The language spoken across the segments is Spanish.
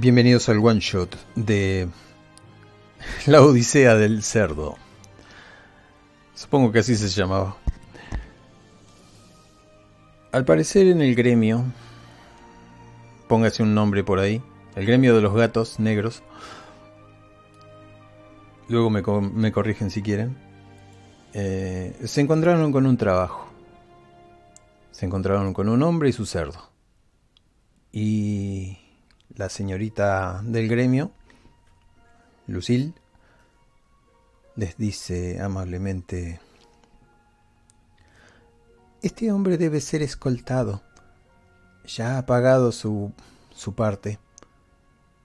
Bienvenidos al one shot de La Odisea del Cerdo. Supongo que así se llamaba. Al parecer en el gremio, póngase un nombre por ahí, el gremio de los gatos negros, luego me, me corrigen si quieren, eh, se encontraron con un trabajo. Se encontraron con un hombre y su cerdo. Y la señorita del gremio, Lucille, les dice amablemente, este hombre debe ser escoltado. Ya ha pagado su, su parte.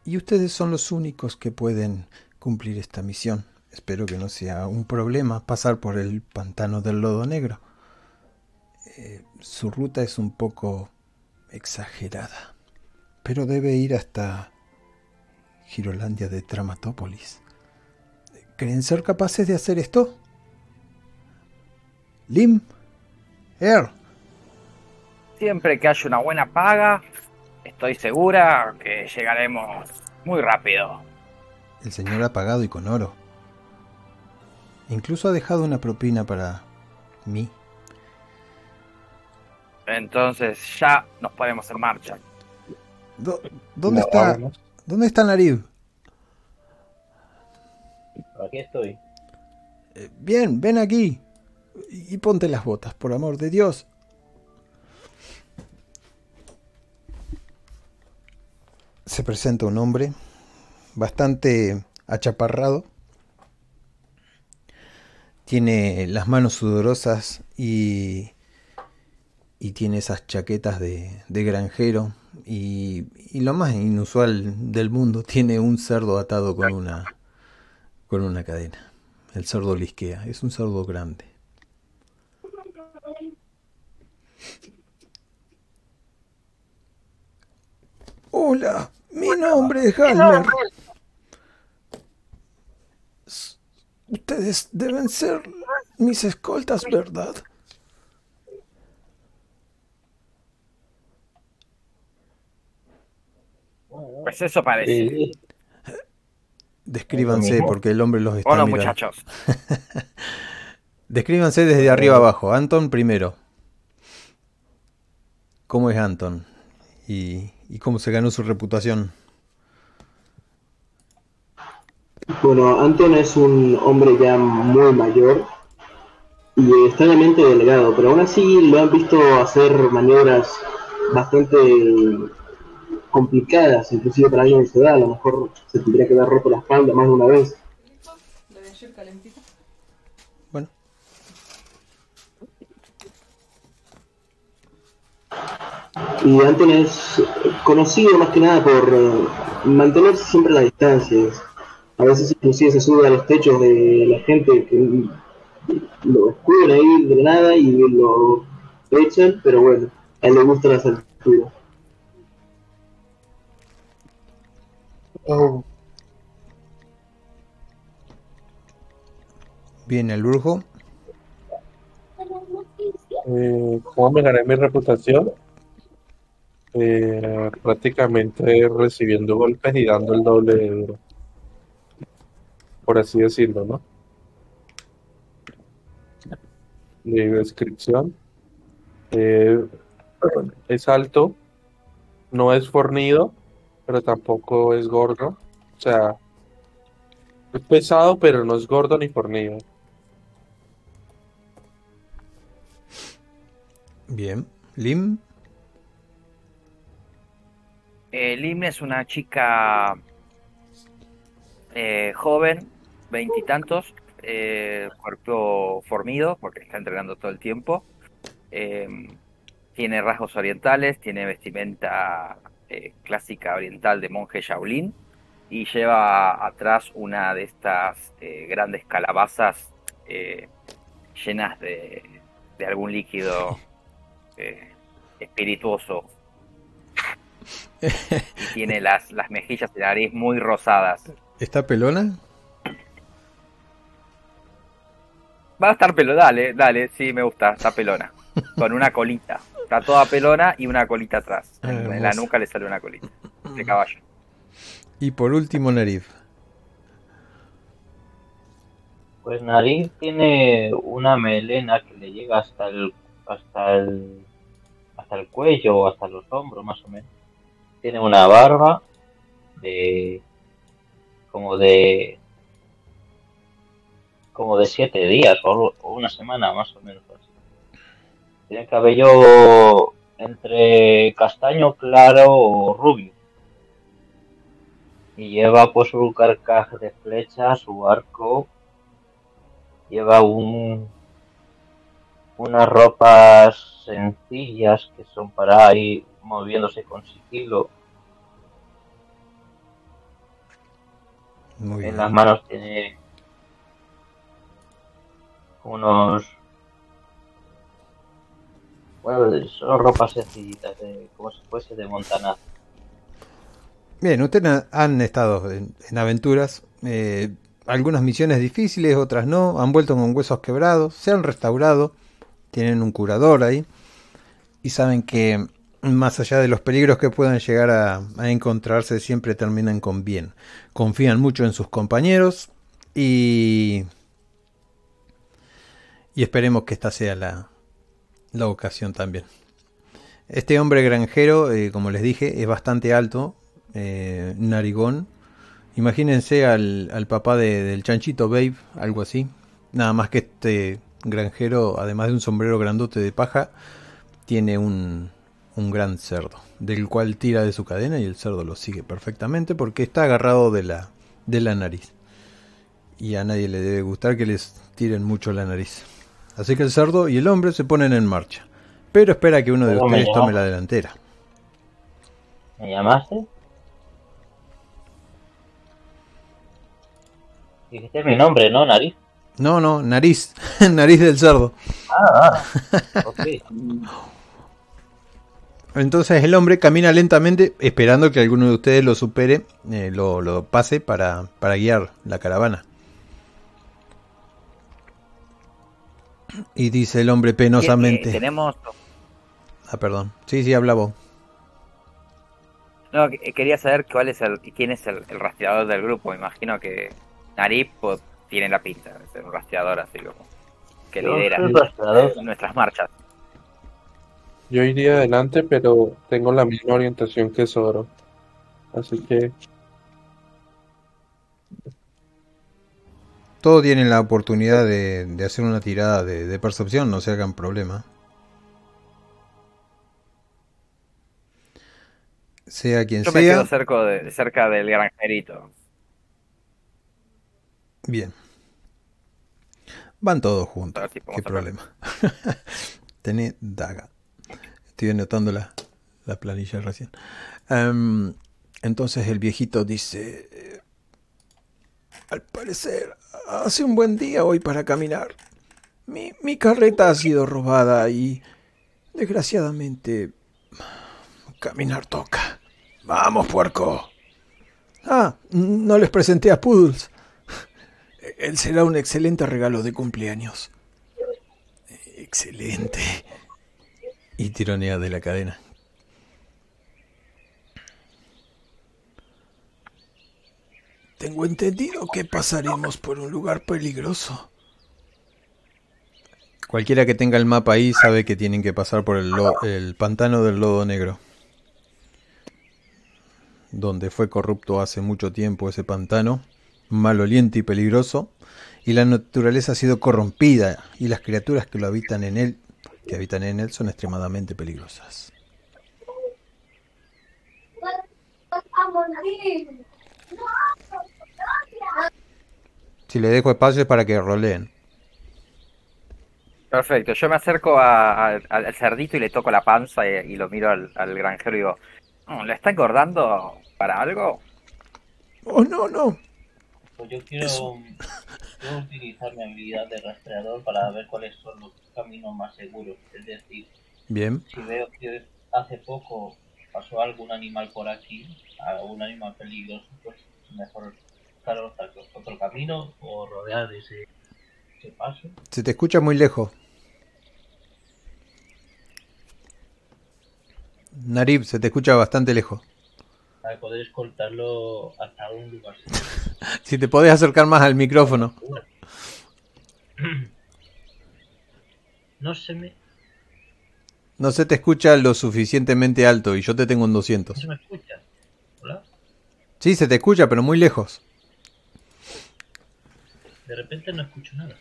Y ustedes son los únicos que pueden cumplir esta misión. Espero que no sea un problema pasar por el pantano del lodo negro. Eh, su ruta es un poco exagerada pero debe ir hasta Girolandia de Tramatópolis. ¿Creen ser capaces de hacer esto? Lim, Er. Siempre que haya una buena paga, estoy segura que llegaremos muy rápido. El señor ha pagado y con oro. Incluso ha dejado una propina para mí. Entonces ya nos ponemos en marcha. ¿Dónde está? ¿Dónde está Narib? Aquí estoy. Eh, bien, ven aquí. Y, ponte las botas, por amor de Dios. Se presenta un hombre bastante achaparrado. Tiene las manos sudorosas y, y tiene esas chaquetas de, de granjero y, lo más inusual del mundo, tiene un cerdo atado con una, con una cadena. El cerdo lisquea, es un cerdo grande. Hola, mi nombre es Halmer. Ustedes deben ser mis escoltas, ¿verdad? Pues eso parece. Descríbanse, porque el hombre los está Hola, muchachos. Descríbanse desde arriba abajo. Anton primero. ¿Cómo es Anton? ¿Y, cómo se ganó su reputación? Bueno, Anton es un hombre ya muy mayor y extrañamente delgado, pero aún así lo han visto hacer maniobras bastante complicadas, inclusive para alguien de su edad, a lo mejor se tendría que dar roto la espalda más de una vez. Bueno. Y Anton es conocido más que nada por eh, mantenerse siempre a las distancias. A veces inclusive se sube a los techos de la gente que lo escudan ahí de nada y lo echan, pero bueno, a él le gusta las alturas. Oh. Bien, el brujo. Eh, ¿Cómo me gané mi reputación? Eh, prácticamente recibiendo golpes y dando el doble de duro. Por así decirlo, ¿no? De descripción. Eh, es alto, no es fornido, pero tampoco es gordo. O sea, es pesado, pero no es gordo ni fornido. Bien. Lim. Eh, Lim es una chica eh, joven, veintitantos, eh, cuerpo formido, porque está entrenando todo el tiempo. Eh, tiene rasgos orientales, tiene vestimenta eh, clásica oriental de monje Shaolin y lleva atrás una de estas eh, grandes calabazas eh, llenas de, algún líquido espirituoso. y tiene las, las mejillas y la nariz muy rosadas. ¿Está pelona? Va a estar pelona, dale, dale, sí, me gusta, está pelona. Con una colita. Está toda pelona y una colita atrás. en la nuca le sale una colita de caballo. Y por último, Narif. Pues Narif tiene una melena que le llega hasta el hasta el hasta el cuello o hasta los hombros más o menos. Tiene una barba de como de como de siete días o, una semana más o menos Tiene cabello entre castaño claro o rubio. Y lleva pues su carcaj de flecha, su arco. Lleva un unas ropas sencillas que son para ir moviéndose con sigilo. en las manos tiene unos bueno son ropas sencillitas como si fuese de montanazo bien ustedes han estado en, aventuras eh, algunas misiones difíciles otras no han vuelto con huesos quebrados se han restaurado tienen un curador ahí y saben que más allá de los peligros que puedan llegar a, encontrarse, siempre terminan con bien. Confían mucho en sus compañeros y, y esperemos que esta sea la, la ocasión también. Este hombre granjero, eh, como les dije, es bastante alto, eh, narigón. Imagínense al, al papá del chanchito Babe, algo así. Nada más que este granjero, además de un sombrero grandote de paja, tiene un, un gran cerdo, del cual tira de su cadena y el cerdo lo sigue perfectamente porque está agarrado de la, de la nariz. Y a nadie le debe gustar que les tiren mucho la nariz. Así que el cerdo y el hombre se ponen en marcha. Pero espera que uno de ustedes tome la delantera. ¿Me llamaste? Dijiste mi nombre, ¿no? Nariz. No, no, nariz. nariz del cerdo. Ah, ah. Entonces el hombre camina lentamente esperando que alguno de ustedes lo supere, eh, lo, pase para, para guiar la caravana. Y dice el hombre penosamente. tenemos. Ah, perdón. Sí, sí, habla vos. No, quería saber cuál es el, quién es el, rastreador del grupo. Imagino que Nariz pues, tiene la pinta de ser un rastreador así como que lidera nuestras marchas. Yo iría adelante, pero tengo la misma orientación que Zoro. Así que. Todos tienen la oportunidad de, hacer una tirada de, percepción, no se hagan problema. Sea quien Yo sea. me quedo cerca, de, cerca del granjerito. Bien. Van todos juntos. ¿Qué problema? Tené daga. Estoy anotando la, la planilla recién. Em, entonces el viejito dice, al parecer hace un buen día hoy para caminar. Mi, mi carreta ha sido robada y desgraciadamente caminar toca. Vamos, puerco. Ah, no les presenté a Poodles. Él será un excelente regalo de cumpleaños. Excelente y tironea de la cadena. Tengo entendido que pasaremos por un lugar peligroso. Cualquiera que tenga el mapa ahí sabe que tienen que pasar por el, el pantano del lodo negro. Donde fue corrupto hace mucho tiempo ese pantano, maloliente y peligroso, y la naturaleza ha sido corrompida, y las criaturas que lo habitan en él que habitan en él son extremadamente peligrosas. Si le dejo espacio para que roleen. Perfecto, yo me acerco al cerdito y le toco la panza y, lo miro al, granjero y digo, oh, ¿le está engordando para algo? Oh, no, no. Pues yo quiero, utilizar mi habilidad de rastreador para ver cuáles son los camino más seguro. Es decir, Bien. si veo que hace poco pasó algún animal por aquí, algún animal peligroso, pues mejor buscar otro camino o rodear ese, ese paso. Se te escucha muy lejos. Narib, se te escucha bastante lejos. para poder escoltarlo hasta un lugar. Si te podés acercar más al micrófono. No se me, No se te escucha lo suficientemente alto y yo te tengo en no 200. se me escucha. Hola. Sí, se te escucha, pero muy lejos. De repente no escucho nada.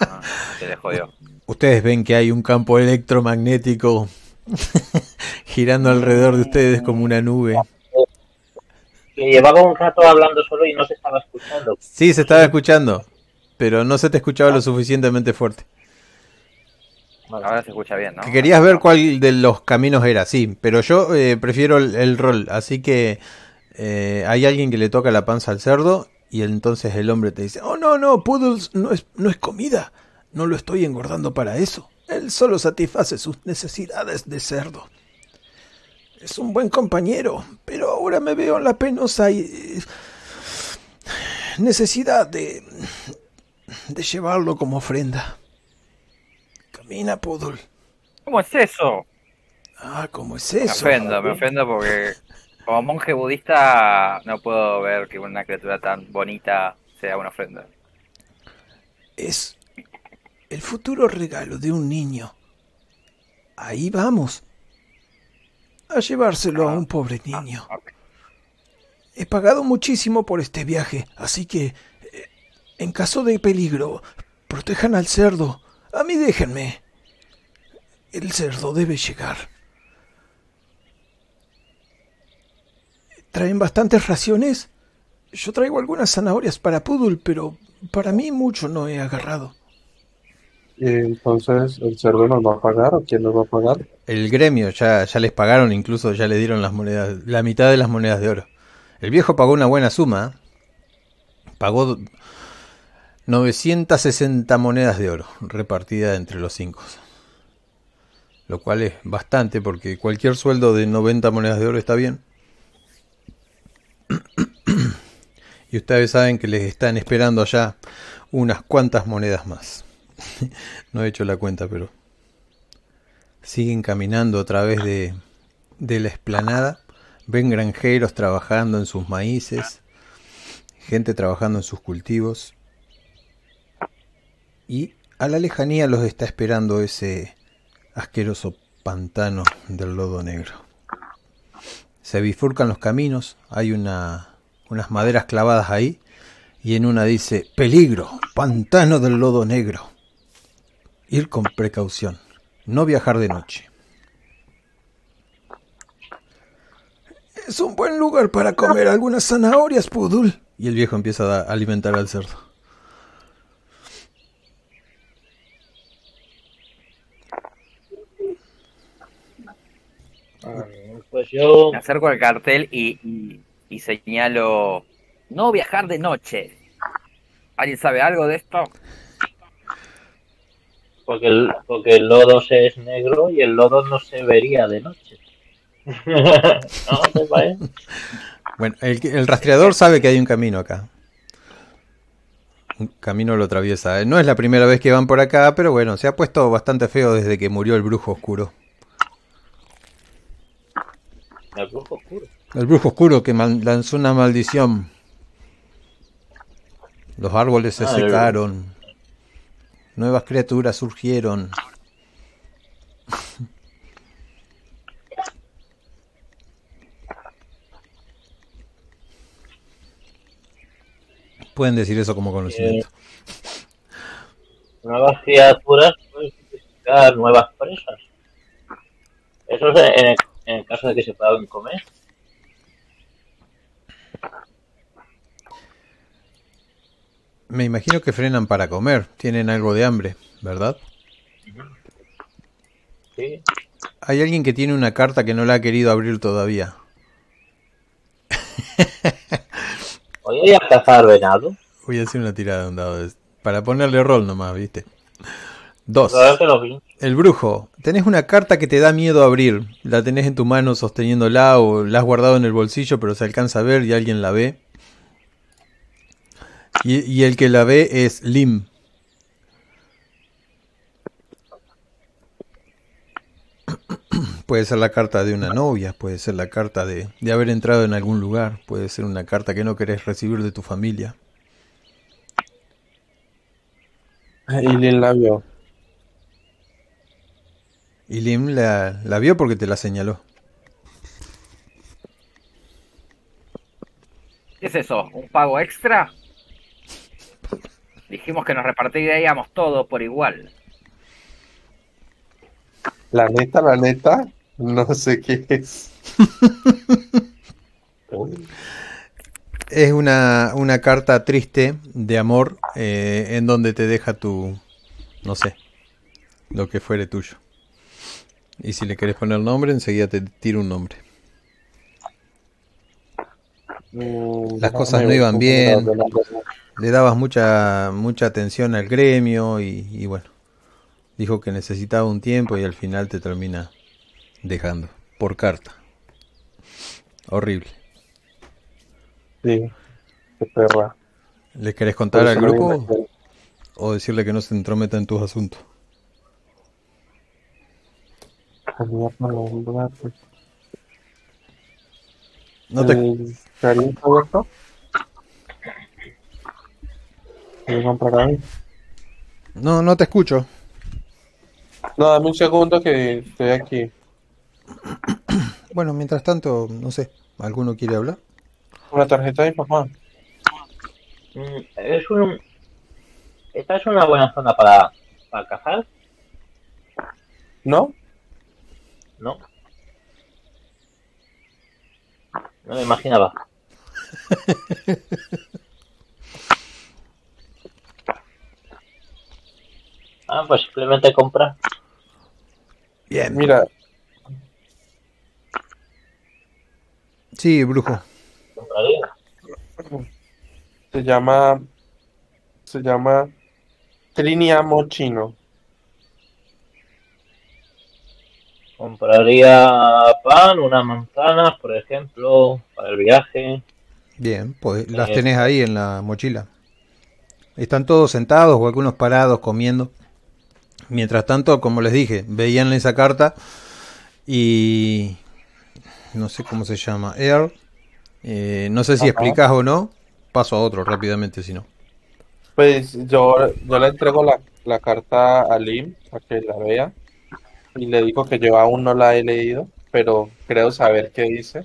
Ah, se le jodió. Ustedes ven que hay un campo electromagnético girando alrededor de ustedes como una nube. Que llevaba un rato hablando solo y no se estaba escuchando. Sí, se estaba escuchando, pero no se te escuchaba lo suficientemente fuerte. Ahora se escucha bien, ¿no? Que querías ver cuál de los caminos era, sí, pero yo eh, prefiero el, el rol, así que eh, hay alguien que le toca la panza al cerdo y entonces el hombre te dice, oh no, no, Poodles no es, no es comida, no lo estoy engordando para eso, él solo satisface sus necesidades de cerdo. Es un buen compañero, pero ahora me veo en la penosa eh, necesidad de, de llevarlo como ofrenda. Camina, Poodle. ¿Cómo es eso? Ah, ¿cómo es Me eso? ofendo, me ofendo porque como monje budista no puedo ver que una criatura tan bonita sea una ofrenda. Es el futuro regalo de un niño. Ahí vamos. A llevárselo a un pobre niño. Ok. He pagado muchísimo por este viaje, así que, eh, en caso de peligro, protejan al cerdo. A mí déjenme. El cerdo debe llegar. ¿Traen bastantes raciones? Yo traigo algunas zanahorias para Poodle, pero para mí mucho no he agarrado. Y entonces, ¿el cerdo nos va a pagar o quién nos va a pagar? El gremio ya, ya les pagaron, incluso ya le dieron las monedas, la mitad de las monedas de oro. El viejo pagó una buena suma. Pagó 960 monedas de oro repartidas entre los cinco. Lo cual es bastante porque cualquier sueldo de 90 monedas de oro está bien. Y ustedes saben que les están esperando allá unas cuantas monedas más. No he hecho la cuenta, pero siguen caminando a través de, de la esplanada. Ven granjeros trabajando en sus maíces, gente trabajando en sus cultivos. Y a la lejanía los está esperando ese asqueroso pantano del lodo negro. Se bifurcan los caminos, hay una, unas maderas clavadas ahí y en una dice, peligro, pantano del lodo negro. Ir con precaución, no viajar de noche. Es un buen lugar para comer algunas zanahorias, Pudul. Y el viejo empieza a alimentar al cerdo. Pues yo Me acerco al cartel y, y, y señalo, no viajar de noche. ¿Alguien sabe algo de esto? Porque el, porque el lodo se es negro y el lodo no se vería de noche. ¿No te parece? Bueno, el, que- el rastreador sabe que hay un camino acá. Un camino lo atraviesa. No es la primera vez que van por acá, pero bueno, se ha puesto bastante feo desde que murió el brujo oscuro. El brujo oscuro. El brujo oscuro que lanzó una maldición. Los árboles se Ah, secaron. Nuevas criaturas surgieron. Pueden decir eso como conocimiento. Nuevas criaturas pueden significar nuevas presas. Eso es en el, en el caso de que se puedan comer. Me imagino que frenan para comer. Tienen algo de hambre, ¿verdad? Sí. Hay alguien que tiene una carta que no la ha querido abrir todavía. Hoy voy a cazar venado. Voy a hacer una tirada de un dado. de- Para ponerle rol nomás, ¿viste? Dos. El brujo. Tenés una carta que te da miedo abrir. La tenés en tu mano sosteniéndola o la has guardado en el bolsillo pero se alcanza a ver y alguien la ve. Y, y el que la ve es Lim. Puede ser la carta de una novia, puede ser la carta de, de haber entrado en algún lugar, puede ser una carta que no querés recibir de tu familia. Y Lin la vio. Y Lim la, la vio porque te la señaló. ¿Qué es eso? ¿Un pago extra? Dijimos que nos repartiríamos todo por igual. La neta, la neta, no sé qué es. Es una, una carta triste de amor eh, en donde te deja tu, no sé, lo que fuere tuyo. Y si le querés poner nombre, enseguida te tiro un nombre. Mm, Las cosas no iban bien. Le dabas mucha, mucha atención al gremio y, y bueno, dijo que necesitaba un tiempo y al final te termina dejando por carta. Horrible. Sí, qué perra. ¿Le querés contar al grupo o decirle que no se entrometa en tus asuntos? Cambiar la nombra, pues. No te, ¿El Karim está abierto? ¿Quiero comprar ahí? no, no te escucho. No, dame un segundo que estoy aquí. Bueno, mientras tanto, no sé, ¿alguno quiere hablar? Una tarjeta de papá. Mm, Es un... Esta es una buena zona para, para cazar, ¿No? ¿no? No me imaginaba. Ah, pues simplemente comprar. Bien. Mira, Sí, brujo. Compraría. se llama. Se llama. Triniamo chino. Compraría pan, unas manzanas, por ejemplo, para el viaje. Bien, pues las Eh. tenés ahí en la mochila. Están todos sentados o algunos parados comiendo. Mientras tanto, como les dije, veían esa carta y no sé cómo se llama, Earl. Eh, no sé si Ajá. explicás o no. Paso a otro rápidamente si no. Pues yo, yo le entrego la, la carta a Lim para que la vea. Y le digo que yo aún no la he leído, pero creo saber qué dice.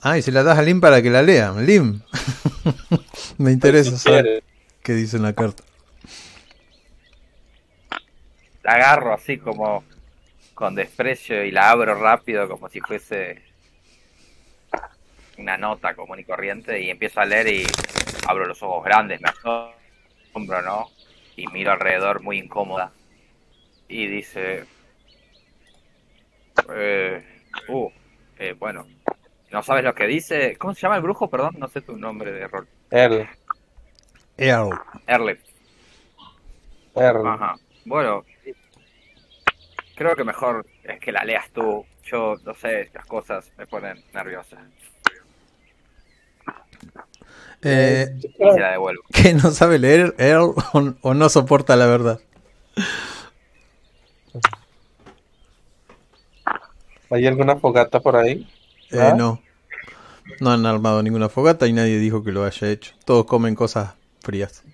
Ah, y se la das a Lim para que la lea. Lim. Me interesa Pues, si saber quiere. qué dice en la carta. La agarro así como con desprecio y la abro rápido como si fuese una nota común y corriente y empiezo a leer y abro los ojos grandes, me asombro, ¿no? Y miro alrededor muy incómoda. Y dice... Eh, uh, eh, bueno, ¿no sabes lo que dice? ¿Cómo se llama el brujo? Perdón, no sé tu nombre de rol. Earl, Earl. Erle. Earl. Ajá. Bueno, creo que mejor es que la leas tú. Yo, no sé, estas cosas me ponen nerviosa. Eh, Y se la devuelvo. que no sabe leer Earl o, o no soporta la verdad. ¿Hay alguna fogata por ahí? Eh, ¿Ah? no. No han armado ninguna fogata y nadie dijo que lo haya hecho. Todos comen cosas frías.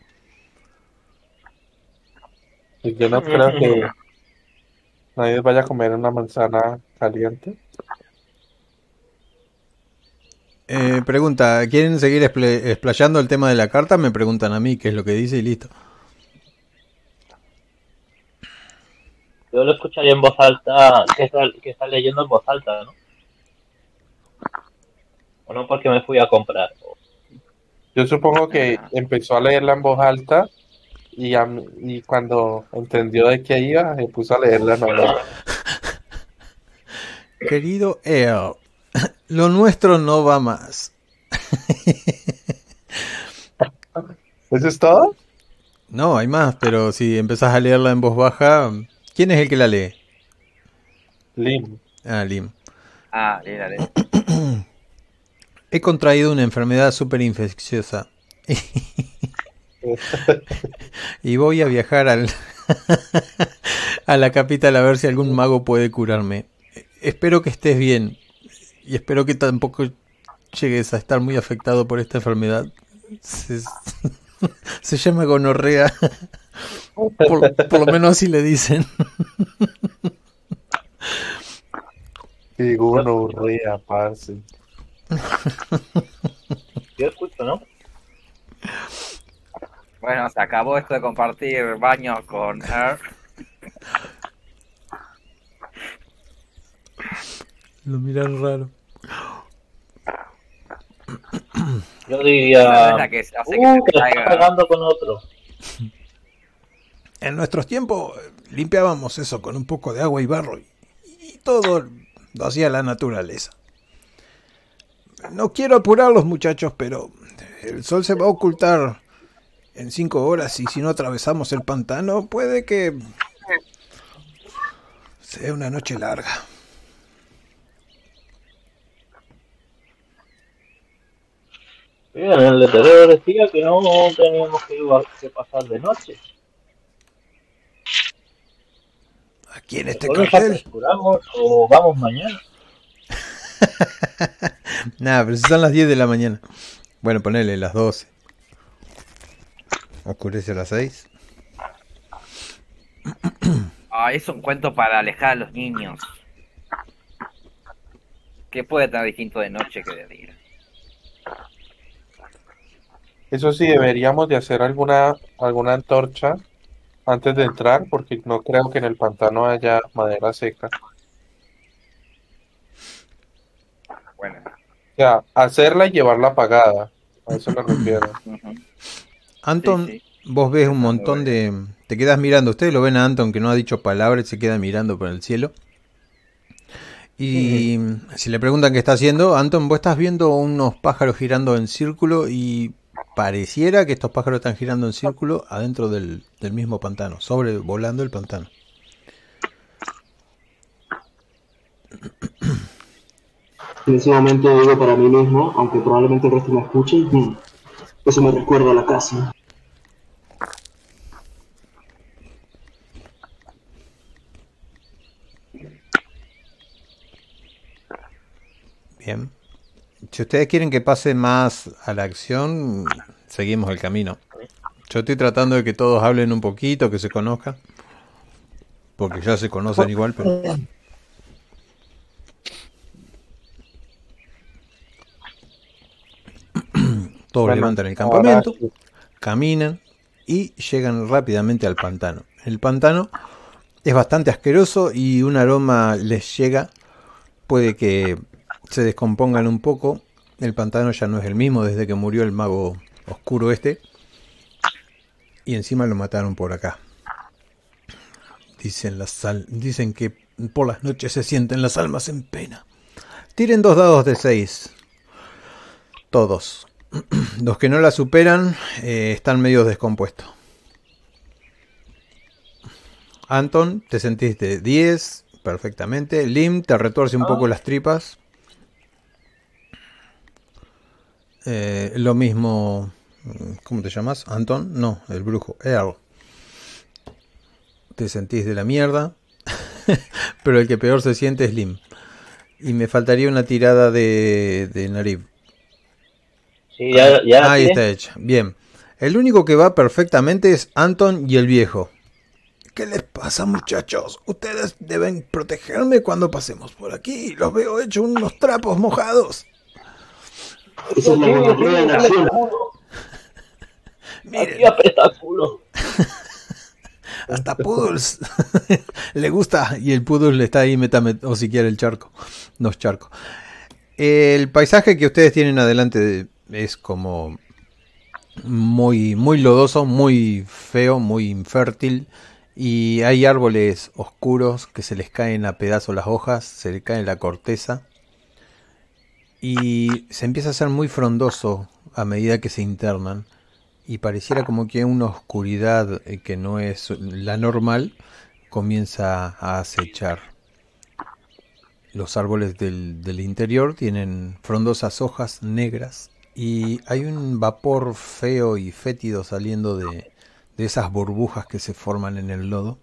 Pues yo no creo que nadie vaya a comer una manzana caliente. Eh, pregunta, ¿quieren seguir explayando el tema de la carta? Me preguntan a mí qué es lo que dice y listo. Yo lo escucharía en voz alta, que está, que está leyendo en voz alta, ¿no? O no porque me fui a comprar. Yo supongo que empezó a leerla en voz alta y, a y cuando entendió de qué iba, se puso a leerla. Querido Earl, lo nuestro no va más. ¿Eso es todo? No, hay más, pero si empezás a leerla en voz baja, ¿quién es el que la lee? Lim. Ah, Lim. Ah, léela. He contraído una enfermedad súper infecciosa. y voy a viajar al a la capital a ver si algún mago puede curarme. espero que estés bien y espero que tampoco llegues a estar muy afectado por esta enfermedad. Se, se llama gonorrea. Por, por, lo menos así le dicen. Sí, gonorrea, parce. Yo escucho, ¿no? Bueno, se acabó esto de compartir baños con Earth. Lo miran raro. Yo diría. La verdad que hace que uh, se que está pegando con otro. En nuestros tiempos eh, limpiábamos eso con un poco de agua y barro y, y todo lo hacía la naturaleza. No quiero apurarlos muchachos, pero el sol se va a ocultar en cinco horas y si no atravesamos el pantano puede que sea una noche larga. Bien, el letrero decía que no teníamos que pasar de noche. Aquí en este cartel. o vamos mañana. Nada, pero si son las 10 de la mañana. Bueno, ponele las 12. Oscurece a las 6. Ah, es un cuento para alejar a los niños. ¿Qué puede tener distinto de noche que de día? Eso sí, deberíamos de hacer alguna, alguna antorcha antes de entrar, porque no creo que en el pantano haya madera seca. Bueno, O sea, hacerla y llevarla apagada. A eso me refiero. Anton, Sí, vos ves un montón de... Te quedas mirando. Ustedes lo ven a Anton que no ha dicho palabra y se queda mirando por el cielo. Y si le preguntan qué está haciendo, Anton, vos estás viendo unos pájaros girando en círculo y pareciera que estos pájaros están girando en círculo adentro del, del mismo pantano, sobrevolando el pantano. En ese momento digo para mí mismo, aunque probablemente el resto me escuche, "Hmm, eso me recuerda a la casa. Bien. Si ustedes quieren que pase más a la acción, seguimos el camino. Yo estoy tratando de que todos hablen un poquito, que se conozcan. Porque ya se conocen igual, pero... Todos levantan el campamento, caminan y llegan rápidamente al pantano. El pantano es bastante asqueroso y un aroma les llega. Puede que se descompongan un poco. El pantano ya no es el mismo desde que murió el mago oscuro este. Y encima lo mataron por acá. Dicen, sal- dicen que por las noches se sienten las almas en pena. Tiren dos dados de 6. Todos. Los que no la superan eh, están medio descompuestos. Anton, te sentiste 10 perfectamente. Lim, te retuerce un poco las tripas. Eh, lo mismo. ¿Cómo te llamas? Anton? No, el brujo. Earl. Te sentís de la mierda. Pero el que peor se siente es Lim. Y me faltaría una tirada de, de Narib. Sí, ya, ya la Ahí está hecha. Bien. El único que va perfectamente es Anton y el viejo. ¿Qué les pasa, muchachos? Ustedes deben protegerme cuando pasemos por aquí. Los veo hechos unos trapos mojados. Es gonorrea en acción. Aquí Miren, aprieta culo. hasta Poodles le gusta. Y el Poodle está ahí, metame, o si quiere el charco. No es charco. El paisaje que ustedes tienen adelante es como muy, muy lodoso, muy feo, muy infértil. Y hay árboles oscuros que se les caen a pedazos las hojas, se les cae la corteza. Y se empieza a hacer muy frondoso a medida que se internan. Y pareciera como que una oscuridad eh, que no es la normal comienza a acechar. Los árboles del, del interior tienen frondosas hojas negras y hay un vapor feo y fétido saliendo de, de esas burbujas que se forman en el lodo.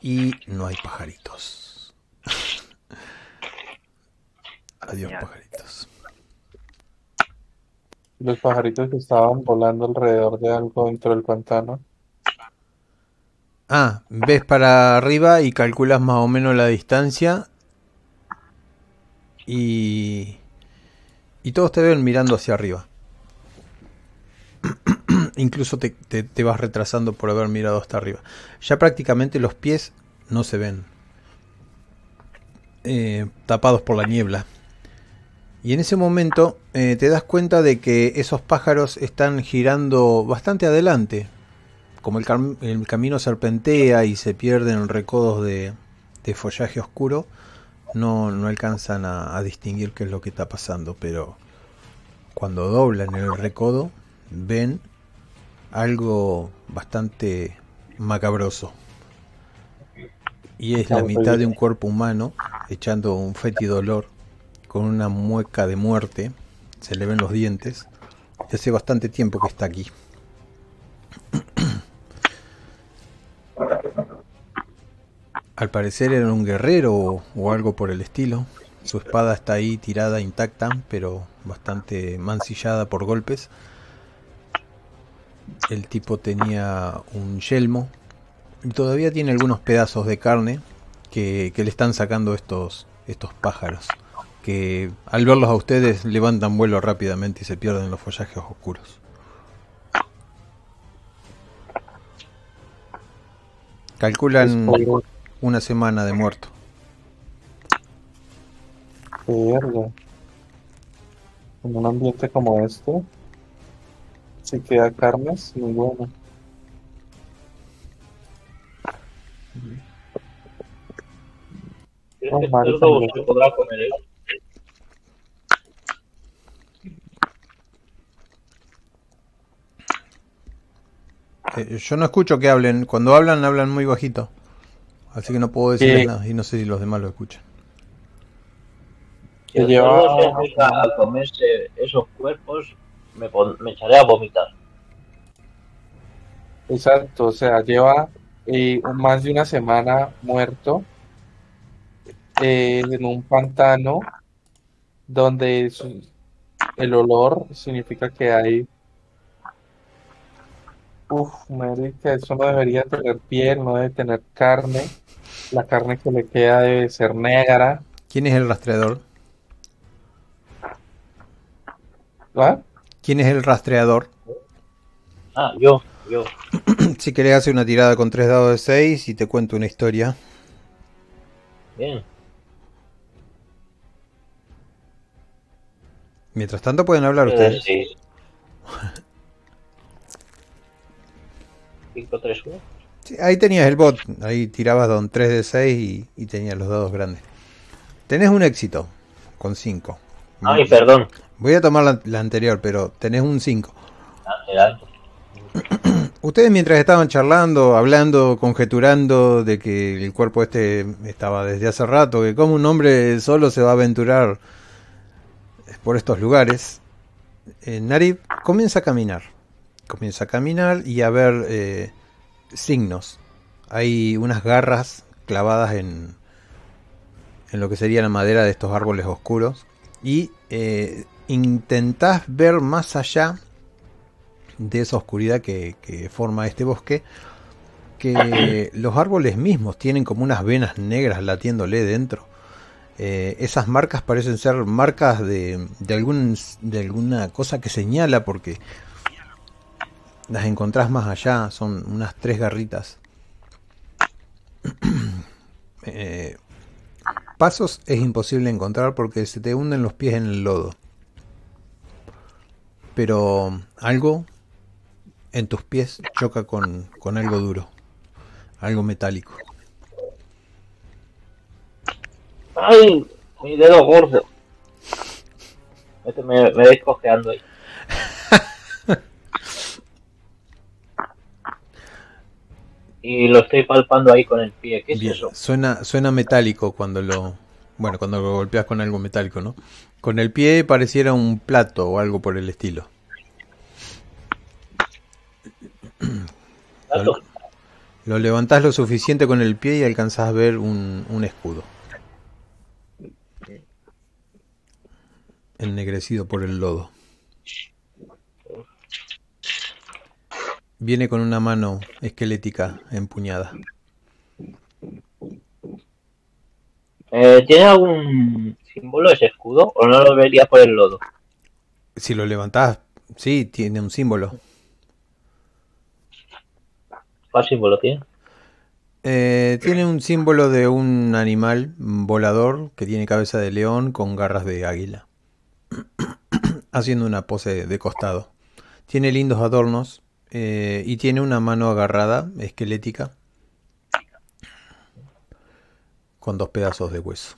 Y no hay pajaritos. Adiós, Genial. pajaritos. Los pajaritos que estaban volando alrededor de algo dentro del pantano. Ah, ves para arriba y calculas más o menos la distancia. Y. Y todos te ven mirando hacia arriba. Incluso te, te- te vas retrasando por haber mirado hasta arriba. Ya prácticamente los pies no se ven. Eh, tapados por la niebla. Y en ese momento eh, te das cuenta de que esos pájaros están girando bastante adelante. Como el, cam- el camino serpentea y se pierden recodos de, de follaje oscuro, no, no alcanzan a, a distinguir qué es lo que está pasando. Pero cuando doblan el recodo, ven algo bastante macabroso. Y es la mitad de un cuerpo humano echando un fétido olor con una mueca de muerte. Se le ven los dientes. Y hace bastante tiempo que está aquí. Al parecer era un guerrero o, algo por el estilo. Su espada está ahí tirada intacta, pero bastante mancillada por golpes. El tipo tenía un yelmo y todavía tiene algunos pedazos de carne que, que le están sacando estos, estos pájaros. Que al verlos a ustedes levantan vuelo rápidamente y se pierden en los follajes oscuros. Calculan una semana de muerto. qué verga. En un ambiente como este, si queda carne, es muy bueno. ¿Crees Oh, mía. se podrá comer él? Eh, yo no escucho que hablen. Cuando hablan, hablan muy bajito. Así que no puedo decirles Sí. nada. Y no sé si los demás lo escuchan. Si el Que cerdo lleva- se dedica a comerse esos cuerpos, me, pon- me echaré a vomitar. Exacto, o sea, lleva eh, más de una semana muerto eh, en un pantano donde el olor significa que hay... Uf, marica, eso no debería tener piel, no debe tener carne. La carne que le queda debe ser negra. ¿Quién es el rastreador? ¿va? ¿Quién es el rastreador? Ah, yo, yo. si querés hacer una tirada con tres dados de 6 y te cuento una historia. Bien. Mientras tanto pueden hablar Eh, ustedes. sí. 5, 3, 1. Sí, ahí tenías el bot. Ahí tirabas don 3 de 6 y, y tenías los dados grandes. Tenés un éxito con 5. Ay, perdón. Voy a tomar la, la anterior, pero tenés un 5. Adelante. Ustedes mientras estaban charlando, hablando, conjeturando de que el cuerpo este estaba desde hace rato, que como un hombre solo se va a aventurar por estos lugares, eh, Narib comienza a caminar. Comienza a caminar y a ver eh, signos. Hay unas garras clavadas en, en lo que sería la madera de estos árboles oscuros. Y eh, intentás ver más allá de esa oscuridad que, que forma este bosque, que los árboles mismos tienen como unas venas negras latiéndole dentro. Eh, esas marcas parecen ser marcas de, de, algún, de alguna cosa que señala porque las encontrás más allá, son unas tres garritas. Eh, pasos es imposible encontrar porque se te hunden los pies en el lodo. Pero algo en tus pies choca con, con algo duro, algo metálico. ¡Ay! Mi dedo gordo. Este me, me ahí. Y lo estoy palpando ahí con el pie. ¿Qué es Bien, eso? Suena, suena metálico cuando lo. Bueno, cuando lo golpeas con algo metálico, ¿no? Con el pie pareciera un plato o algo por el estilo. ¿Gato? Lo levantás lo suficiente con el pie y alcanzás a ver un, un escudo. ennegrecido por el lodo. Viene con una mano esquelética empuñada. Eh, ¿Tiene algún símbolo ese escudo o no lo vería por el lodo? Si lo levantás, sí, tiene un símbolo. ¿Cuál símbolo tiene? Eh, tiene un símbolo de un animal volador que tiene cabeza de león con garras de águila, haciendo una pose de costado. Tiene lindos adornos eh, y tiene una mano agarrada, esquelética, con dos pedazos de hueso.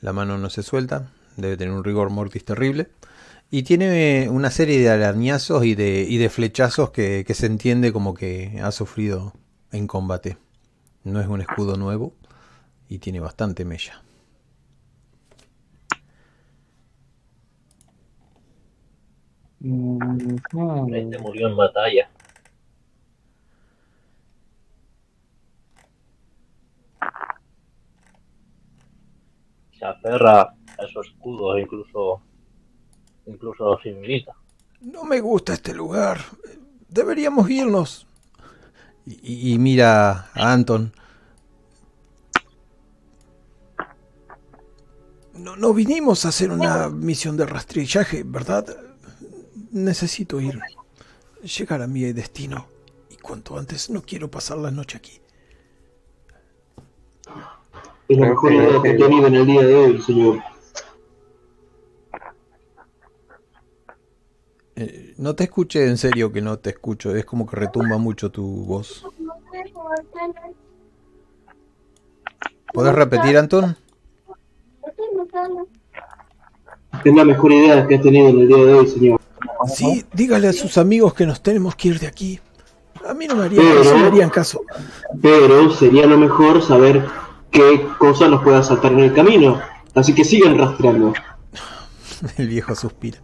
La mano no se suelta, debe tener un rigor mortis terrible. Y tiene una serie de arañazos y de, flechazos que se entiende como que ha sufrido en combate. No es un escudo nuevo y tiene bastante mella. Este murió en batalla. Se aferra a esos escudos, incluso, incluso los inhabilita. No me gusta este lugar. Deberíamos irnos. Y, y mira a Anton. No, no vinimos a hacer una misión de rastrillaje, ¿verdad? Necesito ir. Llegar a mi destino. Y cuanto antes no quiero pasar la noche aquí. Es la mejor idea que he tenido en el día de hoy, señor. Eh, no te escuché en serio que no te escucho. Es como que retumba mucho tu voz. ¿Puedes repetir, Anton? Es la mejor idea que he tenido en el día de hoy, señor. Sí, dígale a sus amigos que nos tenemos que ir de aquí. A mí no me harían caso, me harían caso. Pero sería lo mejor saber qué cosa nos pueda saltar en el camino. Así que sigan rastreando. El viejo suspira.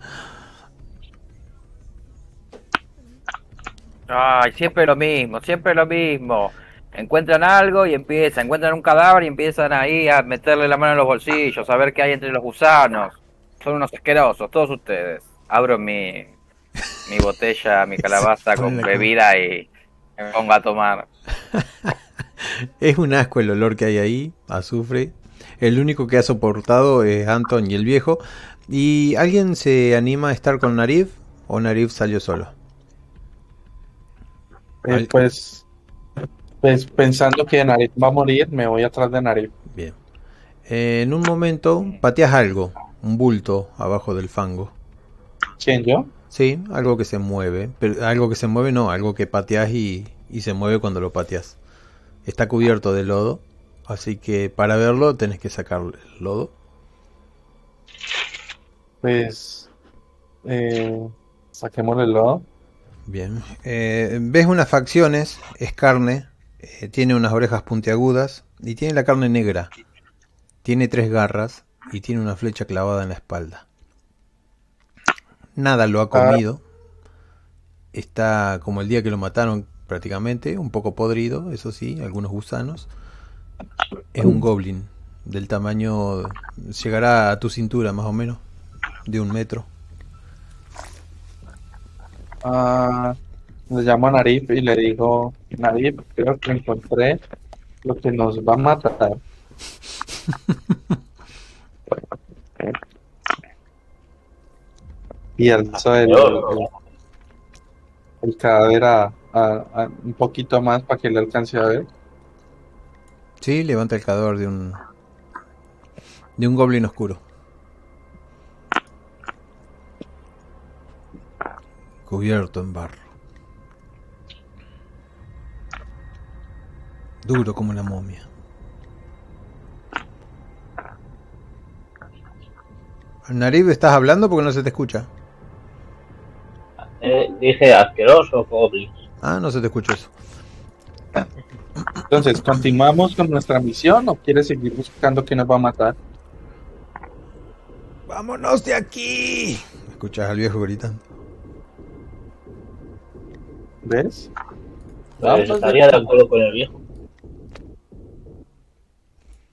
Ay, siempre lo mismo, siempre lo mismo. Encuentran algo y empiezan, encuentran un cadáver y empiezan ahí a meterle la mano en los bolsillos, a ver qué hay entre los gusanos. Son unos asquerosos, todos ustedes. Abro mi, mi botella, mi calabaza con bebida y me pongo a tomar. Es un asco el olor que hay ahí, azufre. El único que ha soportado es Anton y el viejo. ¿Y alguien se anima a estar con Narif? ¿O Narif salió solo? eh, pues, pues pensando que Narif va a morir, me voy atrás de Narif. Bien. Eh, en un momento pateas algo, un bulto abajo del fango. ¿Quién yo? Sí, algo que se mueve. Pero algo que se mueve no, algo que pateas y, y se mueve cuando lo pateas. Está cubierto de lodo, así que para verlo tenés que sacar el lodo. Pues eh, saquemos el lodo. Bien. Eh, ves unas facciones, es carne, eh, tiene unas orejas puntiagudas y tiene la carne negra. Tiene tres garras y tiene una flecha clavada en la espalda. Nada lo ha comido. Está como el día que lo mataron prácticamente, un poco podrido, eso sí, algunos gusanos. Es un goblin del tamaño, llegará a tu cintura más o menos, de un metro. Ah, le llamo a Narif y le digo, Narif, creo que encontré lo que nos va a matar. Y alzo el, el, el cadáver a, a- a un poquito más para que le alcance a ver. Sí, levanta el cadáver de un de un goblin oscuro. Cubierto en barro. Duro como la momia. Narib, ¿estás hablando porque no se te escucha? Eh, dije asqueroso, goblin. Ah, no se te escucha eso. Entonces, ¿continuamos con nuestra misión o quieres seguir buscando que nos va a matar? ¡Vámonos de aquí! Escuchas al viejo gritando. ¿Ves? Pues Vamos estaría de acuerdo con el viejo.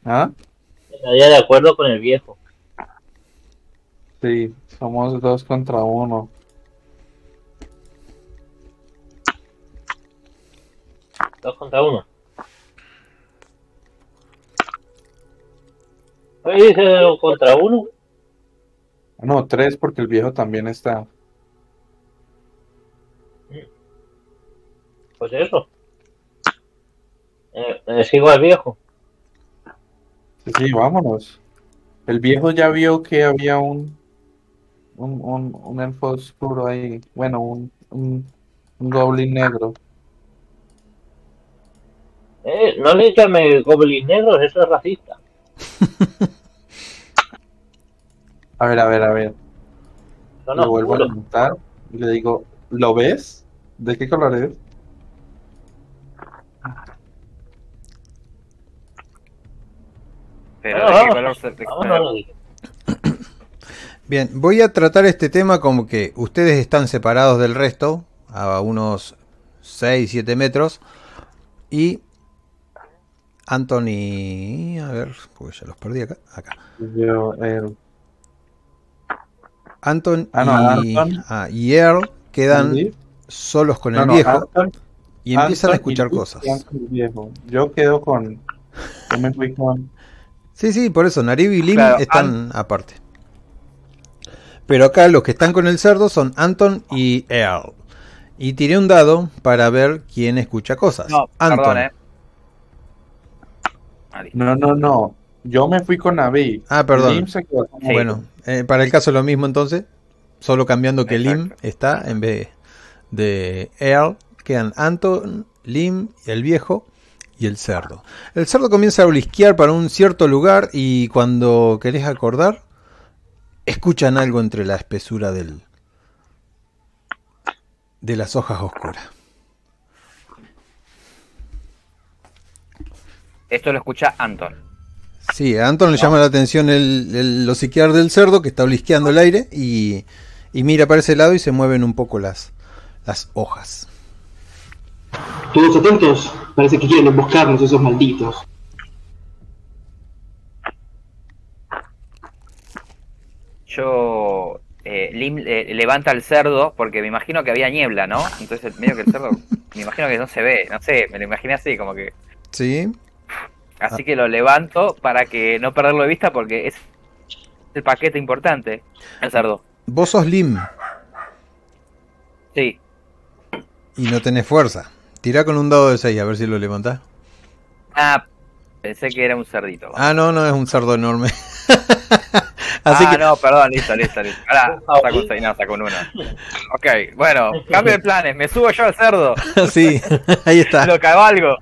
¿Ah? Estaría de acuerdo con el viejo. Sí, somos dos contra uno. Dos contra uno. Dice dos contra uno. No, tres porque el viejo también está. Pues eso. Eh, eh, sigo al viejo. Sí, sí, vámonos. El viejo ya vio que había un un, un, un elfo oscuro ahí. Bueno, un, un, un goblin negro. Eh, no le llame goblin negros, eso es racista. A ver, a ver, a ver. Son Lo vuelvo a preguntar y le digo, ¿lo ves? ¿De qué color es? Pero ¿de qué vamos, color se- no. Bien, voy a tratar este tema como que ustedes están separados del resto, a unos 6, 7 metros, y Anthony, a ver, porque ya los perdí acá, acá. Yo, eh, Anton Ah, no, y, Anton. ah, y Earl quedan ¿sí? solos con No, el no, viejo Anton- y empiezan a Anton escuchar cosas. viejo. Yo quedo con. Yo me fui con. Sí, sí, por eso Narib y Lim Claro, están aparte. Pero acá los que están con el cerdo son Anton y Earl. Y tiré un dado para ver quién escucha cosas. No, Anton. perdón, eh. No, no, no. Yo me fui con Navi. Ah, perdón. Lim se quedó con- Sí. Bueno, eh, para el caso lo mismo entonces. Solo cambiando que Lim está en vez de Earl. Quedan Anton, Lim, el viejo y el cerdo. El cerdo comienza a olisquear para un cierto lugar y cuando querés acordar, escuchan algo entre la espesura del de las hojas oscuras. Esto lo escucha Anton. Sí, a Anton le llama la atención el, el hociquear del cerdo que está olisqueando el aire y, y mira para ese lado y se mueven un poco las, las hojas. Todos atentos, parece que quieren emboscarnos esos malditos. Yo. Eh, Lim eh, levanta el cerdo porque me imagino que había niebla, ¿no? Entonces, medio que el cerdo. Me imagino que no se ve, no sé, me lo imaginé así, como que. Sí, Así que lo levanto para que no perderlo de vista porque es el paquete importante. El cerdo. vos sos Lim Sí. y no tenés fuerza. Tirá con un dado de 6 a ver si lo levantás. Ah, pensé que era un cerdito. Ah, no, no, es un cerdo enorme. Así ah, que, no, perdón, listo, listo, listo. Ahora saco un 6, no, saco un 1. Ok, bueno, cambio de planes, me subo yo al cerdo, sí, ahí está. lo cabalgo.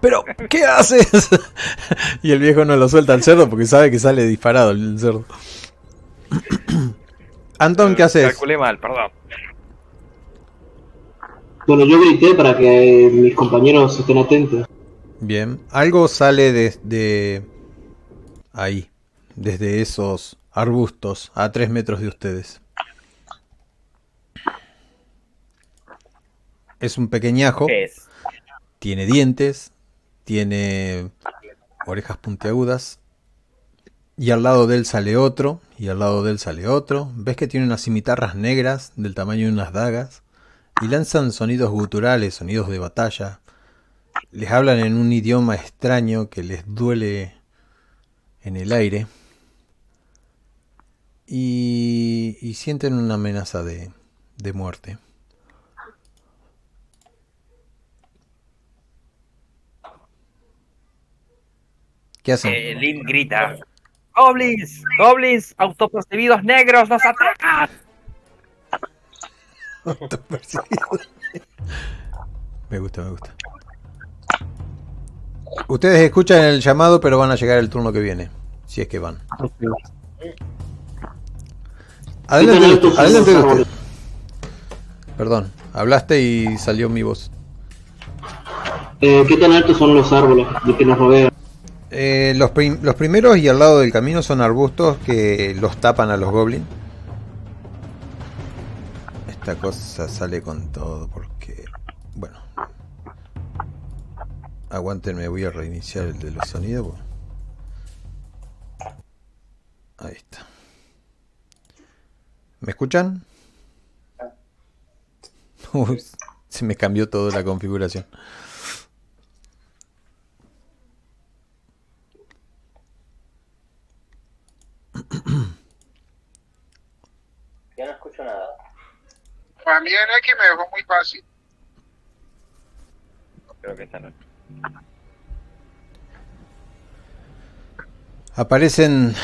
Pero, ¿qué haces? y el viejo no lo suelta al cerdo porque sabe que sale disparado el cerdo. Anton, ¿qué haces? Calculé mal, perdón. Bueno, yo grité para que eh, mis compañeros estén atentos. Bien, algo sale desde ahí, desde esos arbustos a 3 metros de ustedes. Es un pequeñajo, ¿Qué es? Tiene dientes, tiene orejas puntiagudas, y al lado de él sale otro, y al lado de él sale otro. Ves que tiene unas cimitarras negras del tamaño de unas dagas, y lanzan sonidos guturales, sonidos de batalla. Les hablan en un idioma extraño que les duele en el aire. Y, y sienten una amenaza de, de muerte. ¿Qué hacen? Eh, Lim grita. ¡Goblins! ¡Goblins! ¡Autopercibidos negros nos atacan! Me gusta, me gusta. Ustedes escuchan el llamado, pero van a llegar el turno que viene. Si es que van. Adelante, adelante usted. Perdón, hablaste y salió mi voz. Eh, ¿Qué tan altos son los árboles de que nos rodean? Eh, los, prim- los primeros y al lado del camino son arbustos que los tapan a los goblins. Esta cosa sale con todo porque... Bueno. Aguántenme, voy a reiniciar el de los sonidos. Ahí está. ¿Me escuchan? Uy, se me cambió toda la configuración. Ya no escucho nada. También es que me dejó muy fácil. Creo que esta no. Aparecen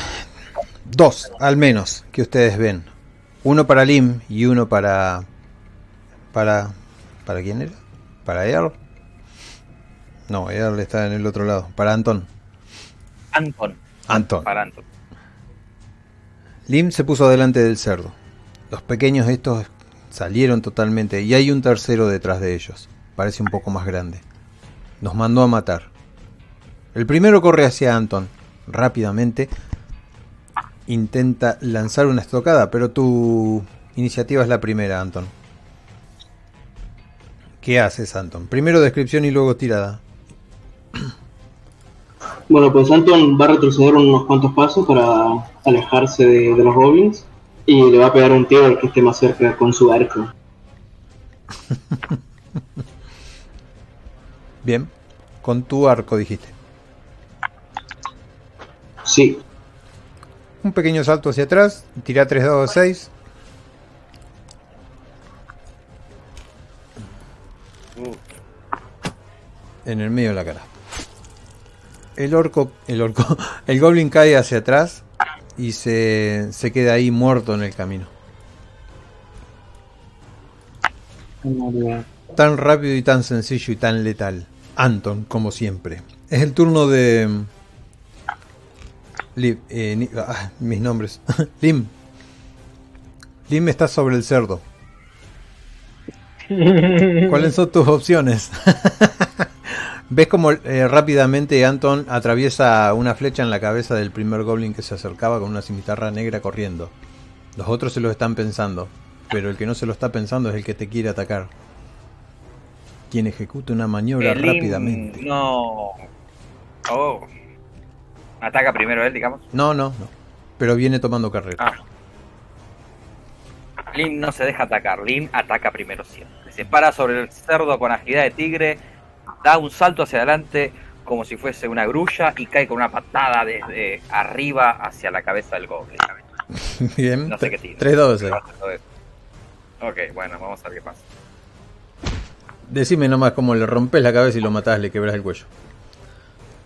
dos, al menos, que ustedes ven. Uno para Lim y uno para... ¿Para... ¿Para quién era? ¿Para Earl? No, Earl está en el otro lado. Para Anton. Anton. Anton. Para Anton. Lim se puso delante del cerdo. Los pequeños estos salieron totalmente y hay un tercero detrás de ellos. Parece un poco más grande. Nos mandó a matar. El primero corre hacia Anton. Rápidamente intenta lanzar una estocada, pero tu iniciativa es la primera, Anton. ¿Qué haces, Anton? Primero descripción y luego tirada. Bueno, pues Anton va a retroceder unos cuantos pasos para alejarse de, de los goblins y le va a pegar un tiro al que esté más cerca con su arco. Bien. Con tu arco dijiste. Sí, Un pequeño salto hacia atrás. Tira 3 dados de 6. En el medio de la cara. El orco, el orco, el goblin cae hacia atrás y se, se queda ahí muerto en el camino. Tan rápido y tan sencillo y tan letal. Anton, como siempre. Es el turno de... Lim, eh, ni- ah, mis nombres. Lim. Lim está sobre el cerdo. ¿Cuáles son tus opciones? ¿Ves como eh, rápidamente Anton atraviesa una flecha en la cabeza del primer goblin que se acercaba con una cimitarra negra corriendo? Los otros se lo están pensando, pero el que no se lo está pensando es el que te quiere atacar. Quien ejecuta una maniobra El rápidamente. No. Oh. Ataca primero él, digamos. No, no, no. Pero viene tomando carrera. Ah. Lim no se deja atacar. Lim ataca primero siempre. Se para sobre el cerdo con agilidad de tigre, da un salto hacia adelante como si fuese una grulla y cae con una patada desde arriba hacia la cabeza del goblin. Bien. No sé qué tira. 3 2 Pero hace todo eso. Ok, bueno, vamos a ver qué pasa. Decime nomás cómo le rompes la cabeza y lo matás, le quebras el cuello.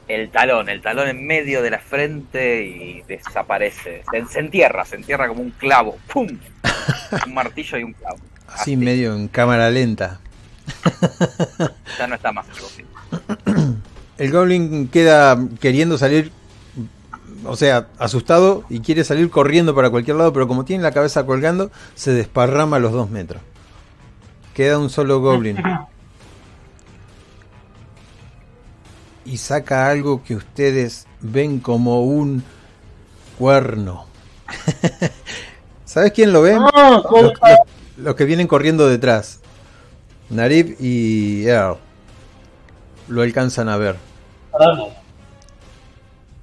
El talón, el talón en medio de la frente y desaparece. Se, se entierra, se entierra como un clavo. ¡Pum! Un martillo y un clavo. Así medio en cámara lenta. Ya no está más el goblin. El goblin queda queriendo salir, o sea, asustado y quiere salir corriendo para cualquier lado, pero como tiene la cabeza colgando, se desparrama a los dos metros. Queda un solo goblin. Y saca algo que ustedes ven como un cuerno. ¿Sabes quién lo ve? Los, los- los que vienen corriendo detrás. Narib y Earl. Lo alcanzan a ver.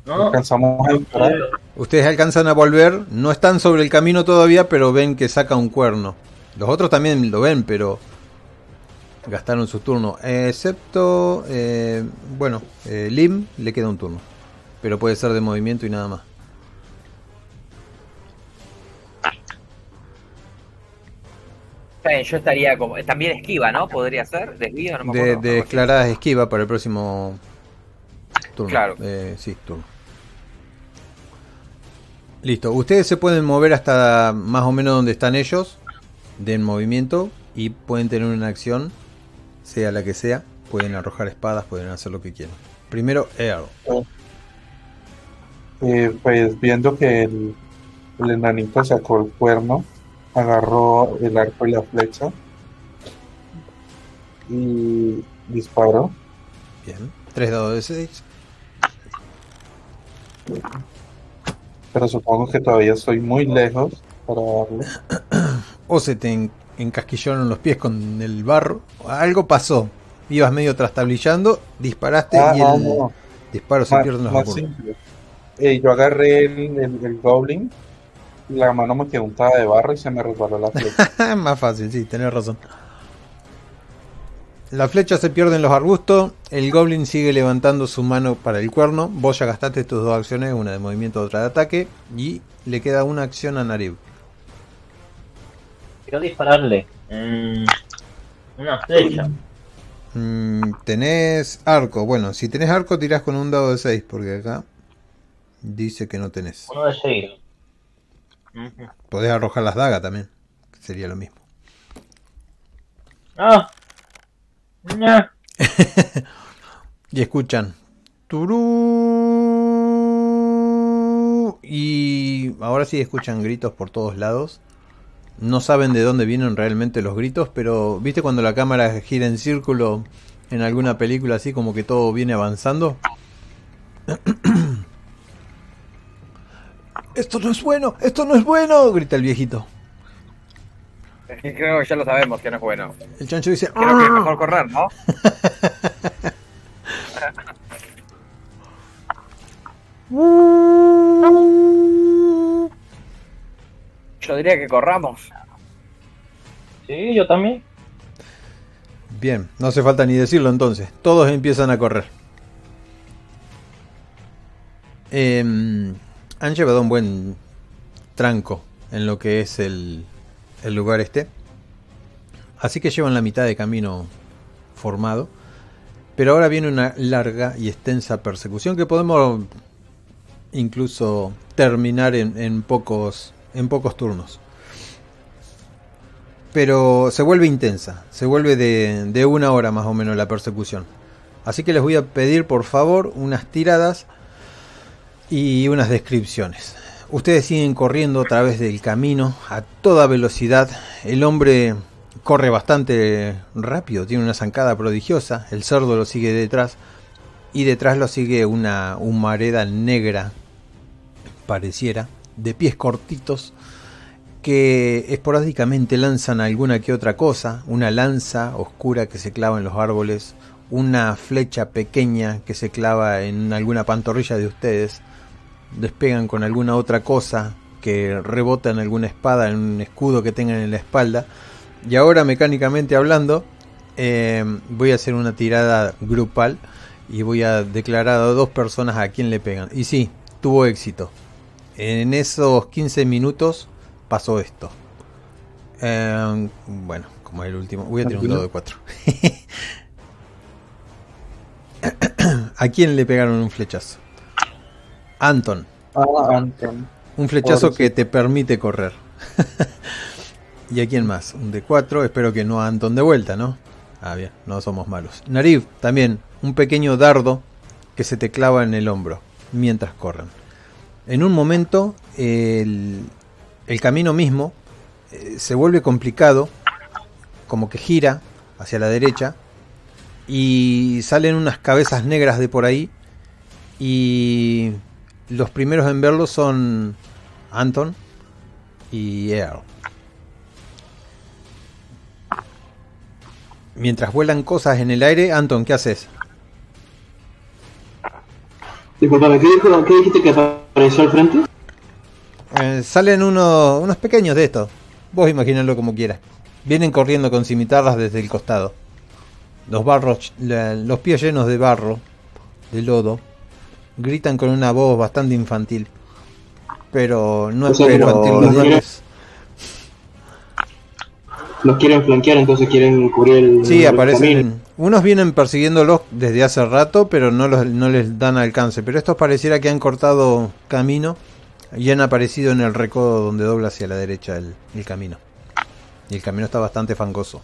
No alcanzamos a. Ustedes alcanzan a volver, no están sobre el camino todavía, pero ven que saca un cuerno. Los otros también lo ven, pero gastaron su turno. Excepto, eh, bueno, eh, Lim le queda un turno. Pero puede ser de movimiento y nada más. Yo estaría como. También esquiva, ¿no? Podría ser. Desvío, no me De, acuerdo. de declaradas esquiva para el próximo turno. Claro. Eh, sí, turno. Listo. Ustedes se pueden mover hasta más o menos donde están ellos, de en movimiento, y pueden tener una acción, sea la que sea. Pueden arrojar espadas, pueden hacer lo que quieran. Primero, Earl. Eh, pues viendo que el, el enanito sacó el cuerno, agarró el arco y la flecha y disparó. Bien. Tres dados de 6. Pero supongo que todavía estoy muy lejos para darle. O se te en- encasquillaron los pies con el barro. Algo pasó. Ibas medio trastablillando, disparaste Ah, y no, el no. disparo se pierde en los simple. Eh, yo agarré el, el- el goblin La mano me quedó untada de barro y se me resbaló la flecha. Más fácil, sí, tenés razón. La flecha se pierde en los arbustos. El goblin sigue levantando su mano para el cuerno. Vos ya gastaste tus dos acciones, una de movimiento, otra de ataque. Y le queda una acción a Narib. Quiero dispararle. Mm, una flecha. Mm, tenés arco. Bueno, si tenés arco, tirás con un dado de 6, porque acá dice que no tenés. Uno de Podés arrojar las dagas también. Sería lo mismo. Ah. No. Y escuchan. Turú. Y ahora sí escuchan gritos por todos lados. No saben de dónde vienen realmente los gritos, pero ¿viste cuando la cámara gira en círculo en alguna película así como que todo viene avanzando? Esto no es bueno, esto no es bueno, grita el viejito. Creo que ya lo sabemos que no es bueno. El chancho dice, Creo que es mejor correr, ¿no? Yo diría que corramos. Sí, yo también. Bien, no hace falta ni decirlo entonces. Todos empiezan a correr. Em, han llevado un buen tranco en lo que es el, el lugar este. Así que llevan la mitad de camino formado. Pero ahora viene una larga y extensa persecución que podemos incluso terminar en, en pocos, en pocos turnos. Pero se vuelve intensa, se vuelve de, de una hora más o menos la persecución. Así que les voy a pedir por favor unas tiradas y unas descripciones. Ustedes siguen corriendo a través del camino a toda velocidad. El hombre corre bastante rápido, tiene una zancada prodigiosa. El cerdo lo sigue detrás y detrás lo sigue una humareda negra, pareciera, de pies cortitos que esporádicamente lanzan alguna que otra cosa, una lanza oscura que se clava en los árboles, una flecha pequeña que se clava en alguna pantorrilla de ustedes, despegan con alguna otra cosa que rebota en alguna espada, en un escudo que tengan en la espalda. Y ahora mecánicamente hablando, eh, voy a hacer una tirada grupal y voy a declarar a dos personas a quien le pegan. Y sí, tuvo éxito. En esos 15 minutos pasó esto. Eh, bueno, como el último, voy a tirar un dado de 4. ¿A quién le pegaron un flechazo? Anton. Ah, Anton. Un flechazo que te permite correr. ¿Y a quién más? Un de 4. Espero que no a Anton de vuelta, ¿no? Ah, bien, no somos malos. Narif, también. Un pequeño dardo que se te clava en el hombro mientras corren. En un momento, el, el camino mismo eh, se vuelve complicado, como que gira hacia la derecha y salen unas cabezas negras de por ahí y los primeros en verlo son Anton y Earl. Mientras vuelan cosas en el aire, Anton, ¿qué haces? Disculpame, ¿qué, dijo, ¿qué dijiste que apareció al frente? Eh, salen unos, unos pequeños de estos. Vos imaginarlo como quieras. Vienen corriendo con cimitarras desde el costado. Los barros, la- los pies llenos de barro, de lodo. Gritan con una voz bastante infantil. Pero no es O sea, infantil los dientes. Quieren flanquear, entonces quieren cubrir el, Sí, el aparecen. camino. Unos vienen persiguiéndolos desde hace rato, pero no, los, no les dan alcance. Pero estos pareciera que han cortado camino y han aparecido en el recodo donde dobla hacia la derecha el, el camino. Y el camino está bastante fangoso.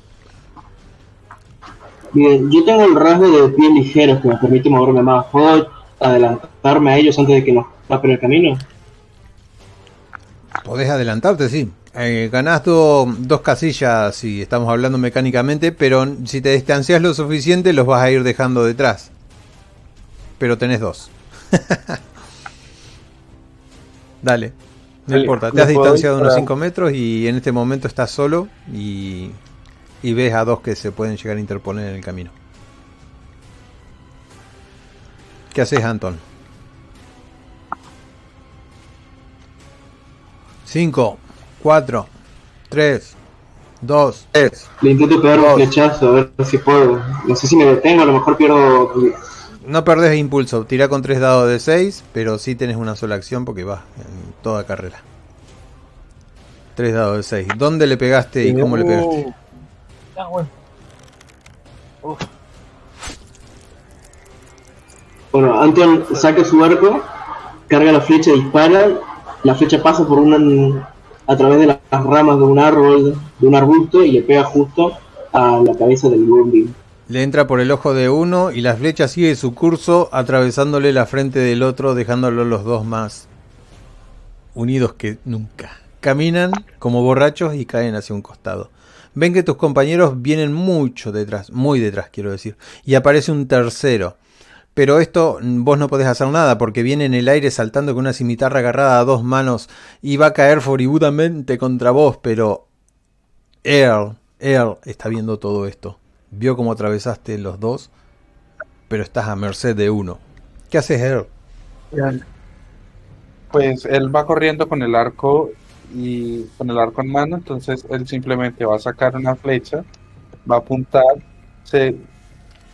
Bien, yo tengo el rasgo de pies ligeros que me permite moverme más. ¿Puedo adelantarme a ellos antes de que nos tapen el camino? Podés adelantarte, sí. Eh, ganás do- dos casillas si estamos hablando mecánicamente, pero si te distancias lo suficiente los vas a ir dejando detrás. Pero tenés dos. Dale, no importa. Te has distanciado unos disparar. 5 metros y en este momento estás solo y, y ves a dos que se pueden llegar a interponer en el camino. ¿Qué haces, Anton? 5, 4, 3, 2, Le intento pegar un flechazo, a ver si puedo. No sé si me detengo, a lo mejor pierdo. No perdés impulso, tira con 3 dados de 6, pero sí tenés una sola acción porque vas en toda carrera. 3 dados de 6. ¿Dónde le pegaste y cómo le pegaste? Ah, bueno. Uf, Bueno, Anton saca su arco, carga la flecha, dispara. La flecha pasa por una. a través de las ramas de un árbol, de un arbusto, y le pega justo a la cabeza del Goblin. Le entra por el ojo de uno y la flecha sigue su curso atravesándole la frente del otro, dejándolo los dos más unidos que nunca. Caminan como borrachos y caen hacia un costado. Ven que tus compañeros vienen mucho detrás, muy detrás quiero decir, y aparece un tercero. Pero esto mm, vos no podés hacer nada porque viene en el aire saltando con una cimitarra agarrada a dos manos y va a caer furibundamente contra vos, pero Earl, Earl está viendo todo esto. Vio cómo atravesaste los dos, pero estás a merced de uno. ¿Qué haces, Earl? Pues él va corriendo con el arco y con el arco en mano, entonces él simplemente va a sacar una flecha, va a apuntar. Se...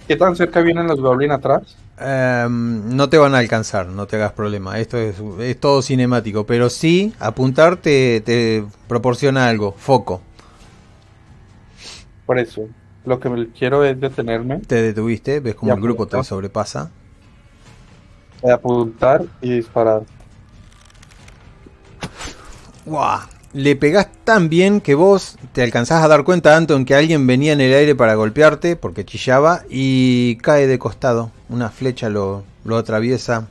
¿Qué tan cerca vienen los goblins atrás? Em, no te van a alcanzar, no te hagas problema. Esto es, es todo cinemático, pero sí, apuntar te, te proporciona algo, foco. Por eso, lo que quiero es detenerme, Te detuviste, ves como el grupo te sobrepasa. apuntar y disparar. ¡Guau! Le pegás tan bien que vos te alcanzás a dar cuenta, Anton, que alguien venía en el aire para golpearte porque chillaba y cae de costado. Una flecha lo, lo atraviesa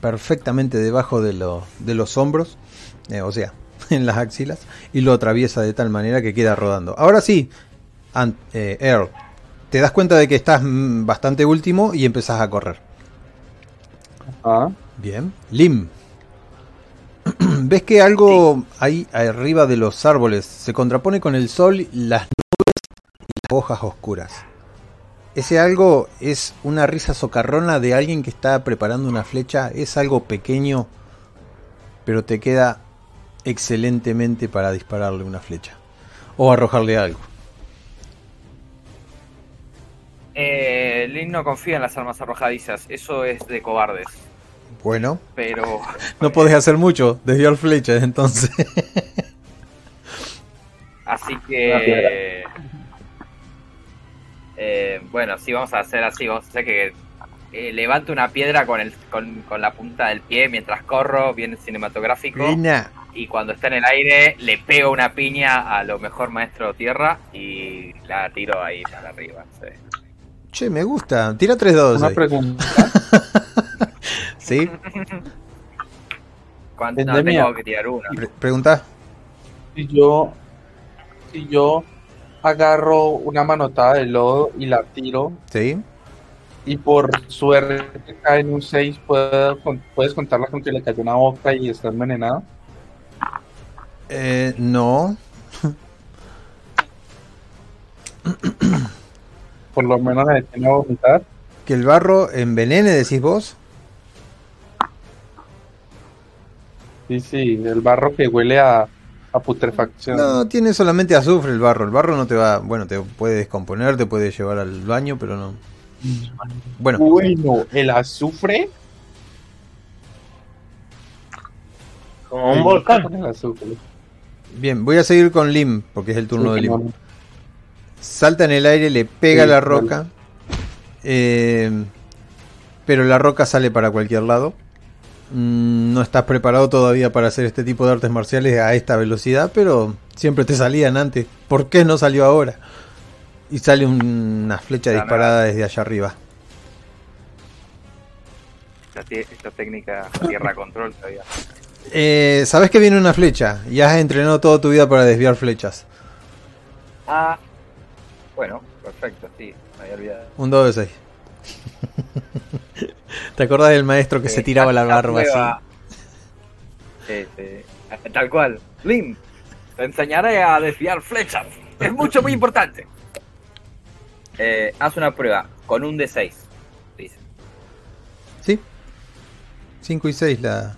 perfectamente debajo de, lo- de los hombros, eh, o sea, en las axilas, y lo atraviesa de tal manera que queda rodando. Ahora sí, Ant- eh, Earl, te das cuenta de que estás mm, bastante último y empezás a correr. Ah, Bien. Lim. ¿Ves que algo ahí arriba de los árboles se contrapone con el sol, las nubes y las hojas oscuras? Ese algo es una risa socarrona de alguien que está preparando una flecha. Es algo pequeño, pero te queda excelentemente para dispararle una flecha. O arrojarle algo. Eh, Lin no confía en las armas arrojadizas, eso es de cobardes. Bueno, Pero no podés hacer mucho, desviar flechas entonces. así que eh, bueno, sí vamos a hacer así, vamos a hacer que eh, levanto una piedra con el con, con la punta del pie mientras corro, bien cinematográfico. Reina. y cuando está en el aire le pego una piña a lo mejor maestro tierra y la tiro ahí para arriba. sí. Che, me gusta. Tira tres dados. una ahí. pregunta. ¿Sí? ¿Cuánto? No, tengo que tirar una. Pre- pregunta. Si yo, si yo agarro una manotada de lodo y la tiro ¿Sí? y por suerte cae en un 6, ¿puedes contarla con que le cayó una boca y está envenenada? Eh, no. Por lo menos la detiene a vomitar. Que el barro envenene, decís vos. Sí, sí, el barro que huele a, a putrefacción. No, tiene solamente azufre el barro. El barro no te va. Bueno, te puede descomponer, te puede llevar al baño, pero no. Bueno, Bueno, el azufre. Como un volcán. El azufre. bien, voy a seguir con Lim, porque es el turno de Lim. no, Salta en el aire, le pega Sí, la vale. roca. eh, pero la roca sale para cualquier lado. Mm, No estás preparado todavía para hacer este tipo de artes marciales a esta velocidad, pero siempre te salían antes. ¿Por qué no salió ahora? Y sale un- una flecha disparada desde allá arriba. Esta, técnica tierra control todavía. Eh, Sabes que viene una flecha y has entrenado toda tu vida para desviar flechas. Ah, bueno, perfecto, sí, me había olvidado. Un 2 de 6. ¿Te acordás del maestro que se Eh, tiraba la barba así? Sí, sí. Tal cual. Lim, te enseñaré a desviar flechas. Es mucho, muy importante. Eh, haz una prueba con un D6. Dice. Sí. 5 y 6 la...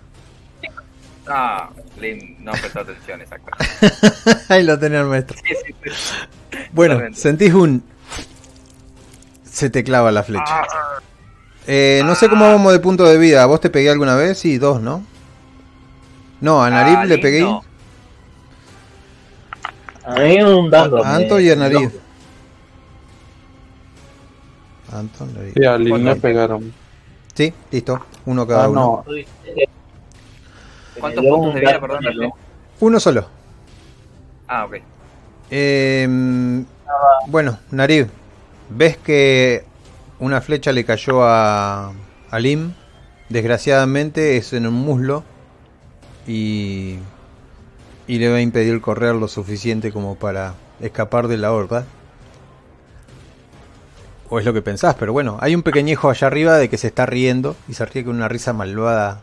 Ah, Lim no prestó atención, exacto. Ahí lo tenía el maestro. Sí, sí, sí. Bueno, Totalmente. sentís un... Se te clava la flecha. Ah, Eh, no sé cómo vamos de punto de vida. ¿A vos te pegué alguna vez? Sí, dos, ¿no? No, a Narib Ah, le Lim pegué. no. A mí un dado. A Anto me- y a Narib. Anton, Narib. Sí, a Lin ¿Cuánto? le pegaron. Sí, listo. Uno cada Ah, uno. no. ¿Cuántos puntos un de vida, perdón? Uno solo. Ah, ok. Eh, bueno, Narib, ves que una flecha le cayó a, a Lim. Desgraciadamente es en un muslo. Y, y le va a impedir correr lo suficiente como para escapar de la horda. O es lo que pensás, pero bueno, hay un pequeñejo allá arriba de que se está riendo y se ríe con una risa malvada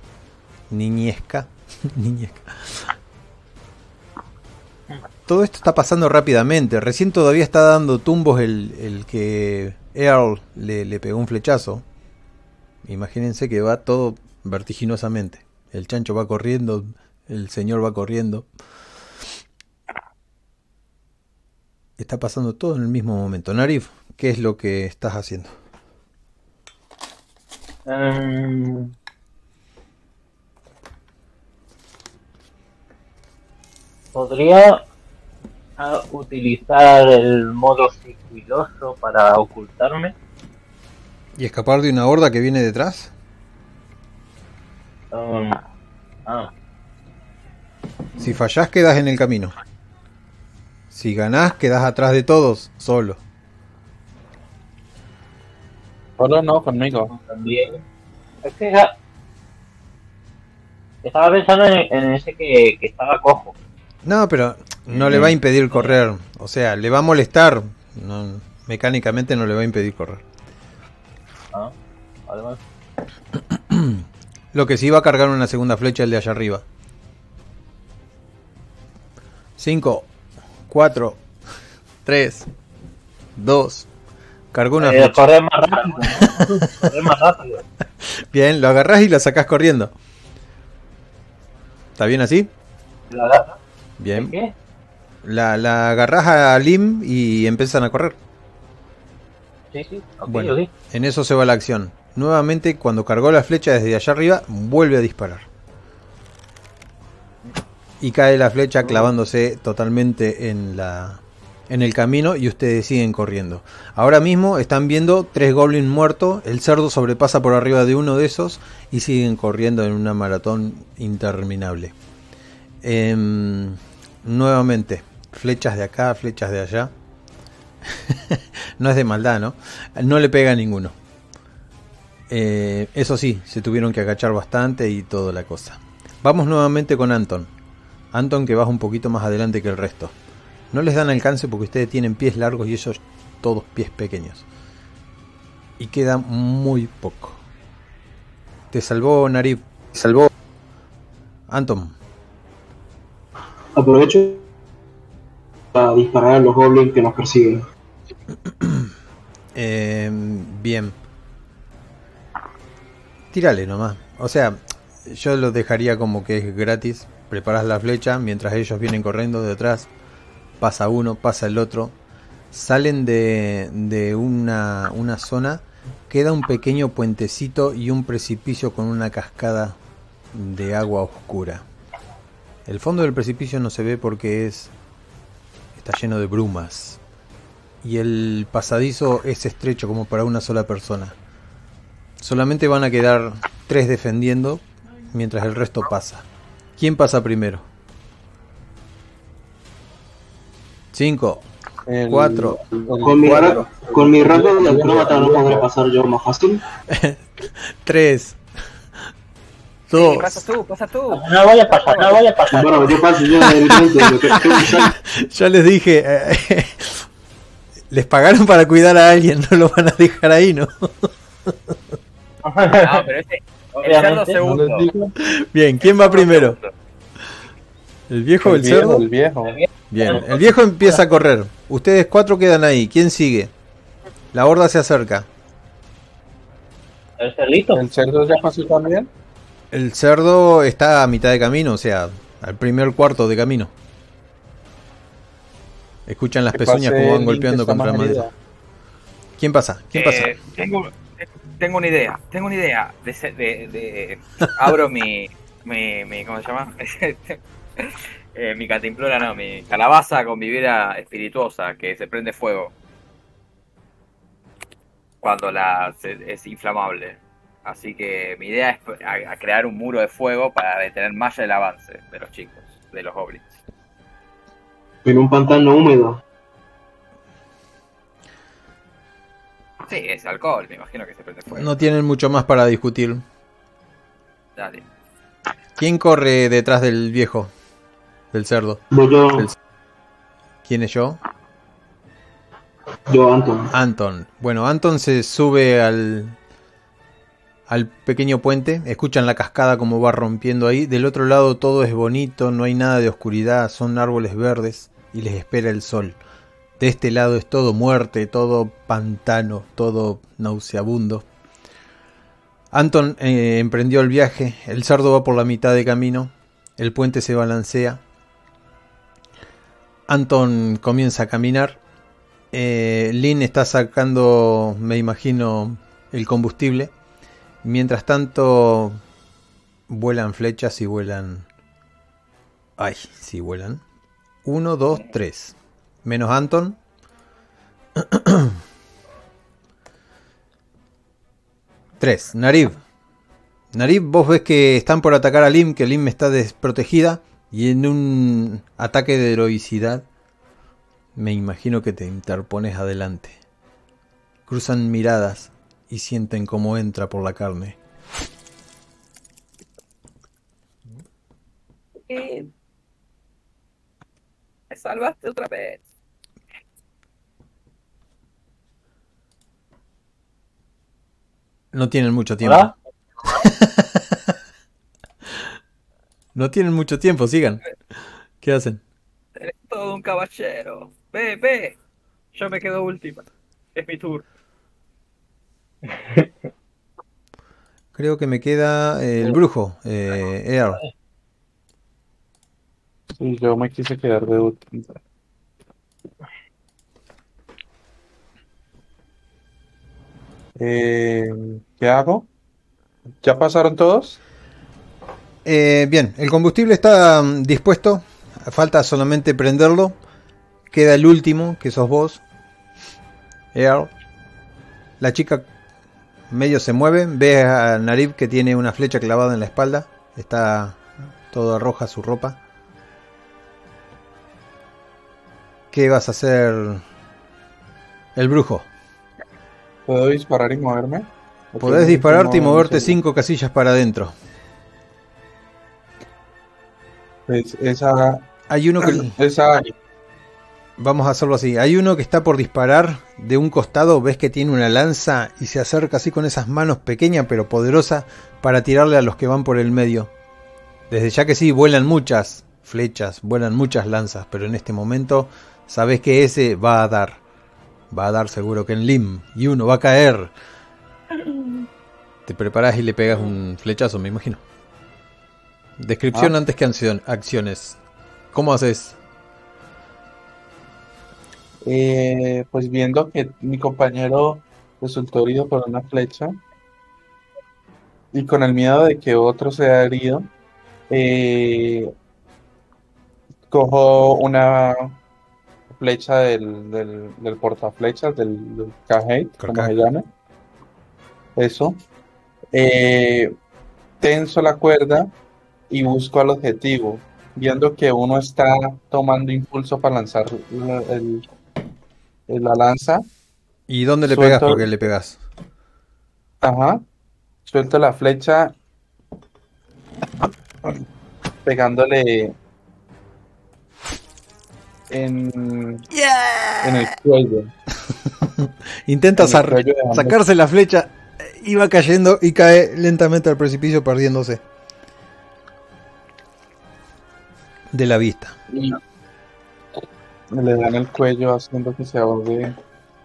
niñesca. niñesca. Todo esto está pasando rápidamente. Recién todavía está dando tumbos el, el que Earl le, le pegó un flechazo. Imagínense que va todo vertiginosamente. El chancho va corriendo, el señor va corriendo. Está pasando todo en el mismo momento. Narif, ¿qué es lo que estás haciendo? Em, ¿Podría ah, utilizar el modo sigiloso para ocultarme? ¿Y escapar de una horda que viene detrás? Em, ah, Si fallás, quedas en el camino. Si ganás, quedas atrás de todos, solo. Solo no, conmigo. también. Es que ya- estaba pensando en, en ese que, que estaba cojo. No, pero no le va a impedir correr. O sea, le va a molestar. No, mecánicamente no le va a impedir correr. Ah, además. Lo que sí va a cargar una segunda flecha el de allá arriba. 5, 4, 3, 2. Cargó una Eh, flecha. correr más rápido. correr más rápido. Bien, lo agarrás y la sacás corriendo. ¿Está bien así? La- Bien. ¿Qué? La, la agarrás a Lim y empiezan a correr. Sí, sí. ok, Bueno. En eso se va la acción. Nuevamente, cuando cargó la flecha desde allá arriba, vuelve a disparar. Y cae la flecha clavándose totalmente en la en el camino y ustedes siguen corriendo. Ahora mismo están viendo tres goblins muertos, el cerdo sobrepasa por arriba de uno de esos y siguen corriendo en una maratón interminable. Em, nuevamente, flechas de acá, flechas de allá. no es de maldad, ¿no? No le pega a ninguno. Eh, eso sí, se tuvieron que agachar bastante y toda la cosa. Vamos nuevamente con Anton. Anton que vas un poquito más adelante que el resto. No les dan alcance porque ustedes tienen pies largos y ellos todos pies pequeños. Y queda muy poco. Te salvó Narib. Salvó. Anton. Aprovecho para disparar a los goblins que nos persiguen. Eh, bien. Tírale nomás. O sea, yo lo dejaría como que es gratis. Preparas la flecha mientras ellos vienen corriendo detrás. Pasa uno, pasa el otro. Salen de, de una, una zona. Queda un pequeño puentecito y un precipicio con una cascada de agua oscura. El fondo del precipicio no se ve porque es está lleno de brumas y el pasadizo es estrecho como para una sola persona. Solamente van a quedar tres defendiendo mientras el resto pasa. ¿Quién pasa primero? 5, El- 4, el- Con mi, con mi rango de acróbata no podré pasar yo más fácil. 3, Sí, 2. pasa tú, pasa tú. No voy a pasar, no voy a pasar. Bueno, yo paso yo Ya les dije, eh, les pagaron para cuidar a alguien, no lo van a dejar ahí, ¿no? No, pero ese. El. ¿No digo? Bien, ¿quién va primero? ¿El viejo o el cerdo? el viejo. Bien, el viejo empieza a correr. Ustedes cuatro quedan ahí. ¿Quién sigue? La horda se acerca. ¿El cerdito? ¿El cerdo ya pasó también? El cerdo está a mitad de camino, o sea, al primer cuarto de camino. Escuchan las pezuñas como van golpeando contra más madera. ¿Quién pasa? ¿Quién pasa? Eh, tengo, tengo una idea, tengo una idea. De, se- de, de- abro mi, mi, mi- ¿Cómo se llama? Eh, mi cantimplora, no, mi calabaza con vivera espirituosa que se prende fuego. Cuando la se- es inflamable. Así que mi idea es a- a crear un muro de fuego para detener más el avance de los chicos, de los goblins. En un pantano húmedo. Sí, es alcohol, me imagino que se prende fuego. No tienen mucho más para discutir. Dale. ¿Quién corre detrás del viejo? Del cerdo. Yo, El- ¿Quién es yo? yo Anton. Anton. Bueno, Anton se sube al, al pequeño puente. Escuchan la cascada como va rompiendo ahí. Del otro lado todo es bonito, no hay nada de oscuridad, son árboles verdes y les espera el sol. De este lado es todo muerte, todo pantano, todo nauseabundo. Anton eh, emprendió el viaje, el cerdo va por la mitad de camino, el puente se balancea. Anton comienza a caminar. Eh, Lynn está sacando, me imagino, el combustible. Mientras tanto, vuelan flechas y vuelan... Ay, sí, vuelan. Uno, dos, tres. Menos Anton. Tres. Narib. Narib, vos ves que están por atacar a Lim, que Lim está desprotegida. Y en un ataque de heroicidad, me imagino que te interpones adelante. Cruzan miradas y sienten cómo entra por la carne. Me salvaste otra vez. No tienen mucho tiempo. ¿Hola? No tienen mucho tiempo, sigan. ¿Qué hacen? Eres todo un caballero. Ve, ve. Yo me quedo última. Es mi tour. Creo que me queda eh, el brujo, eh, Earl. Sí, yo me quise quedar de último. Eh, ¿qué hago? ¿Ya pasaron todos? Eh, bien, el combustible está mm, dispuesto. Falta solamente prenderlo. Queda el último, que sos vos. Earl. La chica medio se mueve. Ve a Narib que tiene una flecha clavada en la espalda. Está toda roja su ropa. ¿Qué vas a hacer? El brujo. ¿Puedo disparar y moverme? Podés dispararte y moverte cinco casillas para adentro. Pues esa, Hay uno que... esa Vamos a hacerlo así. Hay uno que está por disparar de un costado, ves que tiene una lanza y se acerca así con esas manos pequeñas pero poderosas para tirarle a los que van por el medio. Desde ya que sí, vuelan muchas flechas, vuelan muchas lanzas, pero en este momento sabes que ese va a dar. Va a dar seguro que en Lim y uno va a caer. Te preparas y le pegas un flechazo, me imagino. Descripción Ah. antes que acciones. ¿Cómo haces? Eh, pues viendo que mi compañero resultó herido por una flecha y con el miedo de que otro sea herido, eh, cojo una flecha del, del, del portaflechas, del, del Cajate, como se llame. Eso. Eh, tenso la cuerda y busco al objetivo, viendo que uno está tomando impulso para lanzar la- el, el- la lanza. ¿Y dónde le Suelto- pegas? Porque le pegas. Ajá. Suelto la flecha pegándole en, en el cuello. Intenta En el cuello ambos. sacarse la flecha, iba cayendo y cae lentamente al precipicio perdiéndose de la vista. Y le dan el cuello haciendo que se ahogue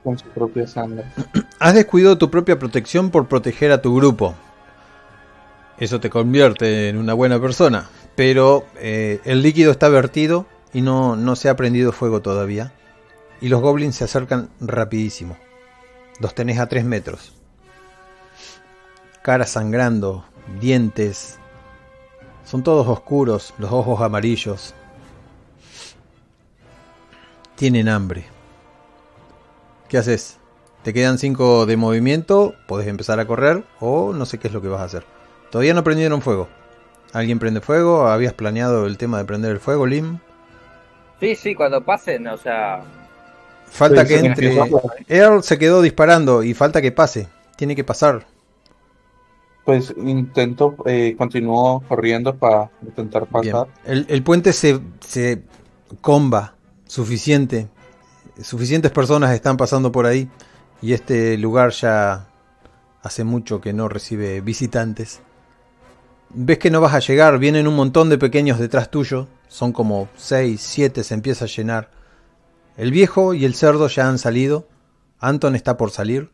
con su propia sangre. Has descuidado tu propia protección por proteger a tu grupo. Eso te convierte en una buena persona. Pero eh, el líquido está vertido y no, no se ha prendido fuego todavía. Y los goblins se acercan rapidísimo. Los tenés a 3 metros. Cara sangrando, dientes. Son todos oscuros, los ojos amarillos. Tienen hambre. ¿Qué haces? Te quedan 5 de movimiento, puedes empezar a correr o no sé qué es lo que vas a hacer. Todavía no prendieron fuego. ¿Alguien prende fuego? ¿Habías planeado el tema de prender el fuego, Lim? Sí, sí, cuando pasen, o sea, Falta Sí, que entre. Earl se quedó disparando y falta que pase. Tiene que pasar. Pues intento, eh, continúo corriendo para intentar pasar. El, el puente se, se comba suficiente. Suficientes personas están pasando por ahí. Y este lugar ya hace mucho que no recibe visitantes. Ves que no vas a llegar. Vienen un montón de pequeños detrás tuyo. Son como 6, 7. Se empieza a llenar. El viejo y el cerdo ya han salido. Anton está por salir.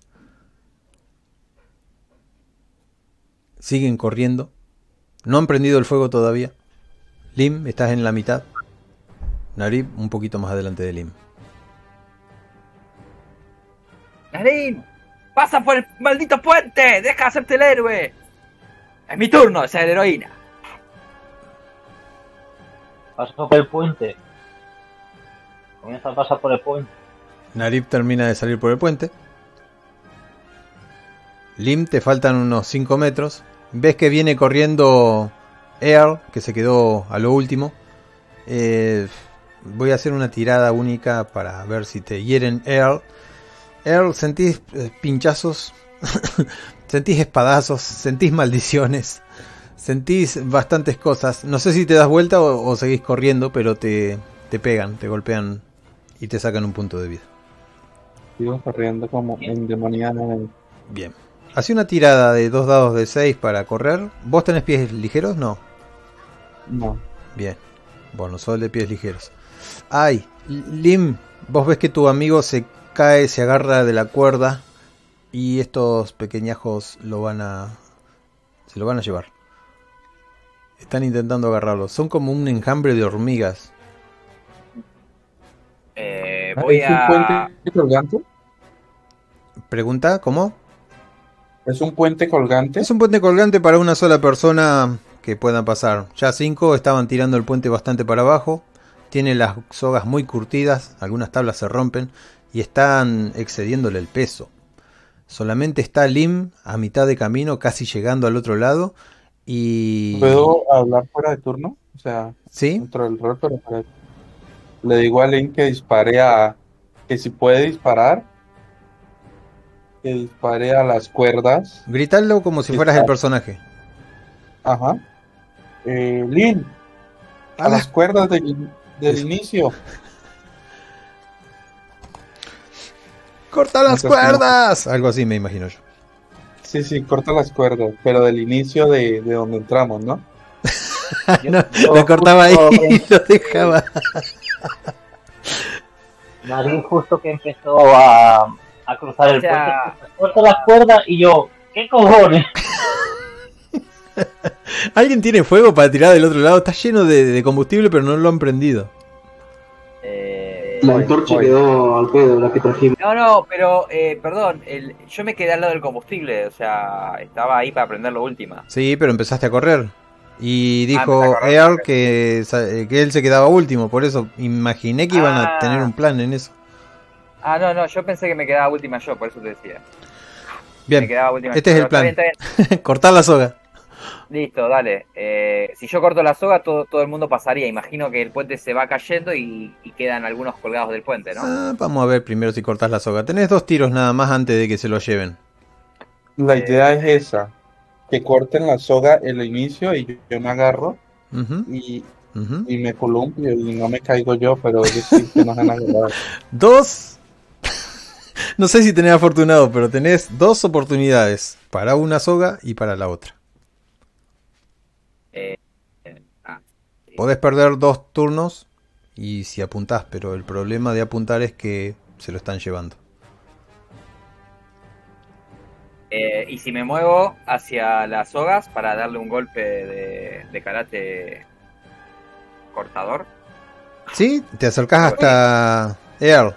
Siguen corriendo. No han prendido el fuego todavía. Lim, estás en la mitad. Narib, un poquito más adelante de Lim. Narín, pasa por el maldito puente, deja de hacerte el héroe. Es mi turno de ser heroína. Pasa por el puente. Comienza a pasar por el puente. Narib termina de salir por el puente. Lim, te faltan unos 5 metros. Ves que viene corriendo Earl, que se quedó a lo último. Eh, voy a hacer una tirada única para ver si te hieren Earl. Earl, sentís eh, pinchazos, sentís espadazos, sentís maldiciones, sentís bastantes cosas. No sé si te das vuelta o, o seguís corriendo, pero te, te pegan, te golpean y te sacan un punto de vida. Sigo corriendo como endemoniada. Bien. Hace una tirada de dos dados de 6 para correr. ¿Vos tenés pies ligeros? No. No. Bien. Bueno, el de pies ligeros. Ay, Lim, vos ves que tu amigo se cae, se agarra de la cuerda y estos pequeñajos lo van a... se lo van a llevar. Están intentando agarrarlo. Son como un enjambre de hormigas. Eh, Ah, voy ¿Es un puente colgante? Pregunta, ¿cómo? ¿Es un puente colgante? Es un puente colgante para una sola persona que pueda pasar. Ya cinco estaban tirando el puente bastante para abajo. Tiene las sogas muy curtidas, algunas tablas se rompen y están excediéndole el peso. Solamente está Lim a mitad de camino, casi llegando al otro lado. Y. ¿Puedo hablar fuera de turno? O sea, ¿Sí? dentro del rol, pero de- Le digo a Link que dispare a... que si puede disparar, que dispare a las cuerdas. Gritadlo como si fueras el personaje. Ajá. Eh, Link, a A las las- cuerdas del, del inicio. ¡Corta las Entonces, cuerdas! Algo así me imagino yo. Sí, sí, corta las cuerdas, pero del inicio de, de donde entramos, ¿no? No, yo lo cortaba ahí y lo dejaba. Narín justo que empezó a, a cruzar el O sea- puente, corta las cuerdas y yo, ¿qué cojones? ¿Alguien tiene fuego para tirar del otro lado? Está lleno de, de combustible, pero no lo han prendido. Eh, La antorcha quedó al pedo, la que trajimos. No, no, pero, eh, perdón, el, yo me quedé al lado del combustible, o sea, estaba ahí para prender lo última. Sí, pero empezaste a correr. Y Ah, dijo empecé a correr, Earl que, eh, que él se quedaba último, por eso imaginé que iban a Ah. tener un plan en eso. Ah, no, no, yo pensé que me quedaba última yo, por eso te decía. Me Bien, quedaba última este yo, es el plan. está bien, está bien. cortar la soga. Listo, dale. Eh, si yo corto la soga, todo, todo el mundo pasaría. Imagino que el puente se va cayendo y, y quedan algunos colgados del puente, ¿no? Ah, vamos a ver primero si cortas la soga. Tenés dos tiros nada más antes de que se lo lleven. La Eh, idea es esa, que corten la soga el inicio y yo, yo me agarro y, me columpio y no me caigo yo, pero ellos sí que nos han agarrado. Dos. no sé si tenés afortunado, pero tenés dos oportunidades. Para una soga y para la otra. Eh, eh, ah, sí. Podés perder dos turnos y si apuntás, pero el problema de apuntar es que se lo están llevando. Eh, y si me muevo hacia las sogas para darle un golpe de, de karate cortador. ¿Sí? Te acercás hasta Earl.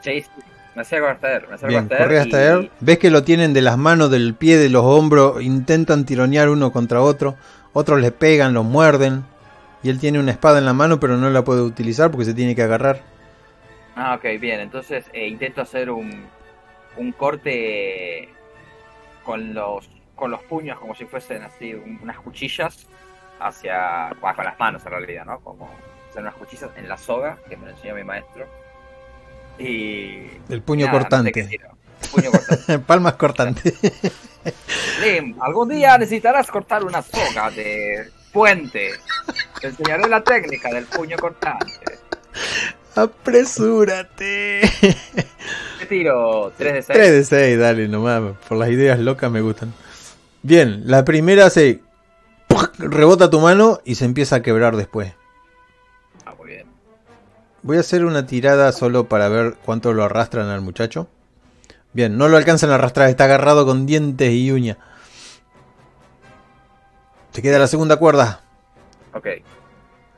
Sí, sí, me acerco hasta él. Me acerco Bien, hasta hasta y- Earl. Ves que lo tienen de las manos, del pie, de los hombros. Intentan tironear uno contra otro. Otros le pegan, los muerden. Y él tiene una espada en la mano, pero no la puede utilizar porque se tiene que agarrar. Ah, ok, bien. Entonces eh, intento hacer un, un corte con los con los puños como si fuesen así un- unas cuchillas hacia bah, con las manos en realidad, ¿no? Como hacer unas cuchillas en la soga que me lo enseñó mi maestro. Y El puño nada, no sé cortante. tiro. Puño cortante. Palmas cortantes. Lim, algún día necesitarás cortar una soga de puente. Te enseñaré la técnica del puño cortante. Apresúrate. ¿Qué tiro? 3 de 6. 3 de 6, dale nomás. Por las ideas locas me gustan. Bien, la primera se ¡puc! rebota tu mano y se empieza a quebrar después. Ah, muy bien. Voy a hacer una tirada solo para ver cuánto lo arrastran al muchacho. Bien, no lo alcanzan a arrastrar, está agarrado con dientes y uña. Te queda la segunda cuerda. Ok.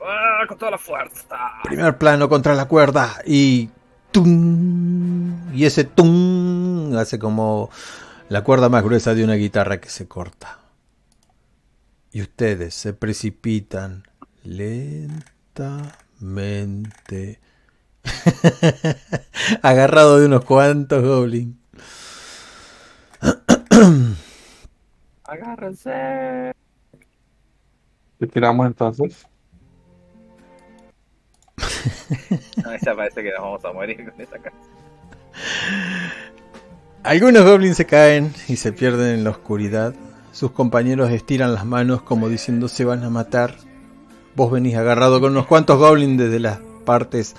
Ah, con toda la fuerza. Primer plano contra la cuerda y tum y ese tum hace como la cuerda más gruesa de una guitarra que se corta. Y ustedes se precipitan lentamente agarrado de unos cuantos goblins. Agárrense. ¿Qué tiramos entonces? No, esa parece que nos vamos a morir con esa casa. Algunos goblins se caen y se pierden en la oscuridad. Sus compañeros estiran las manos como diciendo se van a matar. Vos venís agarrado con unos cuantos goblins desde las partes,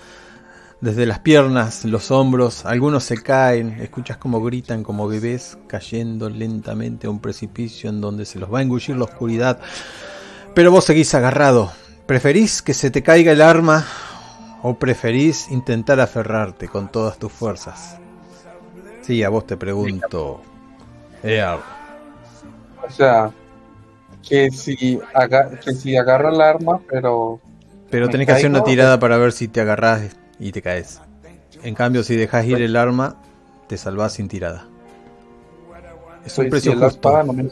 desde las piernas, los hombros. Algunos se caen, escuchas como gritan como bebés cayendo lentamente a un precipicio en donde se los va a engullir la oscuridad. Pero vos seguís agarrado. ¿Preferís que se te caiga el arma o preferís intentar aferrarte con todas tus fuerzas? Sí, a vos te pregunto. Ear. O sea, que si, que si agarro el arma, pero Pero ¿Me tenés que hacer una tirada para ver si te agarrás y te caes. En cambio, si dejas ir el arma, te salvás sin tirada. Es un pues, precio si justo. espada no me.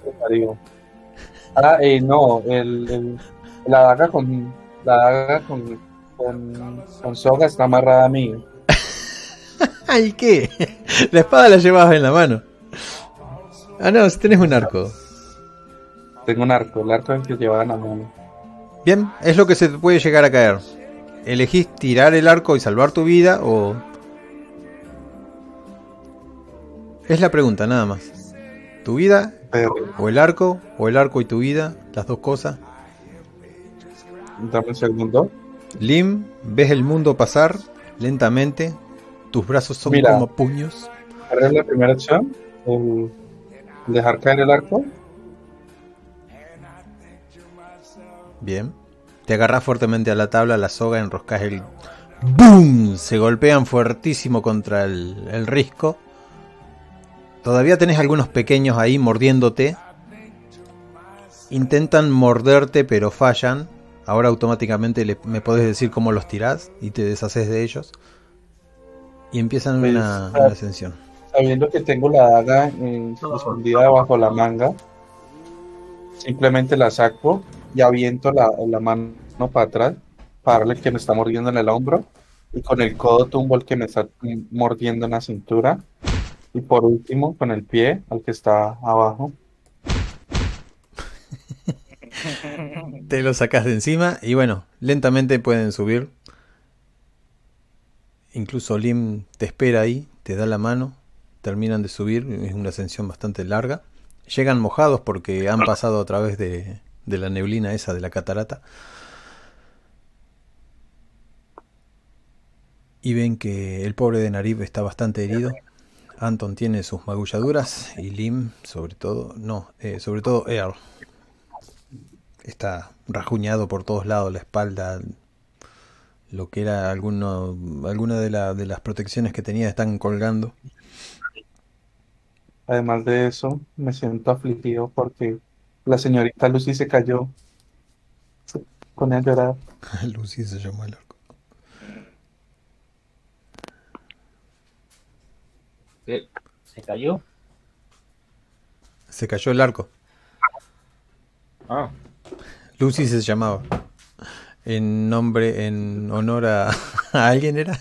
Ah, eh, no, el, el- la daga con la daga con, con, con soga está amarrada a mí. ¿Ay qué? La espada la llevabas en la mano. Ah, no, si tenés un arco. Tengo un arco, el arco es el que llevaba en la mano. Bien, es lo que se te puede llegar a caer. ¿Elegís tirar el arco y salvar tu vida o...? Es la pregunta, nada más. ¿Tu vida Pero o el arco o el arco y tu vida? Las dos cosas. dame un segundo. Lim, ves el mundo pasar lentamente. Tus brazos son Mira. como puños. ¿Cuál es la primera opción? El dejar caer el arco. Bien. Te agarras fuertemente a la tabla, la soga, enroscas el... ¡Boom! Se golpean fuertísimo contra el, el risco. Todavía tenés algunos pequeños ahí mordiéndote. Intentan morderte pero fallan. Ahora automáticamente le- me podés decir cómo los tirás y te deshaces de ellos. Y empiezan Pues, una, ah, una ascensión. Sabiendo que tengo la daga eh, escondida debajo la manga, simplemente la saco y aviento la, la mano para atrás para darle que me está mordiendo en el hombro y con el codo tumbo el que me está mordiendo en la cintura y por último con el pie al que está abajo. Te lo sacas de encima y bueno, lentamente pueden subir. Incluso Lim te espera ahí, te da la mano, terminan de subir, es una ascensión bastante larga. Llegan mojados porque han pasado a través de, de la neblina esa de la catarata. Y ven que el pobre de Narib está bastante herido. Anton tiene sus magulladuras y Lim, sobre todo, no, eh, sobre todo Earl. Está rajuñado por todos lados, la espalda, lo que era alguno, alguna de, la- de las protecciones que tenía están colgando. Además de eso, me siento afligido porque la señorita Lucy se cayó. Se pone a llorar. Lucy se llamó el arco. ¿Se cayó? Se cayó el arco. Ah, Lucy se llamaba. En nombre, en honor a, a alguien era.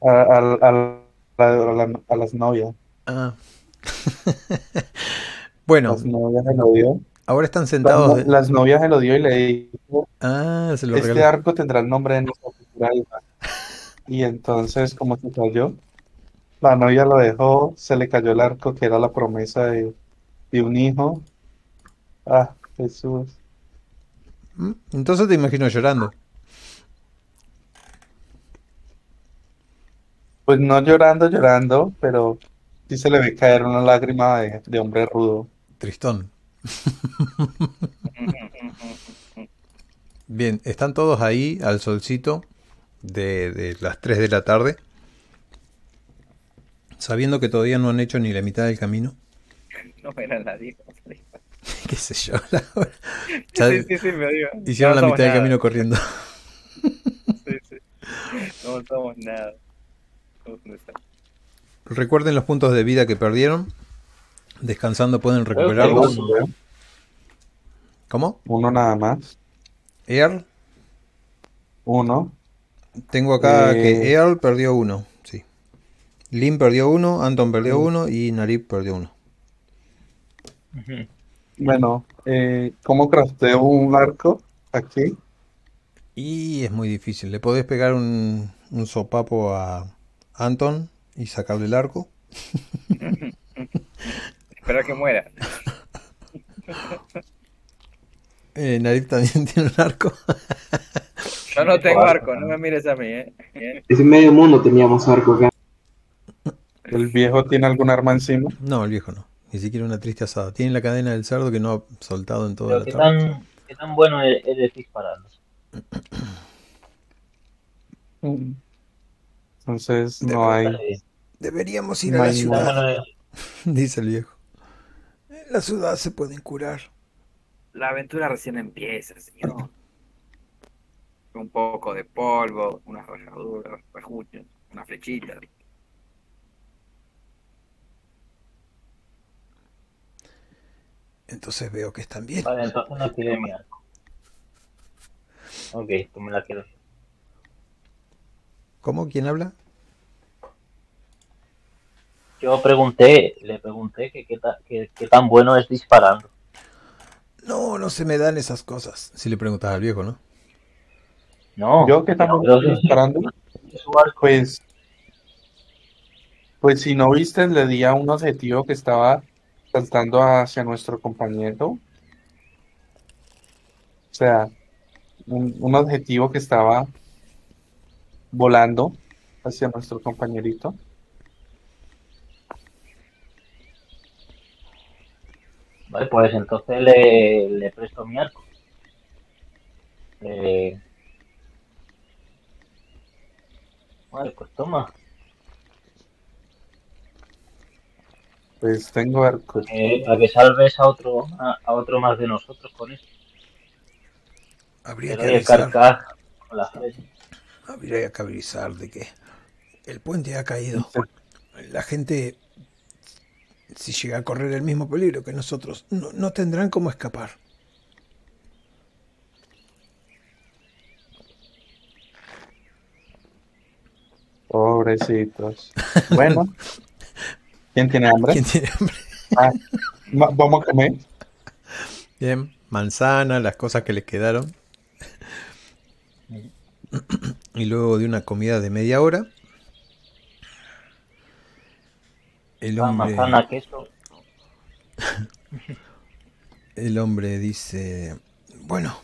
A, a- a la- a la- a las novias. Ah. bueno, Las novias se lo dio. ahora están sentados. las novias se lo dio y le dijo, Ah, se lo este regaló. arco tendrá el nombre de nuestra futura hija. Y entonces, como se cayó, la novia lo dejó, se le cayó el arco que era la promesa de, de un hijo. Ah, Jesús. Mm, Entonces te imagino llorando. Pues no llorando, llorando, pero sí se le ve caer una lágrima de, de hombre rudo. Tristón. Bien, están todos ahí al solcito de, de las 3 de la tarde, sabiendo que todavía no han hecho ni la mitad del camino. No era nadie. ¿Qué sé yo? la hora. Sí, sí, sí, me digo. hicieron No la mitad del camino corriendo. Sí, sí. No somos nada. Somos. Recuerden los puntos de vida que perdieron. Descansando pueden recuperarlos. uno. ¿Cómo? Uno nada más. Earl. Uno. Tengo acá Eh. que Earl perdió uno. Lynn perdió uno, Anton perdió uno y Narib perdió uno. Bueno, eh, ¿cómo crafteo un arco aquí? Y es muy difícil. Le podés pegar un, un sopapo a Anton y sacarle el arco. Espera que muera. Eh, Narib también tiene un arco. Yo no tengo arco, no me mires a mí, ¿eh? Ese medio mundo teníamos arco acá. ¿El viejo tiene algún arma encima? No, el viejo no. Ni siquiera una triste asada. Tiene la cadena del cerdo que no ha soltado en toda Pero la ¿qué tarde. tan, qué tan bueno e-, eres, eres disparando? Entonces no hay. Deberíamos ir No a la hay ¿qué tan ciudad, dice el viejo. En la ciudad se pueden curar. La aventura recién empieza, señor. Un poco de polvo, unas rajaduras, rajuños, una flechita. Entonces veo que están bien. Vale, entonces no quiere mi arco. Ok, tú me la quieres. ¿Cómo? ¿Quién habla? Yo pregunté, le pregunté que qué, ta- que- tan bueno es disparando. No, no se me dan esas cosas. Si le preguntas al viejo, ¿no? No, ¿Yo qué estamos pero sí, disparando? Pues, pues si no viste, le di a un objetivo que estaba saltando hacia nuestro compañero. O sea, un, un objetivo que estaba volando hacia nuestro compañerito. Vale, pues entonces le, le presto mi arco. Le- Vale, pues toma. Pues tengo arco. Eh, para que salves a otro, a, a otro más de nosotros con eso. Habría Te que avisar. Habría que avisar de que el puente ha caído. La gente, si llega a correr el mismo peligro que nosotros, no, no tendrán cómo escapar. Pobrecitos. Bueno, ¿quién tiene hambre? ¿Quién tiene hambre? Ah, va- vamos a comer. Bien, manzana, las cosas que les quedaron. Y luego de una comida de media hora, el Ah, hombre, manzana, queso. el hombre dice, bueno,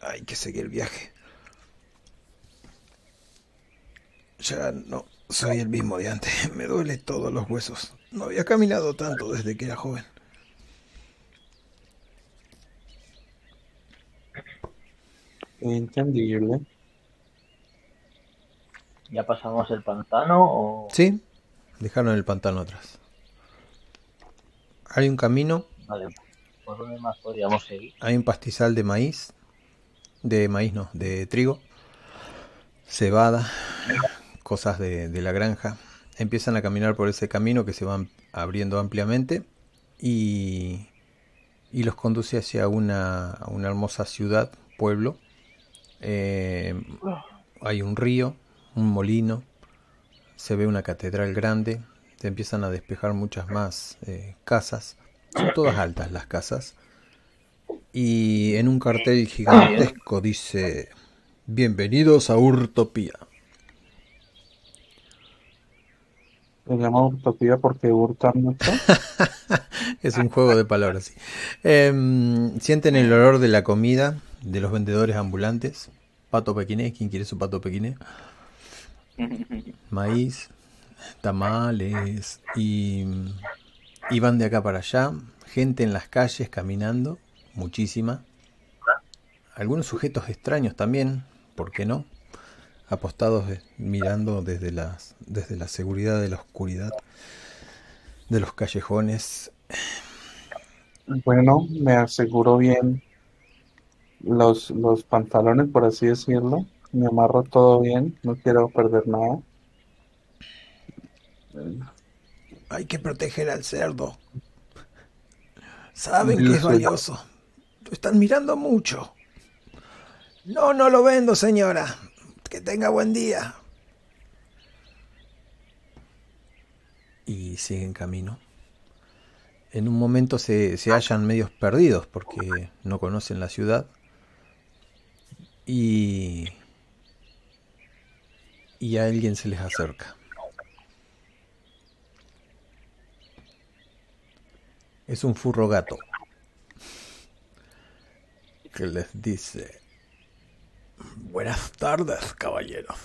hay que seguir el viaje. Ya no soy el mismo de antes, me duele todos los huesos. No había caminado tanto desde que era joven. Entendible. ¿Ya pasamos el pantano o...? Sí, Dejaron el pantano atrás. Hay un camino, Vale, ¿por dónde más podríamos seguir? hay un pastizal de maíz. De maíz no, de trigo. Cebada. Cosas de, de la granja. Empiezan a caminar por ese camino que se va abriendo ampliamente. Y, y los conduce hacia una, una hermosa ciudad, pueblo. Eh, hay un río, un molino, se ve una catedral grande, se empiezan a despejar muchas más eh, casas, son todas altas las casas, y en un cartel gigantesco dice, bienvenidos a Urtopía. Se porque mucho. Es un juego de palabras. sí. Em, sienten el olor de la comida de los vendedores ambulantes. Pato pequiné, ¿quién quiere su pato pequiné? Maíz, tamales y, y van de acá para allá. Gente en las calles caminando, muchísima. Algunos sujetos extraños también, ¿por qué no? Apostados eh, mirando desde las, desde la seguridad de la oscuridad de los callejones. Bueno, me aseguro bien los, los pantalones, por así decirlo. Me amarro todo bien, no quiero perder nada. Hay que proteger al cerdo. Saben que es valioso. Lo están mirando mucho. No, no lo vendo, señora. Que tenga buen día. Y siguen camino. En un momento se, se hallan medios perdidos porque no conocen la ciudad. Y, y a alguien se les acerca. Es un furro gato que les dice, buenas tardes, caballeros.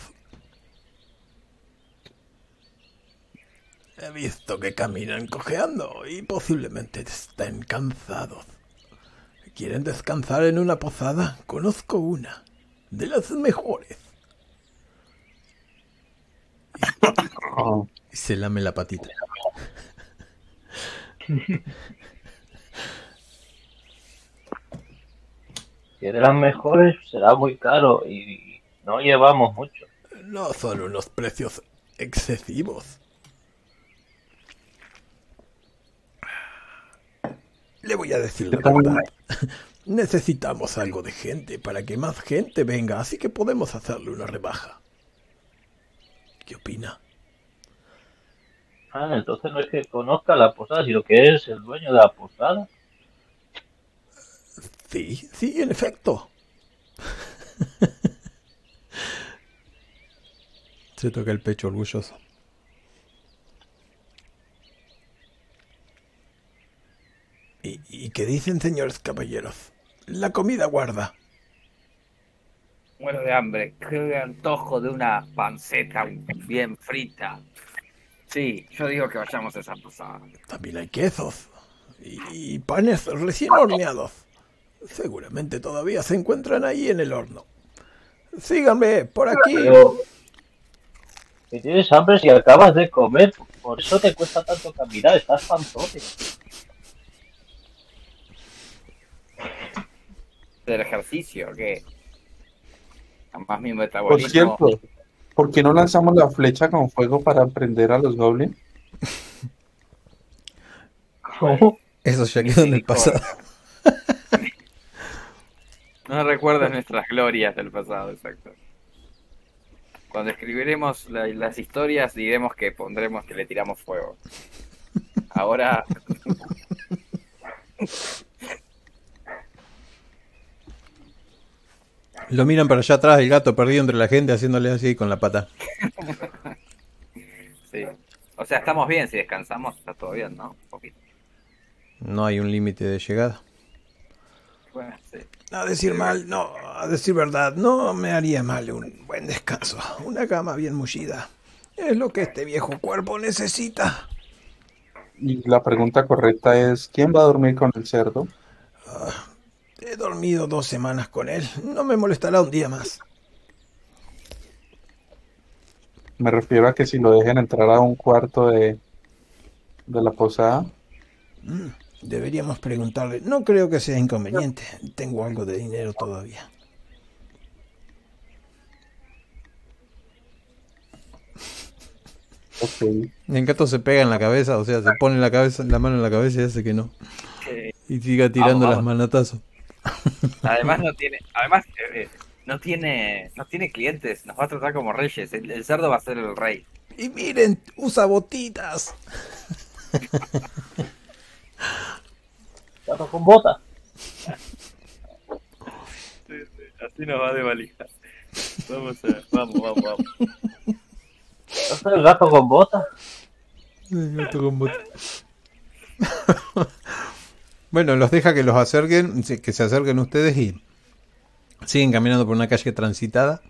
He visto que caminan cojeando y posiblemente estén cansados. ¿Quieren descansar en una posada? Conozco una, de las mejores. Y se lame la patita. De las mejores, será muy caro y no llevamos mucho. No son unos precios excesivos. Le voy a decir la verdad. Necesitamos algo de gente para que más gente venga, así que podemos hacerle una rebaja. ¿Qué opina? Ah, entonces no es que conozca la posada, sino que es el dueño de la posada. Sí, sí, en efecto. Se toca el pecho orgulloso. ¿Y, y qué dicen, señores caballeros? La comida guarda. Muero de hambre. Qué antojo de una panceta bien frita. Sí, yo digo que vayamos a esa posada. También hay quesos y, y panes recién horneados. Seguramente todavía se encuentran ahí en el horno. Síganme, por aquí. Pero si tienes hambre si acabas de comer, por eso te cuesta tanto caminar, estás panzote. Del ejercicio, que Además mi por cierto, ¿por qué no lanzamos la flecha con fuego para prender a los goblins? ¿Cómo? Eso ya quedó en el pasado. No recuerdas nuestras glorias del pasado, exacto. Cuando escribiremos la- las historias diremos que pondremos que le tiramos fuego. Ahora Lo miran para allá atrás, el gato perdido entre la gente, haciéndole así con la pata. sí. O sea, estamos bien, si descansamos está todo bien, ¿no? Un poquito. No hay un límite de llegada. Bueno, sí. A decir mal, no, a decir verdad, no me haría mal un buen descanso. Una cama bien mullida. Es lo que este viejo cuerpo necesita. Y la pregunta correcta es, ¿quién va a dormir con el cerdo? He dormido dos semanas con él. No me molestará un día más. Me refiero a que si lo dejen entrar a un cuarto de, de la posada. Mm, deberíamos preguntarle. No creo que sea inconveniente. Tengo algo de dinero todavía. Ok. El gato se pega en la cabeza, o sea, se pone la cabeza, la mano en la cabeza y hace que no. Eh, Y siga tirando Vamos, las manatazos. además no tiene, además eh, no tiene, no tiene clientes, nos va a tratar como reyes. El, el cerdo va a ser el rey. Y miren, usa botitas. Gato con bota. Así nos va de valija. Vamos a, vamos, vamos, vamos. ¿No el gato con bota? El gato con bota. bueno, los deja que los acerquen, sí, que se acerquen ustedes y siguen caminando por una calle transitada.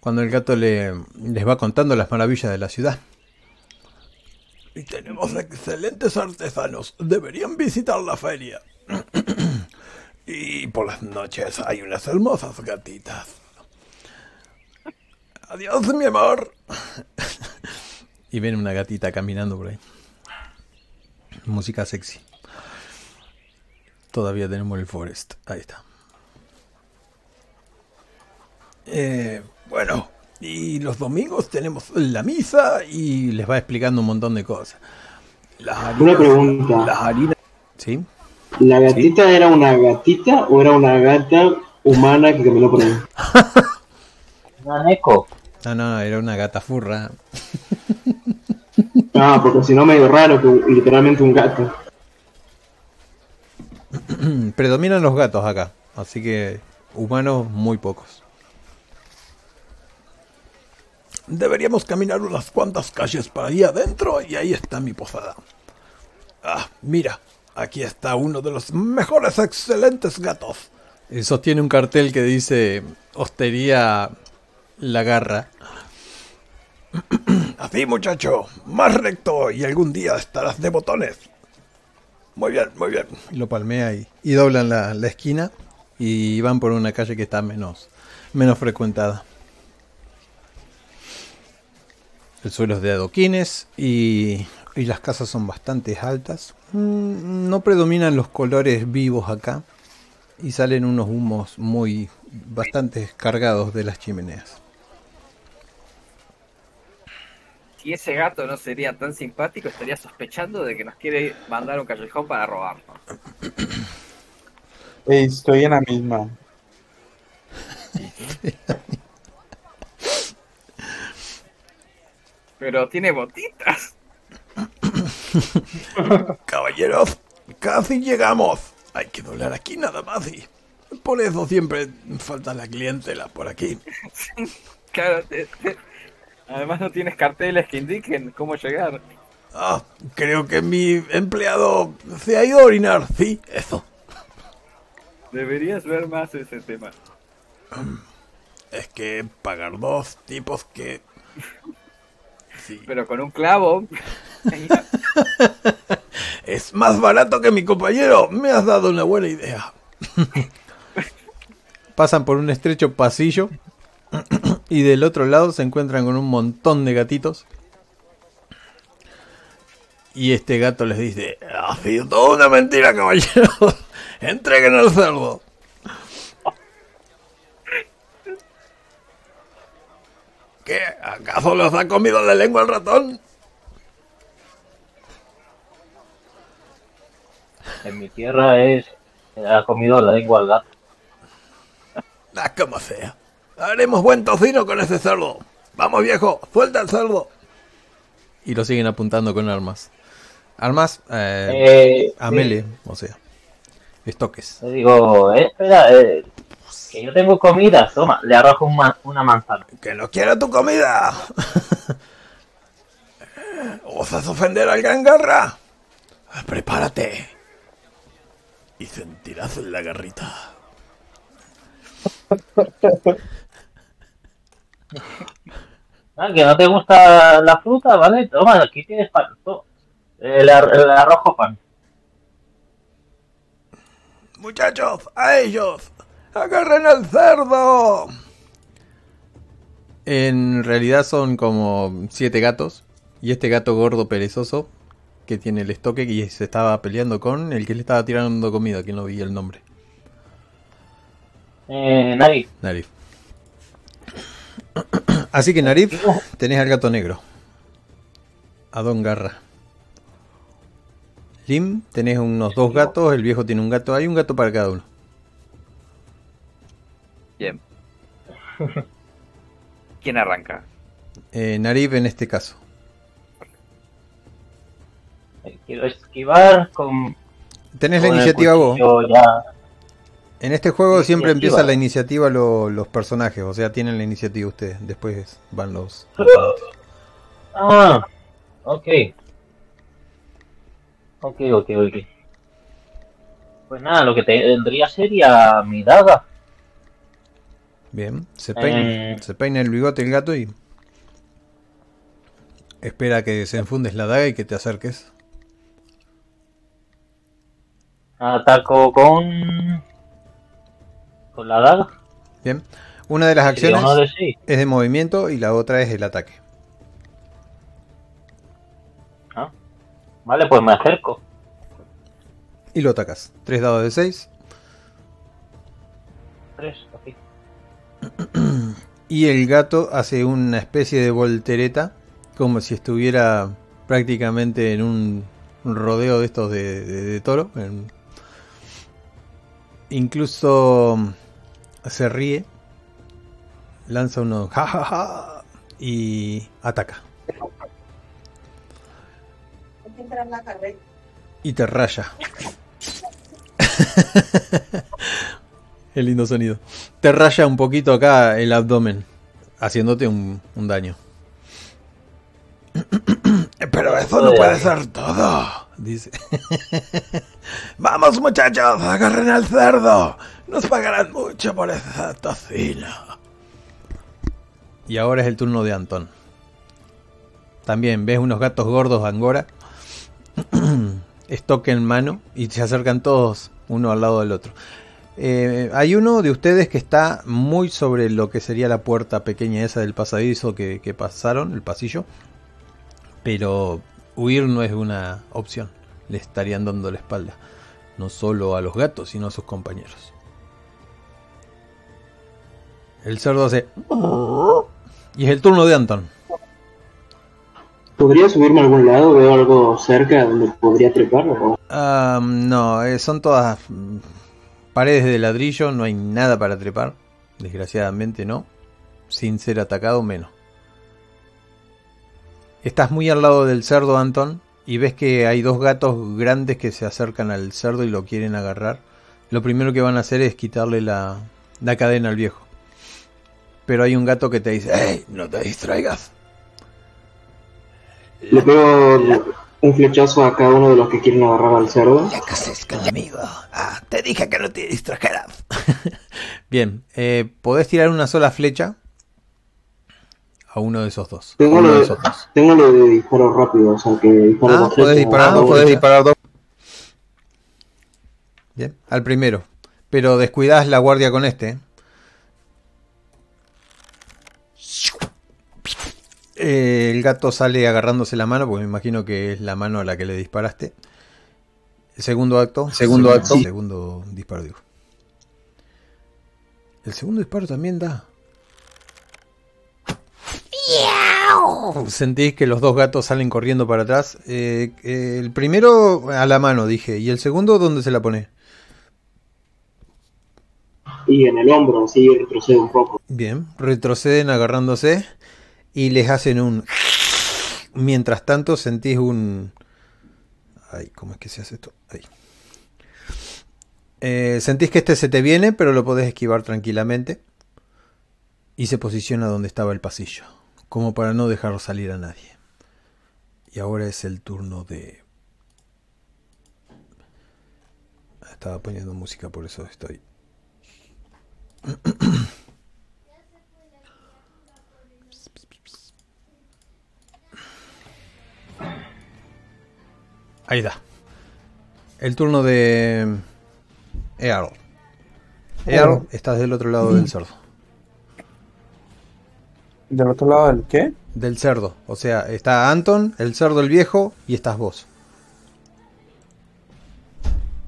Cuando el gato le, les va contando las maravillas de la ciudad. Y tenemos excelentes artesanos. Deberían visitar la feria. y por las noches hay unas hermosas gatitas. Adiós, mi amor. y ven una gatita caminando por ahí. Música sexy. Todavía tenemos el Forest. Ahí está. Eh, bueno, y los domingos tenemos la misa y les va explicando un montón de cosas. Las Una pregunta. Las harinas. ¿Sí? ¿La gatita era una gatita o era una gata humana que caminó por ahí? Neko. No, no, era una gata furra. Ah, porque si no medio raro que literalmente un gato. Predominan los gatos acá, así que humanos muy pocos. Deberíamos caminar unas cuantas calles para ahí adentro y ahí está mi posada. Ah, mira, aquí está uno de los mejores, excelentes gatos. Y sostiene un cartel que dice Hostería La Garra. Así, muchacho, más recto y algún día estarás de botones. Muy bien, muy bien. Y lo palmea y, y doblan la, la esquina y van por una calle que está menos, menos frecuentada. El suelo es de adoquines y, y las casas son bastante altas. Mm, No predominan los colores vivos acá y salen unos humos muy bastante cargados de las chimeneas. Si ese gato no sería tan simpático, estaría sospechando de que nos quiere mandar un callejón para robarnos. Estoy en la misma. Pero tiene botitas. Caballeros, casi llegamos. Hay que doblar aquí nada más y por eso siempre falta la clientela por aquí. Claro, te- te- además no tienes carteles que indiquen cómo llegar. Ah, creo que mi empleado se ha ido a orinar. Sí, eso. Deberías ver más ese tema. Es que pagar dos tipos que... Sí. Pero con un clavo. Es más barato que mi compañero. Me has dado una buena idea. Pasan por un estrecho pasillo y del otro lado se encuentran con un montón de gatitos. Y este gato les dice, ha sido toda una mentira, caballero. Entreguen al cerdo. ¿Qué? ¿Acaso los ha comido la lengua el ratón? En mi tierra es. Ha comido la lengua al gato. Ah, como sea. Haremos buen tocino con ese cerdo. Vamos, viejo, suelta el cerdo. Y lo siguen apuntando con armas. Armas eh, Eh, a o sea, estoques. Le digo, eh, espera, eh, que yo tengo comida. Toma, le arrojo un ma- una manzana. ¡Que no quiera tu comida! ¿Osas ofender al gran garra? Prepárate. Y sentirás la garrita. Ah, que no te gusta la fruta, ¿vale? Toma, aquí tienes pan. eh, Le, ar- le arrojo pan. Muchachos, a ellos. Agarren al cerdo. En realidad son como siete gatos. Y este gato gordo perezoso que tiene el estoque y se estaba peleando con el que le estaba tirando comida, que no vi el nombre. Eh, Nari, Narif. Así que Narif, tenés al gato negro. A Don Garra. Lim, tenés unos dos gatos, el viejo tiene un gato, hay un gato para cada uno. Bien. ¿Quién arranca? Eh, Narif en este caso. eh, quiero esquivar con. Tenés la con iniciativa vos. Ya. En este juego siempre Iniciativa. empieza la iniciativa lo- los personajes, o sea, tienen la iniciativa ustedes, después van los... Ah, ok. Ok, ok, ok. Pues nada, lo que tendría sería mi daga. Bien, se peina, Eh. se peina el bigote el gato y espera que se enfundes la daga y que te acerques. Ataco con. con la daga. Bien, una de las acciones de seis. es de movimiento y la otra es el ataque. Ah. Vale, pues me acerco. Y lo atacas. Tres dados de 6 Tres, ok. Y el gato hace una especie de voltereta como si estuviera prácticamente en un rodeo de estos de, de- de toro. en- Incluso mm, se ríe, lanza unos ja ja ja y ataca. Y te raya. El lindo sonido. Te raya un poquito acá el abdomen, haciéndote un, un daño. Pero eso no puede ser todo, dice. Vamos muchachos, agarren al cerdo. Nos pagarán mucho por esa tocina. Y ahora es el turno de Antón. También ves unos gatos gordos angora. Estoque en mano y se acercan todos uno al lado del otro. Eh, hay uno de ustedes que está muy sobre lo que sería la puerta pequeña esa del pasadizo que, que pasaron, el pasillo. Pero huir no es una opción. Le estarían dando la espalda. No solo a los gatos, sino a sus compañeros. El cerdo hace... Y es el turno de Anton. ¿Podría subirme a algún lado? ¿Veo algo cerca donde podría trepar? o- Ah, no, eh, son todas paredes de ladrillo, no hay nada para trepar. Desgraciadamente no. Sin ser atacado, menos. Estás muy al lado del cerdo, Anton, y ves que hay dos gatos grandes que se acercan al cerdo y lo quieren agarrar. Lo primero que van a hacer es quitarle la, la cadena al viejo. Pero hay un gato que te dice, ¡Ey! No te distraigas. Le pego un flechazo a cada uno de los que quieren agarrar al cerdo. ¿Qué haces conmigo? Ah, te dije que no te distrajeras. Bien, eh, podés tirar una sola flecha a uno de esos dos. Tengo lo de dos. tengo lo de disparo rápido, o sea que disparo Ah, dos podés disparar dos flechas. disparar dos. Bien, al primero. Pero descuidás la guardia con este. Eh, el gato sale agarrándose la mano, porque me imagino que es la mano a la que le disparaste. El segundo acto. Segundo acto. Sí. Segundo disparo, digo. El segundo disparo también da. Sentís que los dos gatos salen corriendo para atrás. Eh, eh, el primero a la mano, dije. ¿Y el segundo dónde se la pone? Y en el hombro, así retrocedo un poco. Bien, retroceden agarrándose y les hacen un... Mientras tanto sentís un... Ay, ¿cómo es que se hace esto? Ahí. Eh, sentís que este se te viene, pero lo podés esquivar tranquilamente. Y se posiciona donde estaba el pasillo, como para no dejar salir a nadie. Y ahora es el turno de... Estaba poniendo música, por eso estoy... Ahí está. El turno de Earl. Earl, estás del otro lado del cerdo. ¿Del otro lado del qué? Del cerdo. O sea, está Anton, el cerdo el viejo y estás vos.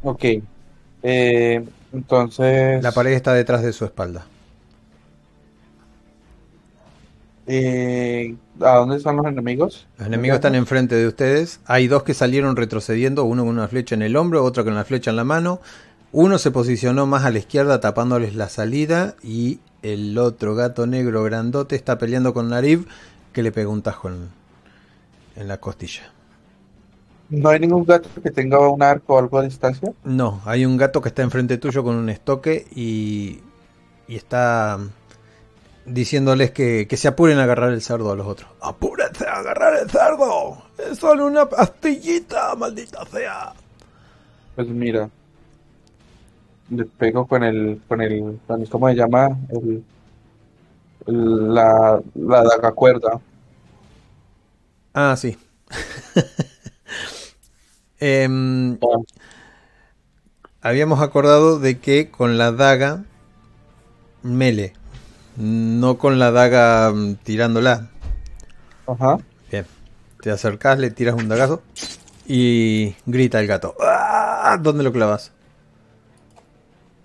Ok. Eh, entonces. La pared está detrás de su espalda. Eh, ¿A dónde están los enemigos? Los enemigos están enfrente de ustedes. Hay dos que salieron retrocediendo, uno con una flecha en el hombro, otro con la flecha en la mano. Uno se posicionó más a la izquierda tapándoles la salida y el otro gato negro grandote está peleando con Narib que le pegó un tajo en, en la costilla. ¿No hay ningún gato que tenga un arco o algo a distancia? No, hay un gato que está enfrente tuyo con un estoque y, y está diciéndoles que, que, se apuren a agarrar el cerdo a los otros. ¡Apúrense a agarrar el cerdo! ¡Es solo una pastillita, maldita sea! Pues mira, le pego con el, con el, ¿cómo se llama? El, el la, la daga cuerda. Ah, sí. eh, habíamos acordado de que con la daga mele, no con la daga mm, tirándola. Ajá. Bien. Te acercas, le tiras un dagazo y grita el gato. ¡Ah! ¿Dónde lo clavas?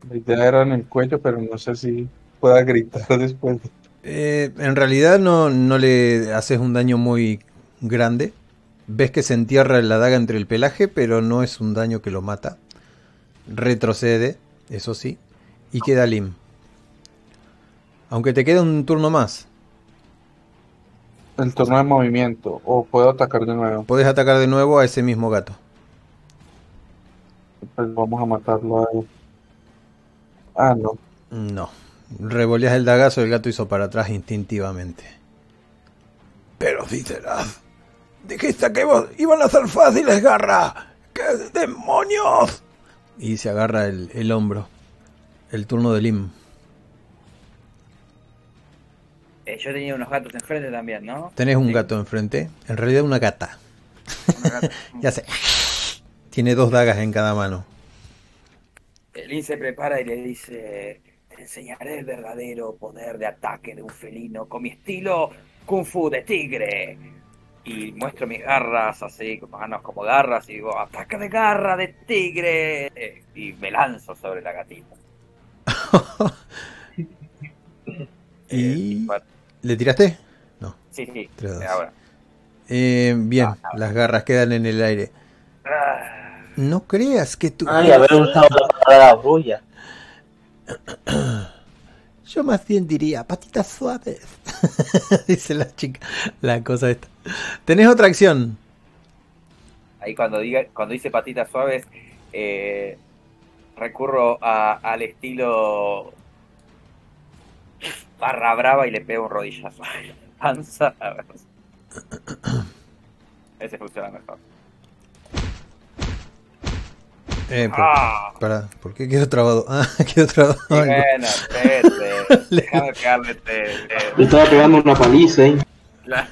La idea era en el cuello, pero no sé si pueda gritar después. Eh, en realidad no, no le haces un daño muy grande. Ves que se entierra la daga entre el pelaje, pero no es un daño que lo mata. Retrocede, eso sí, y queda lim. Aunque te queda un turno más. El turno de movimiento, o puedo atacar de nuevo. Puedes atacar de nuevo a ese mismo gato. Pues vamos a matarlo a él. Ah, no. No. Revoleas el dagazo y el gato hizo para atrás instintivamente. Pero serás. Dijiste que vos iban a ser fáciles, garra. ¡Qué demonios! Y se agarra el, el hombro. El turno de Lim. Eh, yo tenía unos gatos enfrente también, ¿no? Tenés un Sí. gato enfrente. En realidad una gata. Una gata. Ya sé. Tiene dos dagas en cada mano. Lin se prepara y le dice, te enseñaré el verdadero poder de ataque de un felino con mi estilo Kung Fu de tigre. Y muestro mis garras así, con manos como garras, y digo, ataque de garra de tigre. Eh, Y me lanzo sobre la gatita. ¿Y bueno, le tiraste? No. sí, sí, ahora. Eh, bien, Ah, ah. las garras quedan en el aire. Ah, No creas que tú... Ay, haber usado la palabra brulla. Yo más bien diría patitas suaves. Dice la chica. La cosa esta. ¿Tenés otra acción? Ahí cuando diga, cuando dice patitas suaves, eh, recurro a- al estilo barra brava y le pego un rodillazo. Panza. a ver. Ese funciona mejor. Eh, por- Ah, pará, ¿por qué quedó trabado? Ah, quedó trabado. bueno, espérate. Déjame pegarle este. Le estaba pegando una paliza la-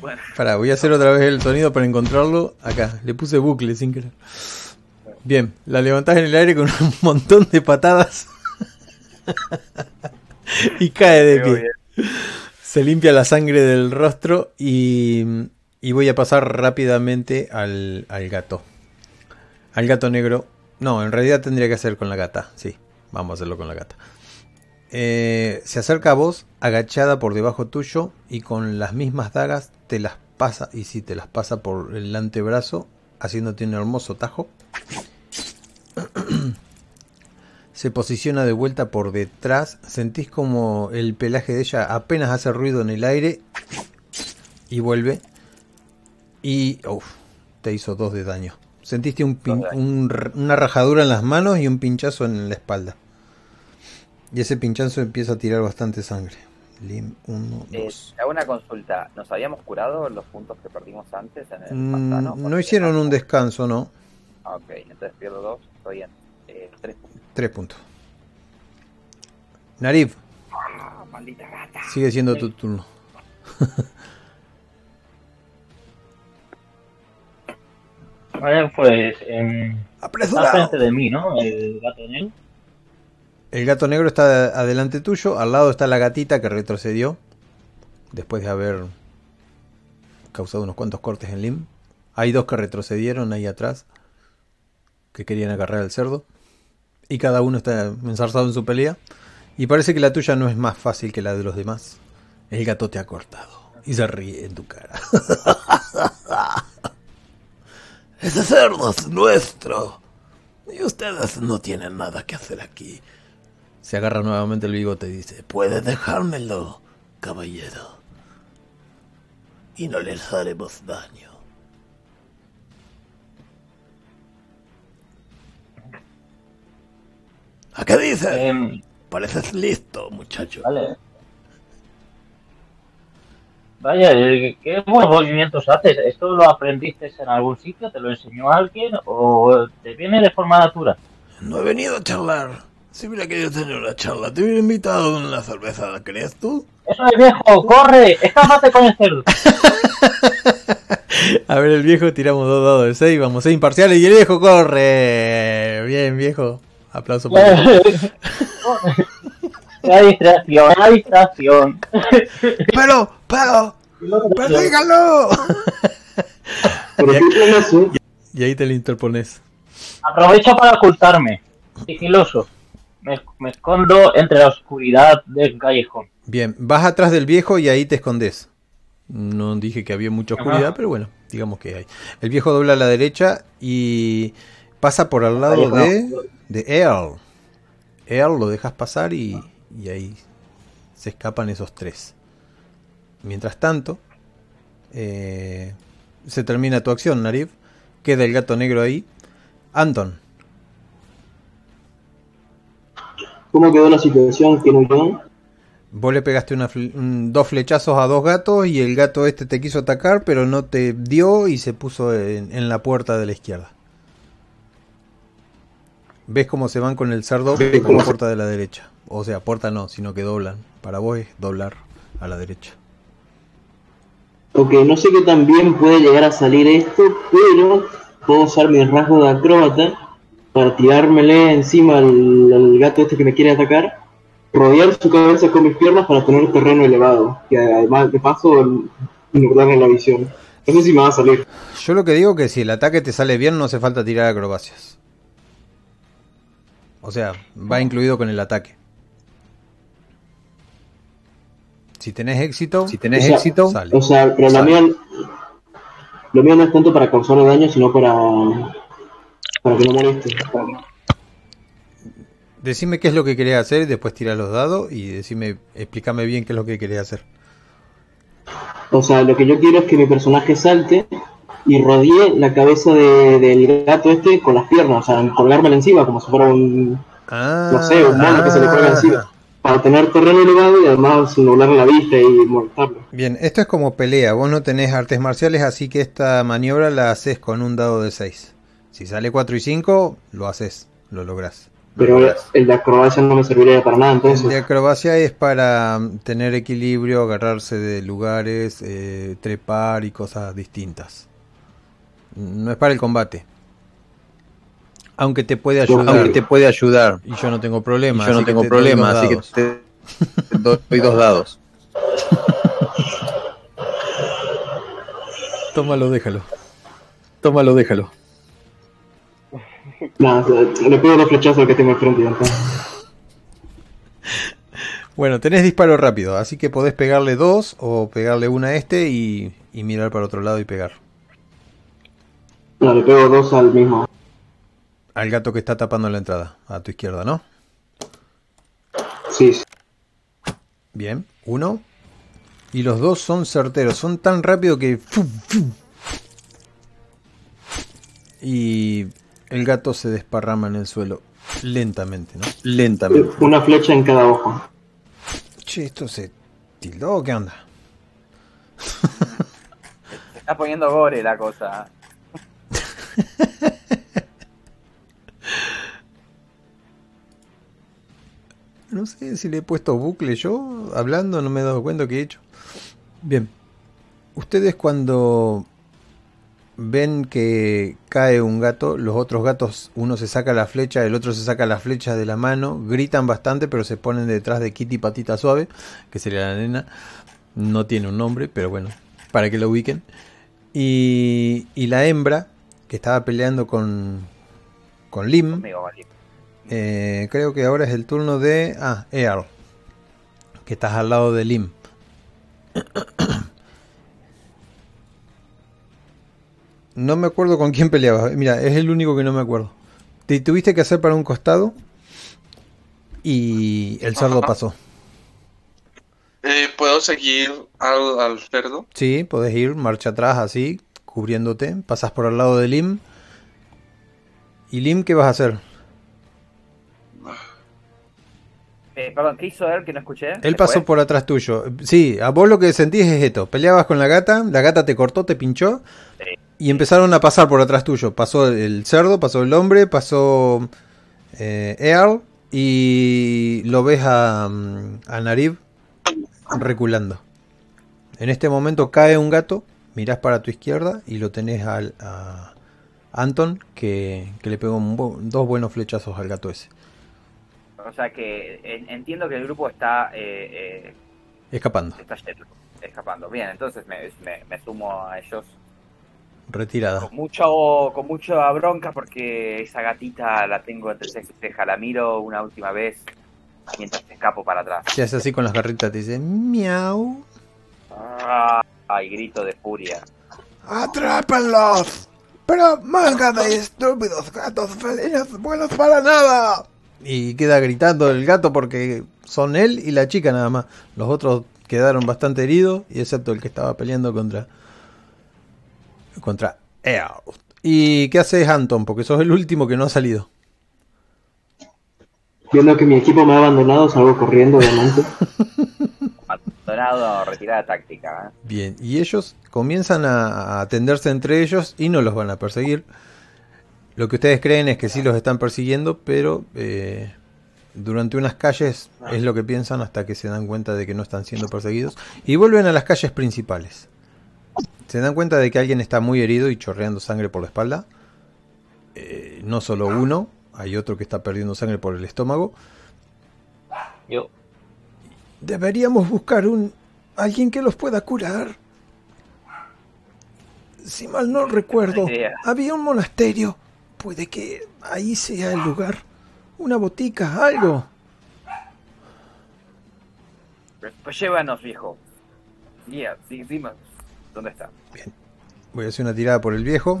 Bueno, Pará, voy a hacer otra vez el sonido para encontrarlo. Acá, le puse bucle sin querer. Bien, la levantás en el aire con un montón de patadas. y cae de pie. bien. Se limpia la sangre del rostro y, y voy a pasar rápidamente al, al gato. Al gato negro. No, en realidad tendría que hacer con la gata. Sí, vamos a hacerlo con la gata. Eh, se acerca a vos, agachada por debajo tuyo y con las mismas dagas te las pasa, y si te las pasa por el antebrazo, haciéndote un hermoso tajo. Se posiciona de vuelta por detrás. Sentís como el pelaje de ella apenas hace ruido en el aire. Y vuelve. Y. Uf, te hizo dos de daño. Sentiste un pin- un una rajadura en las manos y un pinchazo en la espalda. Y ese pinchazo empieza a tirar bastante sangre. Lim 1, Eh, 2. hago una consulta. ¿Nos habíamos curado los puntos que perdimos antes en el Mm, pantano? no hicieron un descanso, ¿no? Ah, Ok, entonces pierdo dos. Estoy bien. Eh, tres puntos. Narif, Ah, maldita gata. sigue siendo tu turno. Vale, pues em, está de mí, ¿no? El gato negro. El gato negro está adelante tuyo, al lado está la gatita que retrocedió después de haber causado unos cuantos cortes en Lim. Hay dos que retrocedieron ahí atrás, que querían agarrar al cerdo, y cada uno está ensarzado en su pelea. Y parece que la tuya no es más fácil que la de los demás. El gato te ha cortado y se ríe en tu cara. Ese cerdo es nuestro. Y ustedes no tienen nada que hacer aquí. Se agarra nuevamente el bigote y dice, puede dejármelo, caballero. Y no les haremos daño. ¿A qué dices? Em, Pareces listo, muchacho. vale. Vaya, eh, ¿qué buenos movimientos haces? ¿Esto lo aprendiste en algún sitio? ¿Te lo enseñó alguien? ¿O te viene de forma natural? No he venido a charlar. Si hubiera querido tener una charla, te hubiera invitado a una cerveza, ¿crees tú? ¡Eso es viejo! ¡Corre! ¡Escápate con el cerdo! A ver, el viejo, tiramos dos dados de 6, vamos a imparciales y el viejo corre. Bien, viejo. Aplauso para. La distracción, la distracción. ¡Pero, pero! Pero hace. Y ahí te le interpones. Aprovecho para ocultarme. Sigiloso. Me, me escondo entre la oscuridad del callejón. Bien, vas atrás del viejo y ahí te escondes. No dije que había mucha oscuridad, Ajá. pero bueno, digamos que hay. El viejo dobla a la derecha y pasa por al lado de, de Earl. Earl lo dejas pasar y, y ahí se escapan esos tres. Mientras tanto, eh, se termina tu acción, Narif. Queda el gato negro ahí. Anton, ¿Cómo quedó la situación, Kenuyón? Vos le pegaste una fle- un- dos flechazos a dos gatos y el gato este te quiso atacar, pero no te dio y se puso en, en la puerta de la izquierda. ¿Ves cómo se van con el cerdo Ves por cómo la puerta de la derecha? O sea, puerta no, sino que doblan. Para vos es doblar a la derecha. Ok, no sé qué tan bien puede llegar a salir esto, pero puedo usar mi rasgo de acróbata para tirármele encima al, al gato este que me quiere atacar, rodear su cabeza con mis piernas para tener terreno elevado, que además de paso nublarle la visión. No sé si me va a salir. Yo lo que digo que si el ataque te sale bien no hace falta tirar acrobacias. O sea, va incluido con el ataque. Si tenés éxito, si tenés O sea, éxito, sale. O sea, pero lo mío no es tanto para causarle daño, sino para, para que no moleste. Decime qué es lo que querés hacer y después tira los dados y decime, explícame bien qué es lo que querés hacer. O sea, lo que yo quiero es que mi personaje salte y rodee la cabeza de- del gato este con las piernas, o sea, colgármela encima como si fuera un, Ah, no sé, un mono que se le cuelga encima. Para tener terreno elevado y además nublar la vista y molestarlo. Bien, esto es como pelea. Vos no tenés artes marciales, así que esta maniobra la haces con un dado de 6. Si sale 4 y 5, lo haces, lo lográs. Lo Pero el de acrobacia no me serviría para nada, El de entonces. acrobacia es para mm, tener equilibrio, agarrarse de lugares, eh, trepar y cosas distintas. No es para el combate. Aunque te puede ayudar. Aunque te puede ayudar. Y yo no tengo problema. Y yo no tengo te problema, dos así que te doy dos dados. Tómalo, déjalo. Tómalo, déjalo. Nada, le pego los flechazos al que tengo está. Bueno, tenés disparo rápido, así que podés pegarle dos o pegarle una a este y, y mirar para otro lado y pegar. No, le pego dos al mismo. Al gato que está tapando la entrada, a tu izquierda, ¿no? Sí, sí. Bien, uno. Y los dos son certeros, son tan rápido que... Y el gato se desparrama en el suelo lentamente, ¿no? Lentamente. Una flecha en cada ojo. Che, ¿esto se tildó o qué onda? Se está poniendo gore la cosa. No sé si le he puesto bucle yo, hablando, no me he dado cuenta que he hecho. Bien. Ustedes cuando ven que cae un gato, los otros gatos, uno se saca la flecha, el otro se saca la flecha de la mano, gritan bastante, pero se ponen detrás de Kitty Patita Suave, que sería la nena. No tiene un nombre, pero bueno, para que lo ubiquen. Y, y la hembra, que estaba peleando con, con Lim, Conmigo, eh, creo que ahora es el turno de. Ah, Earl. Que estás al lado de Lim. No me acuerdo con quién peleabas. Mira, es el único que no me acuerdo. Te tuviste que hacer para un costado. Y el cerdo Ajá. pasó. Eh, ¿Puedo seguir al, al cerdo? Sí, podés ir marcha atrás así, cubriéndote. Pasas por al lado de Lim. ¿Y Lim qué vas a hacer? Eh, perdón, ¿qué hizo él que no escuché? Él ¿Se pasó por atrás tuyo. Sí, a vos lo que sentís es esto. Peleabas con la gata, la gata te cortó, te pinchó. Sí. Y empezaron a pasar por atrás tuyo. Pasó el cerdo, pasó el hombre, pasó eh, Earl. Y lo ves a, mm, a Narib reculando. En este momento cae un gato, mirás para tu izquierda y lo tenés al, a Anton que, que le pegó un dos buenos flechazos al gato ese. O sea que en- entiendo que el grupo está, eh, eh, Escapando, está escapando. Bien, entonces me, me- me sumo a ellos retirada. con mucho con mucha bronca porque esa gatita la tengo entre ceja y ceja. La miro una última vez mientras escapo para atrás. Se hace así con las garritas, te dice miau. Ah, Ay, grito de furia. ¡Atrápenlos! Pero manga de estúpidos gatos felices buenos para nada. Y queda gritando el gato porque son él y la chica nada más. Los otros quedaron bastante heridos, y excepto el que estaba peleando contra. contra Earl. ¿Y qué haces, Anton? Porque sos el último que no ha salido. Viendo que mi equipo me ha abandonado, salgo corriendo obviamente. Retirada táctica. ¿eh? Bien, y ellos comienzan a, a atenderse entre ellos y no los van a perseguir. Lo que ustedes creen es que sí los están persiguiendo, pero eh, durante unas calles es lo que piensan hasta que se dan cuenta de que no están siendo perseguidos y vuelven a las calles principales. Se dan cuenta de que alguien está muy herido y chorreando sangre por la espalda. Eh, no solo uno, hay otro que está perdiendo sangre por el estómago. Yo, Deberíamos buscar un alguien que los pueda curar. Si mal no recuerdo, había un monasterio. Puede que ahí sea el lugar. Una botica, algo. Pues, llévanos, viejo. Guía, sí, dime. ¿Dónde está? Voy a hacer una tirada por el viejo.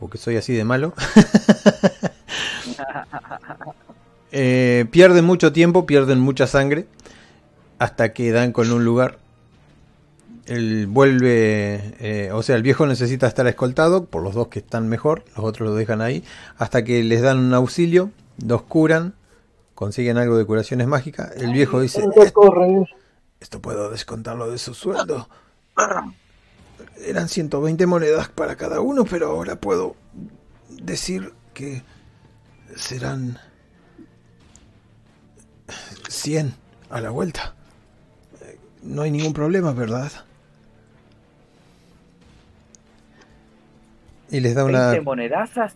Porque soy así de malo. Eh, pierden mucho tiempo, pierden mucha sangre. Hasta que dan con un lugar. Él vuelve. eh, o sea, el viejo necesita estar escoltado. Por los dos que están mejor. Los otros lo dejan ahí. Hasta que les dan un auxilio. Los curan. Consiguen algo de curaciones mágicas. El viejo dice: Esto puedo descontarlo de su sueldo. Eran 120 monedas para cada uno, pero ahora puedo decir que serán 100 a la vuelta. No hay ningún problema, ¿verdad? Y les da una, 20 monedazas.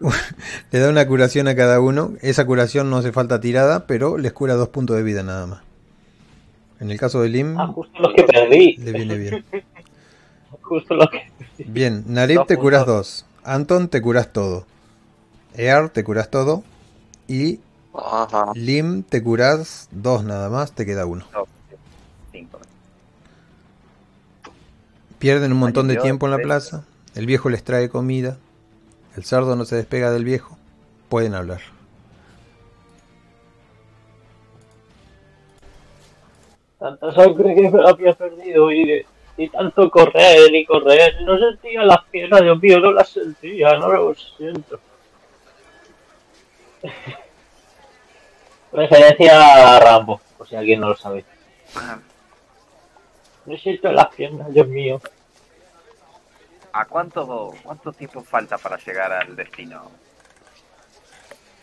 No, le da una curación a cada uno. Esa curación no hace falta tirada, pero les cura dos puntos de vida nada más. En el caso de Lim, ah, justo los que perdí. le viene bien. Justo los que Bien, Narib te curas dos. Anton te curas todo. Ear te curas todo. Y Ajá. Lim te curas dos nada más, te queda uno. no, cinco. Pierden un montón de tiempo en la plaza. El viejo les trae comida. El cerdo no se despega del viejo. Pueden hablar. tanta sangre que me había perdido y, y tanto correr y correr. No sentía las piernas, Dios mío, no las sentía, no lo siento. Referencia a Rambo, por si alguien no lo sabe. Ah, No siento las piernas, Dios mío. ¿A cuánto, cuánto tiempo falta para llegar al destino?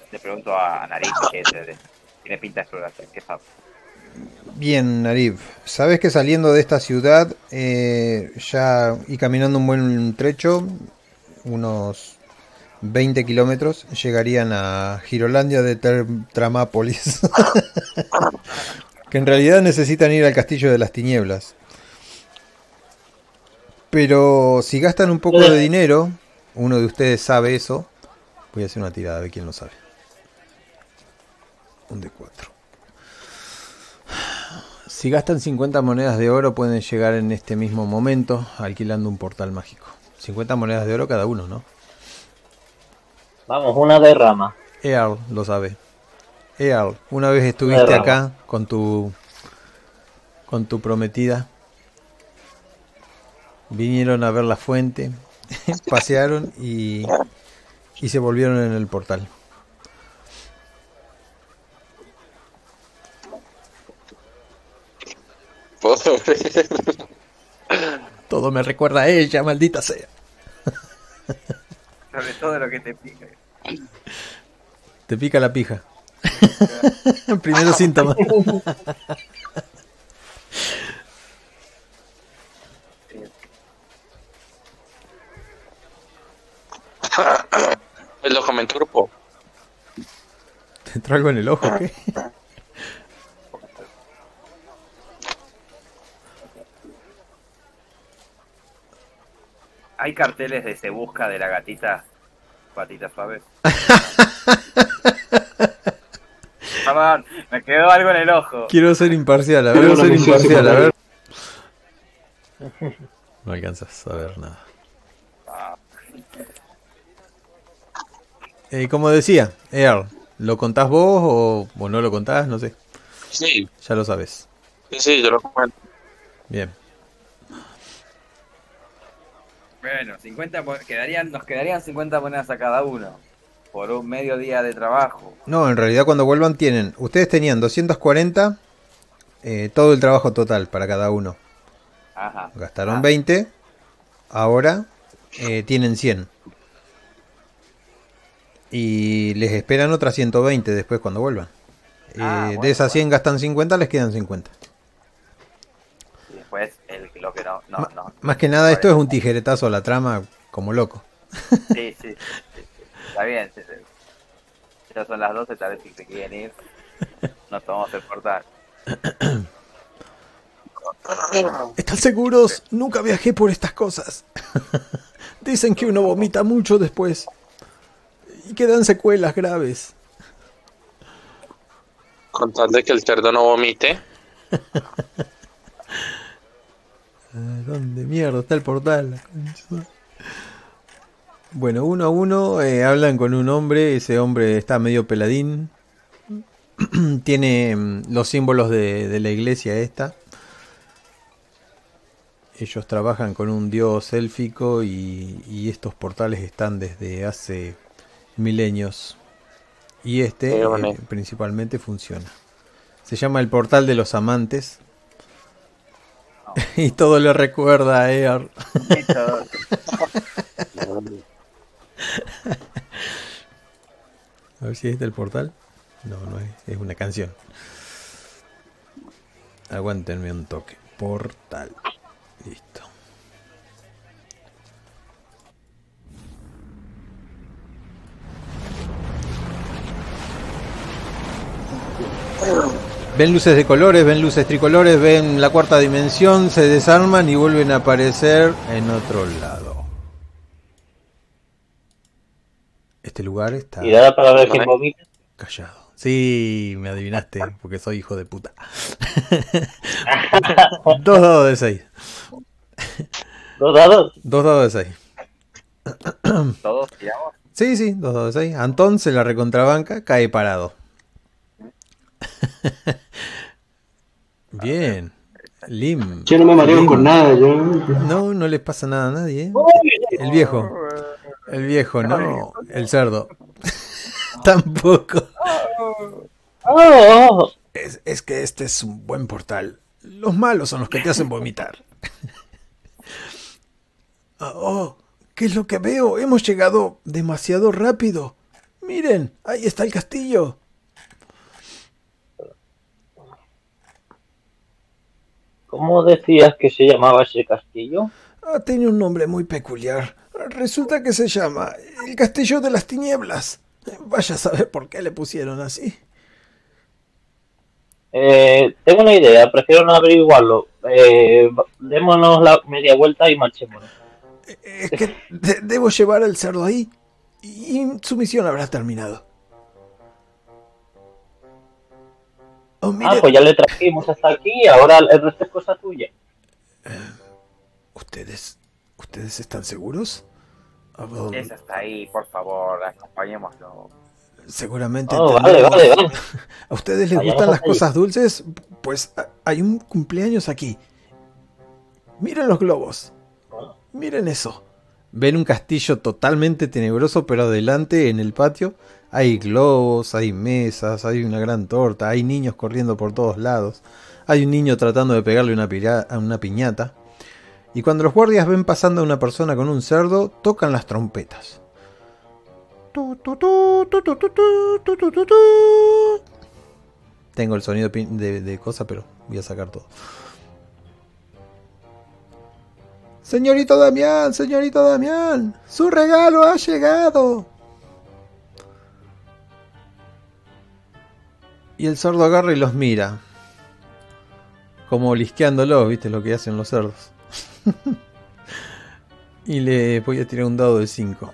Le pregunto a Nariz, que te- tiene pinta de exploración. ¿Qué sabe? Bien, Narib, sabes que saliendo de esta ciudad, eh, ya y caminando un buen trecho, unos 20 kilómetros, llegarían a Girolandia de Tramápolis. que en realidad necesitan ir al Castillo de las Tinieblas. Pero si gastan un poco de dinero, uno de ustedes sabe eso. Voy a hacer una tirada, a ver quién lo sabe. Un de 4. Si gastan 50 monedas de oro, pueden llegar en este mismo momento alquilando un portal mágico. 50 monedas de oro cada uno, ¿no? Vamos, una derrama. Earl lo sabe. Earl, una vez estuviste Derrama. acá con tu con tu prometida. Vinieron a ver la fuente, pasearon y y se volvieron en el portal. Pobre. Todo me recuerda a ella, maldita sea. Sobre todo lo que te pica. Te pica la pija. Primero síntoma. Lo comentó grupo. ¿Te entró algo en el ojo? ¿qué? Hay carteles de se busca de la gatita patitas suaves. Perdón, me quedó algo en el ojo. Quiero ser imparcial, a ver, Tengo ser imparcial, a ver. No alcanzas a ver nada. Eh, como decía, Earl, ¿lo contás vos o, o no lo contás? No sé, Sí, ya lo sabes. sí, sí, yo lo comento. Bien. Bueno, 50 mo- quedarían, nos quedarían 50 monedas a cada uno. Por un medio día de trabajo. No, en realidad cuando vuelvan tienen, ustedes tenían 240, eh, todo el trabajo total para cada uno. Ajá. Gastaron Ah. 20, ahora eh, tienen 100. Y les esperan otras 120 después cuando vuelvan. Eh, Ah, de bueno, esas 100 gastan 50, les quedan 50. Y después no, no. Más que nada esto es un tijeretazo a la trama como loco. Sí, sí, sí, sí. Está bien. sí, sí. Ya son las 12, tal vez si se quieren ir, nos tomamos el portal. ¿Están seguros? Nunca viajé por estas cosas. Dicen que uno vomita mucho después. Y quedan secuelas graves. Con tal de que el cerdo no vomite. Ah, ¿Dónde mierda está el portal? Bueno, uno a uno eh, hablan con un hombre. Ese hombre está medio peladín. Tiene mm, los símbolos de, de la iglesia esta. Ellos trabajan con un dios élfico y, y estos portales están desde hace milenios. Y este eh, principalmente funciona. Se llama el portal de los amantes. Y todo le recuerda a Ear. A ver si es del portal. No, no es, es una canción. Aguántenme un toque. Portal. Listo. Ven luces de colores, ven luces tricolores, ven la cuarta dimensión, se desarman y vuelven a aparecer en otro lado. Este lugar está Tirada para ver quién vomita. callado. Sí, me adivinaste, porque soy hijo de puta. Dos dados de seis. Dos dados. Dos dados de seis. Todos tiramos. Sí, sí, dos dados de seis. Antón se la recontrabanca, cae parado. Bien. Lim. Yo no me mareo Lim. con nada, yo. No, no les pasa nada a nadie. ¿eh? El viejo. El viejo, no. El cerdo. Tampoco. ¡Oh! Es, es que este es un buen portal. Los malos son los que te hacen vomitar. Ah, oh, ¿qué es lo que veo? Hemos llegado demasiado rápido. Miren, ahí está el castillo. ¿Cómo decías que se llamaba ese castillo? Ah, tiene un nombre muy peculiar. Resulta que se llama el Castillo de las Tinieblas. Vaya a saber por qué le pusieron así. Eh, tengo una idea, prefiero no averiguarlo. Eh, démonos la media vuelta y marchémonos. Es que de- debo llevar al cerdo ahí y su misión habrá terminado. Oh, Ah, pues ya le trajimos hasta aquí, ahora el resto es cosa tuya. ¿ustedes, ¿ustedes están seguros? Ah, bueno, Esa está ahí, por favor, acompañémoslo. seguramente Oh, vale, vale, vale. ¿A ustedes les Vayamos gustan las cosas dulces? Pues a- hay un cumpleaños aquí. Miren los globos. Miren eso. Ven un castillo totalmente tenebroso, pero adelante en el patio hay globos, hay mesas, hay una gran torta, hay niños corriendo por todos lados, hay un niño tratando de pegarle una, a una piñata. Y cuando los guardias ven pasando a una persona con un cerdo, tocan las trompetas. Tengo el sonido de, de cosa, pero voy a sacar todo. Señorito Damián, señorito Damián, su regalo ha llegado. Y el cerdo agarra y los mira. Como lisqueándolos, ¿viste lo que hacen los cerdos? y le voy a tirar un dado de 5.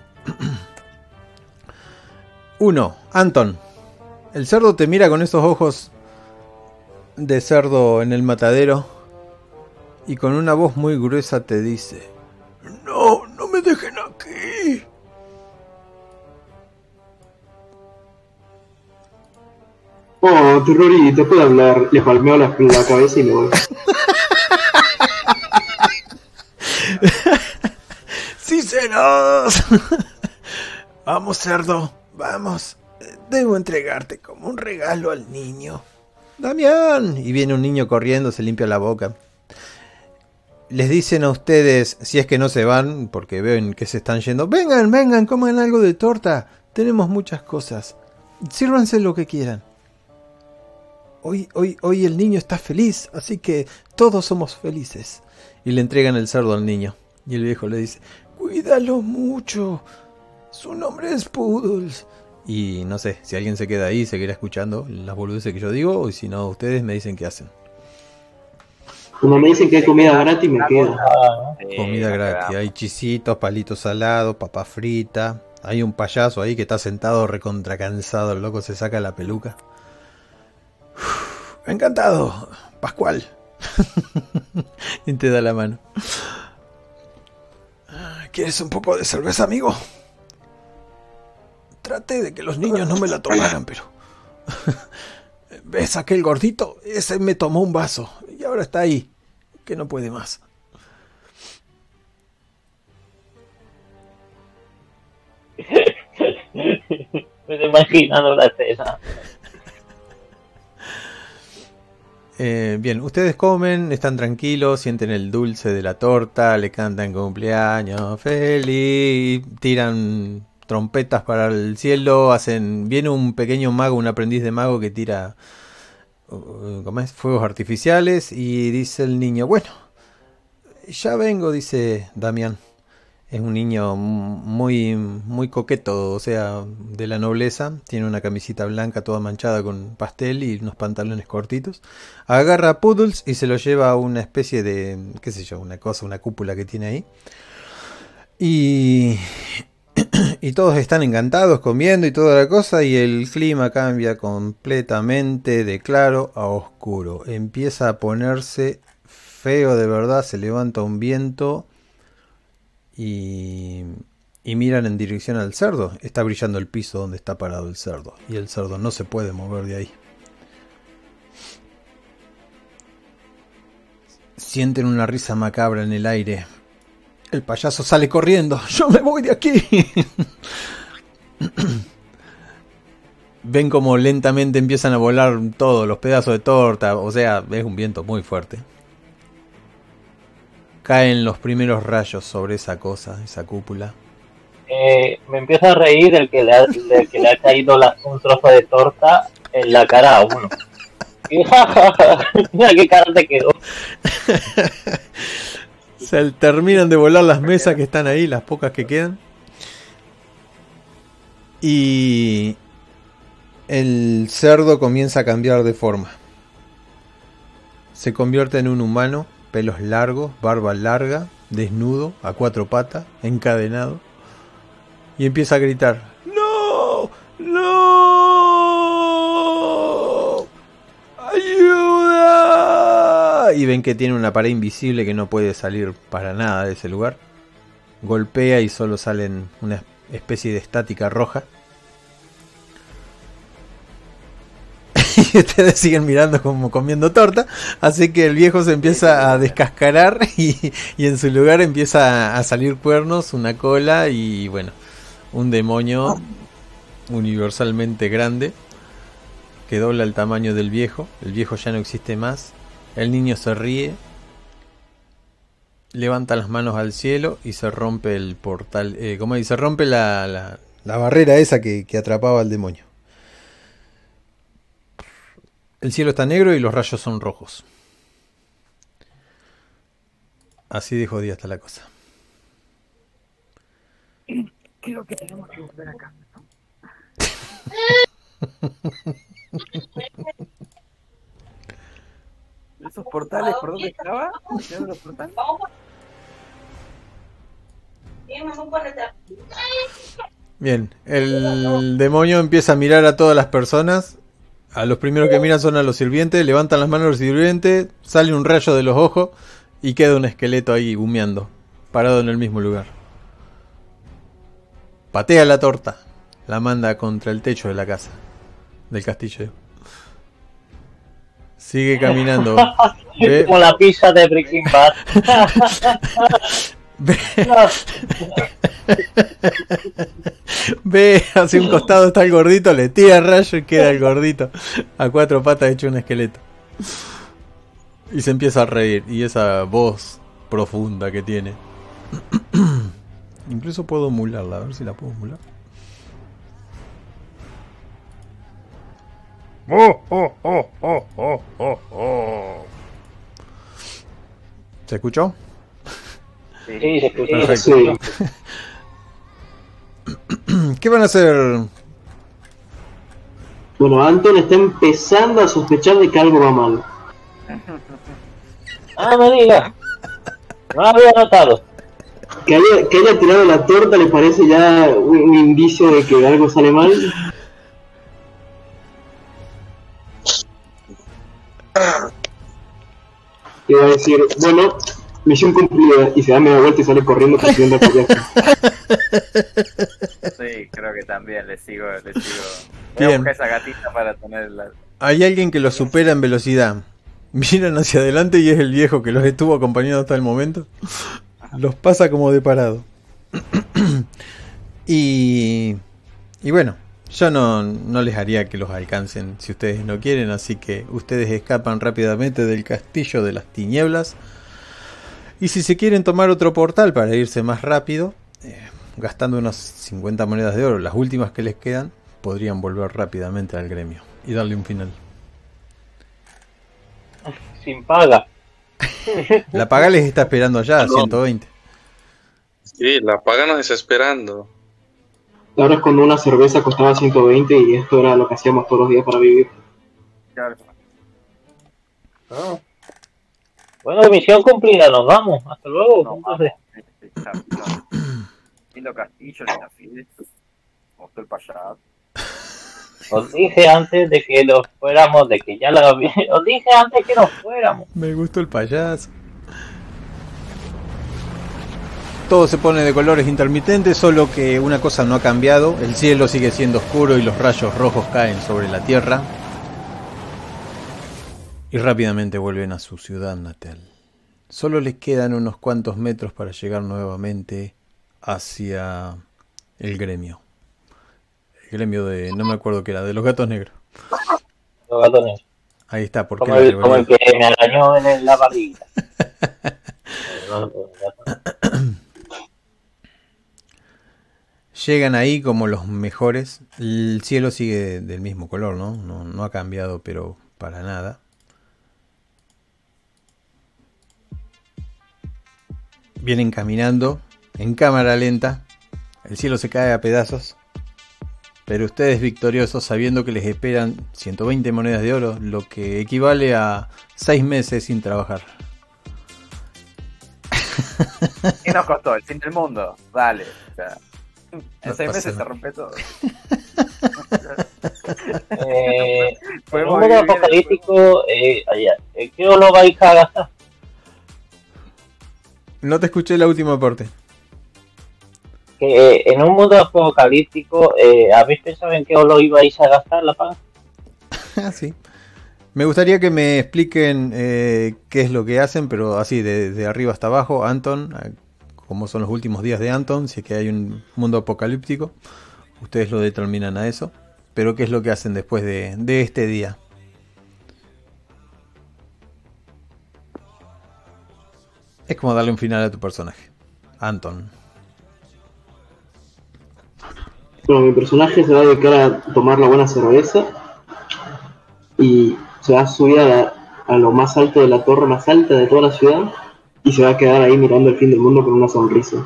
1. Anton. El cerdo te mira con esos ojos de cerdo en el matadero y con una voz muy gruesa te dice, No, no me dejen aquí. Oh, terrorito, puede hablar. Le palmeo la, cabeza y me voy. ¡Sinceros! vamos, cerdo, vamos. Debo entregarte como un regalo al niño. Damián. Y viene un niño corriendo, se limpia la boca. Les dicen a ustedes, si es que no se van, porque ven que se están yendo, vengan, vengan, coman algo de torta. Tenemos muchas cosas. Sírvanse lo que quieran. Hoy, hoy, hoy el niño está feliz, así que todos somos felices. Y le entregan el cerdo al niño. Y el viejo le dice, cuídalo mucho. Su nombre es Poodles. Y no sé, si alguien se queda ahí, seguirá escuchando las boludeces que yo digo, o si no, ustedes me dicen qué hacen. Cuando me dicen que hay comida gratis, me quedo. Sí, Comida gratis. Hay chisitos, palitos salados, papa frita. Hay un payaso ahí que está sentado recontra cansado. El loco se saca la peluca. Uf, encantado, Pascual. y te da la mano. Ah, ¿Quieres un poco de cerveza, amigo? Traté de que los niños no me la tomaran, pero... ¿Ves aquel gordito? Ese me tomó un vaso y ahora está ahí, que no puede más. me estoy imaginando la escena. Eh, bien, ustedes comen, están tranquilos, sienten el dulce de la torta, le cantan cumpleaños feliz, tiran trompetas para el cielo, hacen, viene un pequeño mago, un aprendiz de mago que tira uh, fuegos artificiales y dice el niño, bueno, ya vengo, dice Damián. Es un niño muy, muy coqueto, o sea, de la nobleza. Tiene una camisita blanca toda manchada con pastel y unos pantalones cortitos. Agarra a Poodles y se lo lleva a una especie de, qué sé yo, una cosa, una cúpula que tiene ahí. Y, y todos están encantados comiendo y toda la cosa y el clima cambia completamente de claro a oscuro. Empieza a ponerse feo de verdad, se levanta un viento y, y miran en dirección al cerdo. Está brillando el piso donde está parado el cerdo y el cerdo no se puede mover de ahí. Sienten una risa macabra en el aire. El payaso sale corriendo. Yo me voy de aquí. Ven como lentamente empiezan a volar todos los pedazos de torta. O sea, es un viento muy fuerte. Caen los primeros rayos sobre esa cosa, esa cúpula. Eh, me empiezo a reír del que le ha, del que le ha caído la- un trozo de torta en la cara a uno. Mira qué cara te quedó. Se terminan de volar las mesas que están ahí, las pocas que quedan. Y el cerdo comienza a cambiar de forma. Se convierte en un humano, pelos largos, barba larga, desnudo, a cuatro patas, encadenado. Y empieza a gritar. ¡No! ¡No! ¡Ayuda! Y ven que tiene una pared invisible que no puede salir para nada de ese lugar. Golpea y solo salen una especie de estática roja. y ustedes siguen mirando como comiendo torta. Así que el viejo se empieza a descascarar y, y en su lugar empieza a salir cuernos, una cola y bueno, un demonio universalmente grande que dobla el tamaño del viejo. El viejo ya no existe más. El niño se ríe, levanta las manos al cielo y se rompe el portal. Eh, como dice, se rompe la, la, la barrera esa que, que atrapaba al demonio. El cielo está negro y los rayos son rojos. Así de jodida está la cosa. Creo que tenemos que volver acá. ¿Esos portales por dónde estaba? ¿Mirando los portales? Bien, el demonio empieza a mirar a todas las personas. A los primeros que miran son a los sirvientes, levantan las manos los sirvientes, sale un rayo de los ojos y queda un esqueleto ahí humeando, parado en el mismo lugar. Patea la torta, la manda contra el techo de la casa, del castillo. Sigue caminando. Como la pizza de Breaking Bad. Ve, ve hacia un costado está el gordito, le tira el rayo y queda el gordito a cuatro patas hecho un esqueleto. Y se empieza a reír y esa voz profunda que tiene. Incluso puedo emularla, a ver si la puedo emular. Oh, oh, oh, oh, oh. ¿Se escuchó? Sí, se escucha. Perfecto. Sí. ¿Qué van a hacer? Bueno, Anton está empezando a sospechar de que algo va mal. Ah, me diga. No había notado. Que haya, que haya tirado la torta le parece ya un, un indicio de que algo sale mal. Va a decir, bueno, misión cumplida. Y se da media vuelta y sale corriendo persiguiendo al payaso. Sí, creo que también le sigo, le sigo. Voy a buscar esa gatita para tenerla. Hay alguien que los supera en velocidad. Miran hacia adelante y es el viejo que los estuvo acompañando hasta el momento. Los pasa como de parado. y, y bueno, yo no, no les haría que los alcancen si ustedes no quieren, así que ustedes escapan rápidamente del castillo de las tinieblas. Y si se quieren tomar otro portal para irse más rápido, eh, gastando unas 50 monedas de oro, las últimas que les quedan, podrían volver rápidamente al gremio y darle un final. Sin paga. La paga les está esperando allá, a 120. Sí, la paga nos está esperando. Ahora es cuando una cerveza costaba 120 y esto era lo que hacíamos todos los días para vivir. Claro. Ah. Bueno, misión cumplida, nos vamos. Hasta luego. No, entonces. no. Lindo castillo, linda fiesta. Me gustó el payaso. Os dije antes de que nos fuéramos, de que ya la... Os dije antes que nos fuéramos. Me gustó el payaso. Todo se pone de colores intermitentes, solo que una cosa no ha cambiado. El cielo sigue siendo oscuro y los rayos rojos caen sobre la tierra. Y rápidamente vuelven a su ciudad natal. Solo les quedan unos cuantos metros para llegar nuevamente hacia el gremio. El gremio de, no me acuerdo qué era, de los gatos negros. Los gatones. Ahí está, porque Como el, como el que me arañó en la barriga. Llegan ahí como los mejores. El cielo sigue del mismo color, ¿no? No, no ha cambiado, pero para nada. Vienen caminando en cámara lenta. El cielo se cae a pedazos. Pero ustedes victoriosos sabiendo que les esperan 120 monedas de oro, lo que equivale a 6 meses sin trabajar. ¿Qué nos costó? El fin del mundo. Dale. O sea, en No seis pasa meses se rompe todo. Eh, un mundo apocalíptico, eh, allá, eh, ¿qué os lo vais a gastar? No te escuché la última parte. Que eh, en un mundo apocalíptico, eh, ¿habéis pensado en qué os lo ibais a gastar la paga? Ah, sí. Me gustaría que me expliquen eh, qué es lo que hacen, pero así, de, de arriba hasta abajo, Anton, eh, cómo son los últimos días de Anton, si es que hay un mundo apocalíptico. Ustedes lo determinan a eso. Pero qué es lo que hacen después de, de este día. Es como darle un final a tu personaje. Anton. Bueno, mi personaje se va a dedicar a tomar la buena cerveza y se va a subir a, la- a lo más alto de la torre más alta de toda la ciudad y se va a quedar ahí mirando el fin del mundo con una sonrisa.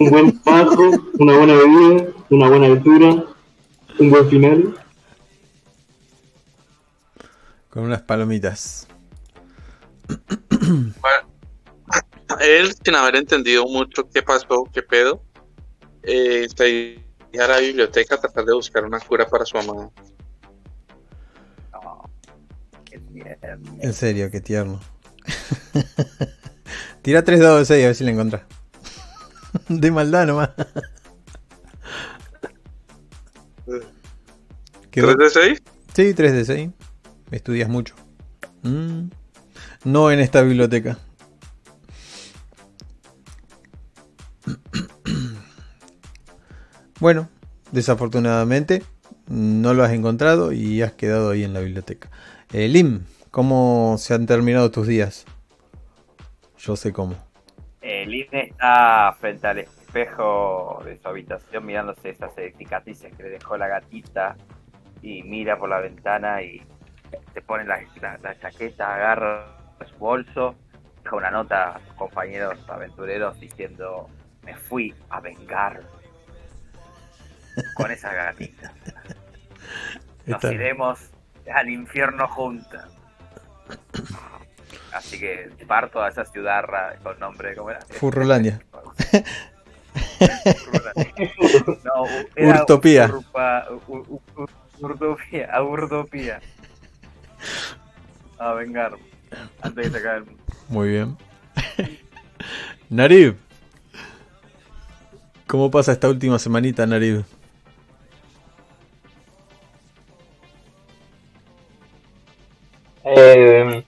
Un buen trabajo, una buena bebida, una buena aventura, un buen final. Con unas palomitas. Él, sin haber entendido mucho qué pasó, qué pedo, eh, se a la biblioteca a tratar de buscar una cura para su amada. No. Qué. En serio, qué tierno. Tira 3 dados de 6 a ver si la encontrás. De maldad nomás. Quedó- ¿3 de 6? Sí, 3 de 6. Estudias mucho. Mm. No en esta biblioteca. Bueno, desafortunadamente no lo has encontrado y has quedado ahí en la biblioteca. Eh, Lim, ¿cómo se han terminado tus días? Yo sé cómo. Eh, Lynn está frente al espejo de su habitación mirándose esas eh, cicatrices que le dejó la gatita y mira por la ventana y se pone la- la chaqueta, agarra su bolso, deja una nota a sus compañeros aventureros diciendo me fui a vengar con esa gatita. Nos iremos al infierno juntas. Así que parto a esa ciudad con nombre, ¿cómo era? Furrolandia. No, era Urtopía. Urpa- a Urtopía. A vengar. Antes de sacar el mundo. Muy bien. Narib. ¿Cómo pasa esta última semanita, Narib? Eh,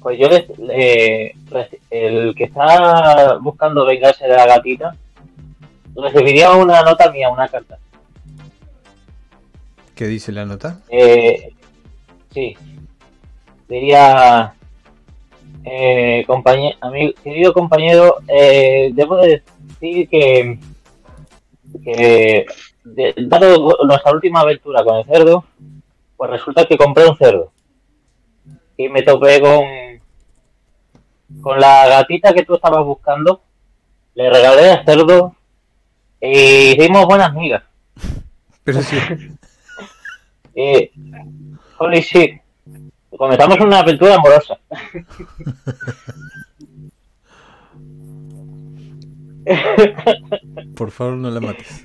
pues yo les, le- reci- el que está buscando vengarse de la gatita recibiría una nota mía, una carta. ¿Qué dice la nota? Eh, sí, diría, eh, compañe- ami- querido compañero, eh, debo de decir que, que de- dado nuestra última aventura con el cerdo, pues resulta que compré un cerdo y me topé con con la gatita que tú estabas buscando, le regalé el cerdo y hicimos buenas migas. Pero sí. Eh, holy shit. Comenzamos una aventura amorosa. Por favor, no la mates.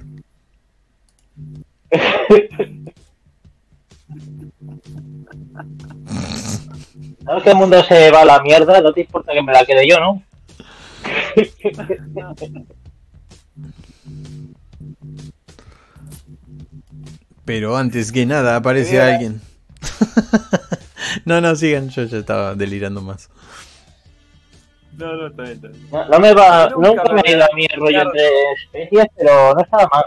¿Sabes que el mundo se va a la mierda? No te importa que me la quede yo, ¿no? Pero antes que nada aparece alguien. no, no, sigan. Yo ya estaba delirando más. No, no, está bien, está bien. No, no me va, Nunca nunca me me ha ido a mí el rollo entre especies, pero no estaba mal.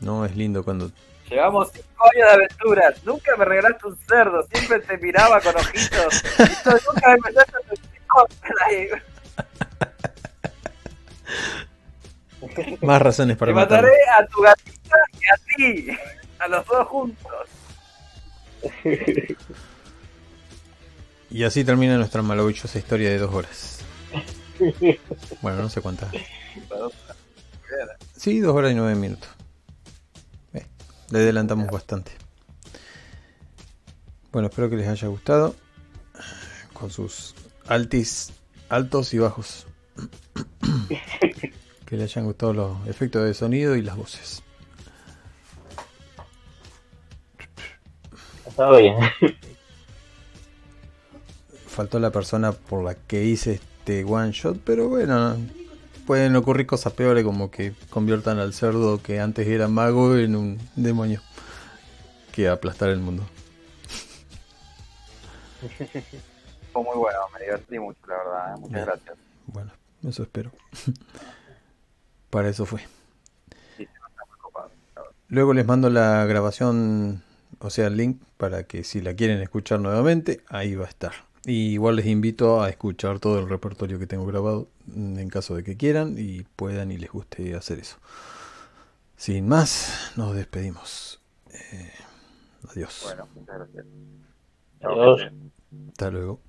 No, es lindo cuando... Llevamos cinco años de aventuras. Nunca me regalaste un cerdo. Siempre te miraba con ojitos. Tú nunca me tus hijos. Más razones para Te mataré a tu gatita y a ti. A los dos juntos. Y así termina nuestra maravillosa historia de dos horas. Bueno, no sé cuántas. Sí, dos horas y nueve minutos. Eh, le adelantamos bastante. Bueno, espero que les haya gustado. Con sus altis, altos y bajos. que les hayan gustado los efectos de sonido y las voces. Está bien. Faltó la persona por la que hice este one shot, pero bueno, pueden ocurrir cosas peores como que conviertan al cerdo que antes era mago en un demonio que aplastar el mundo. Fue muy bueno, me divertí mucho, la verdad. ¿eh? Muchas Bien. gracias. Bueno, eso espero. Para eso fue. Luego les mando la grabación, o sea, el link para que si la quieren escuchar nuevamente, ahí va a estar. Y igual les invito a escuchar todo el repertorio que tengo grabado mm, en caso de que quieran y puedan y les guste hacer eso. Sin más, nos despedimos. Eh, adiós. Bueno, muchas gracias. Adiós. Hasta luego.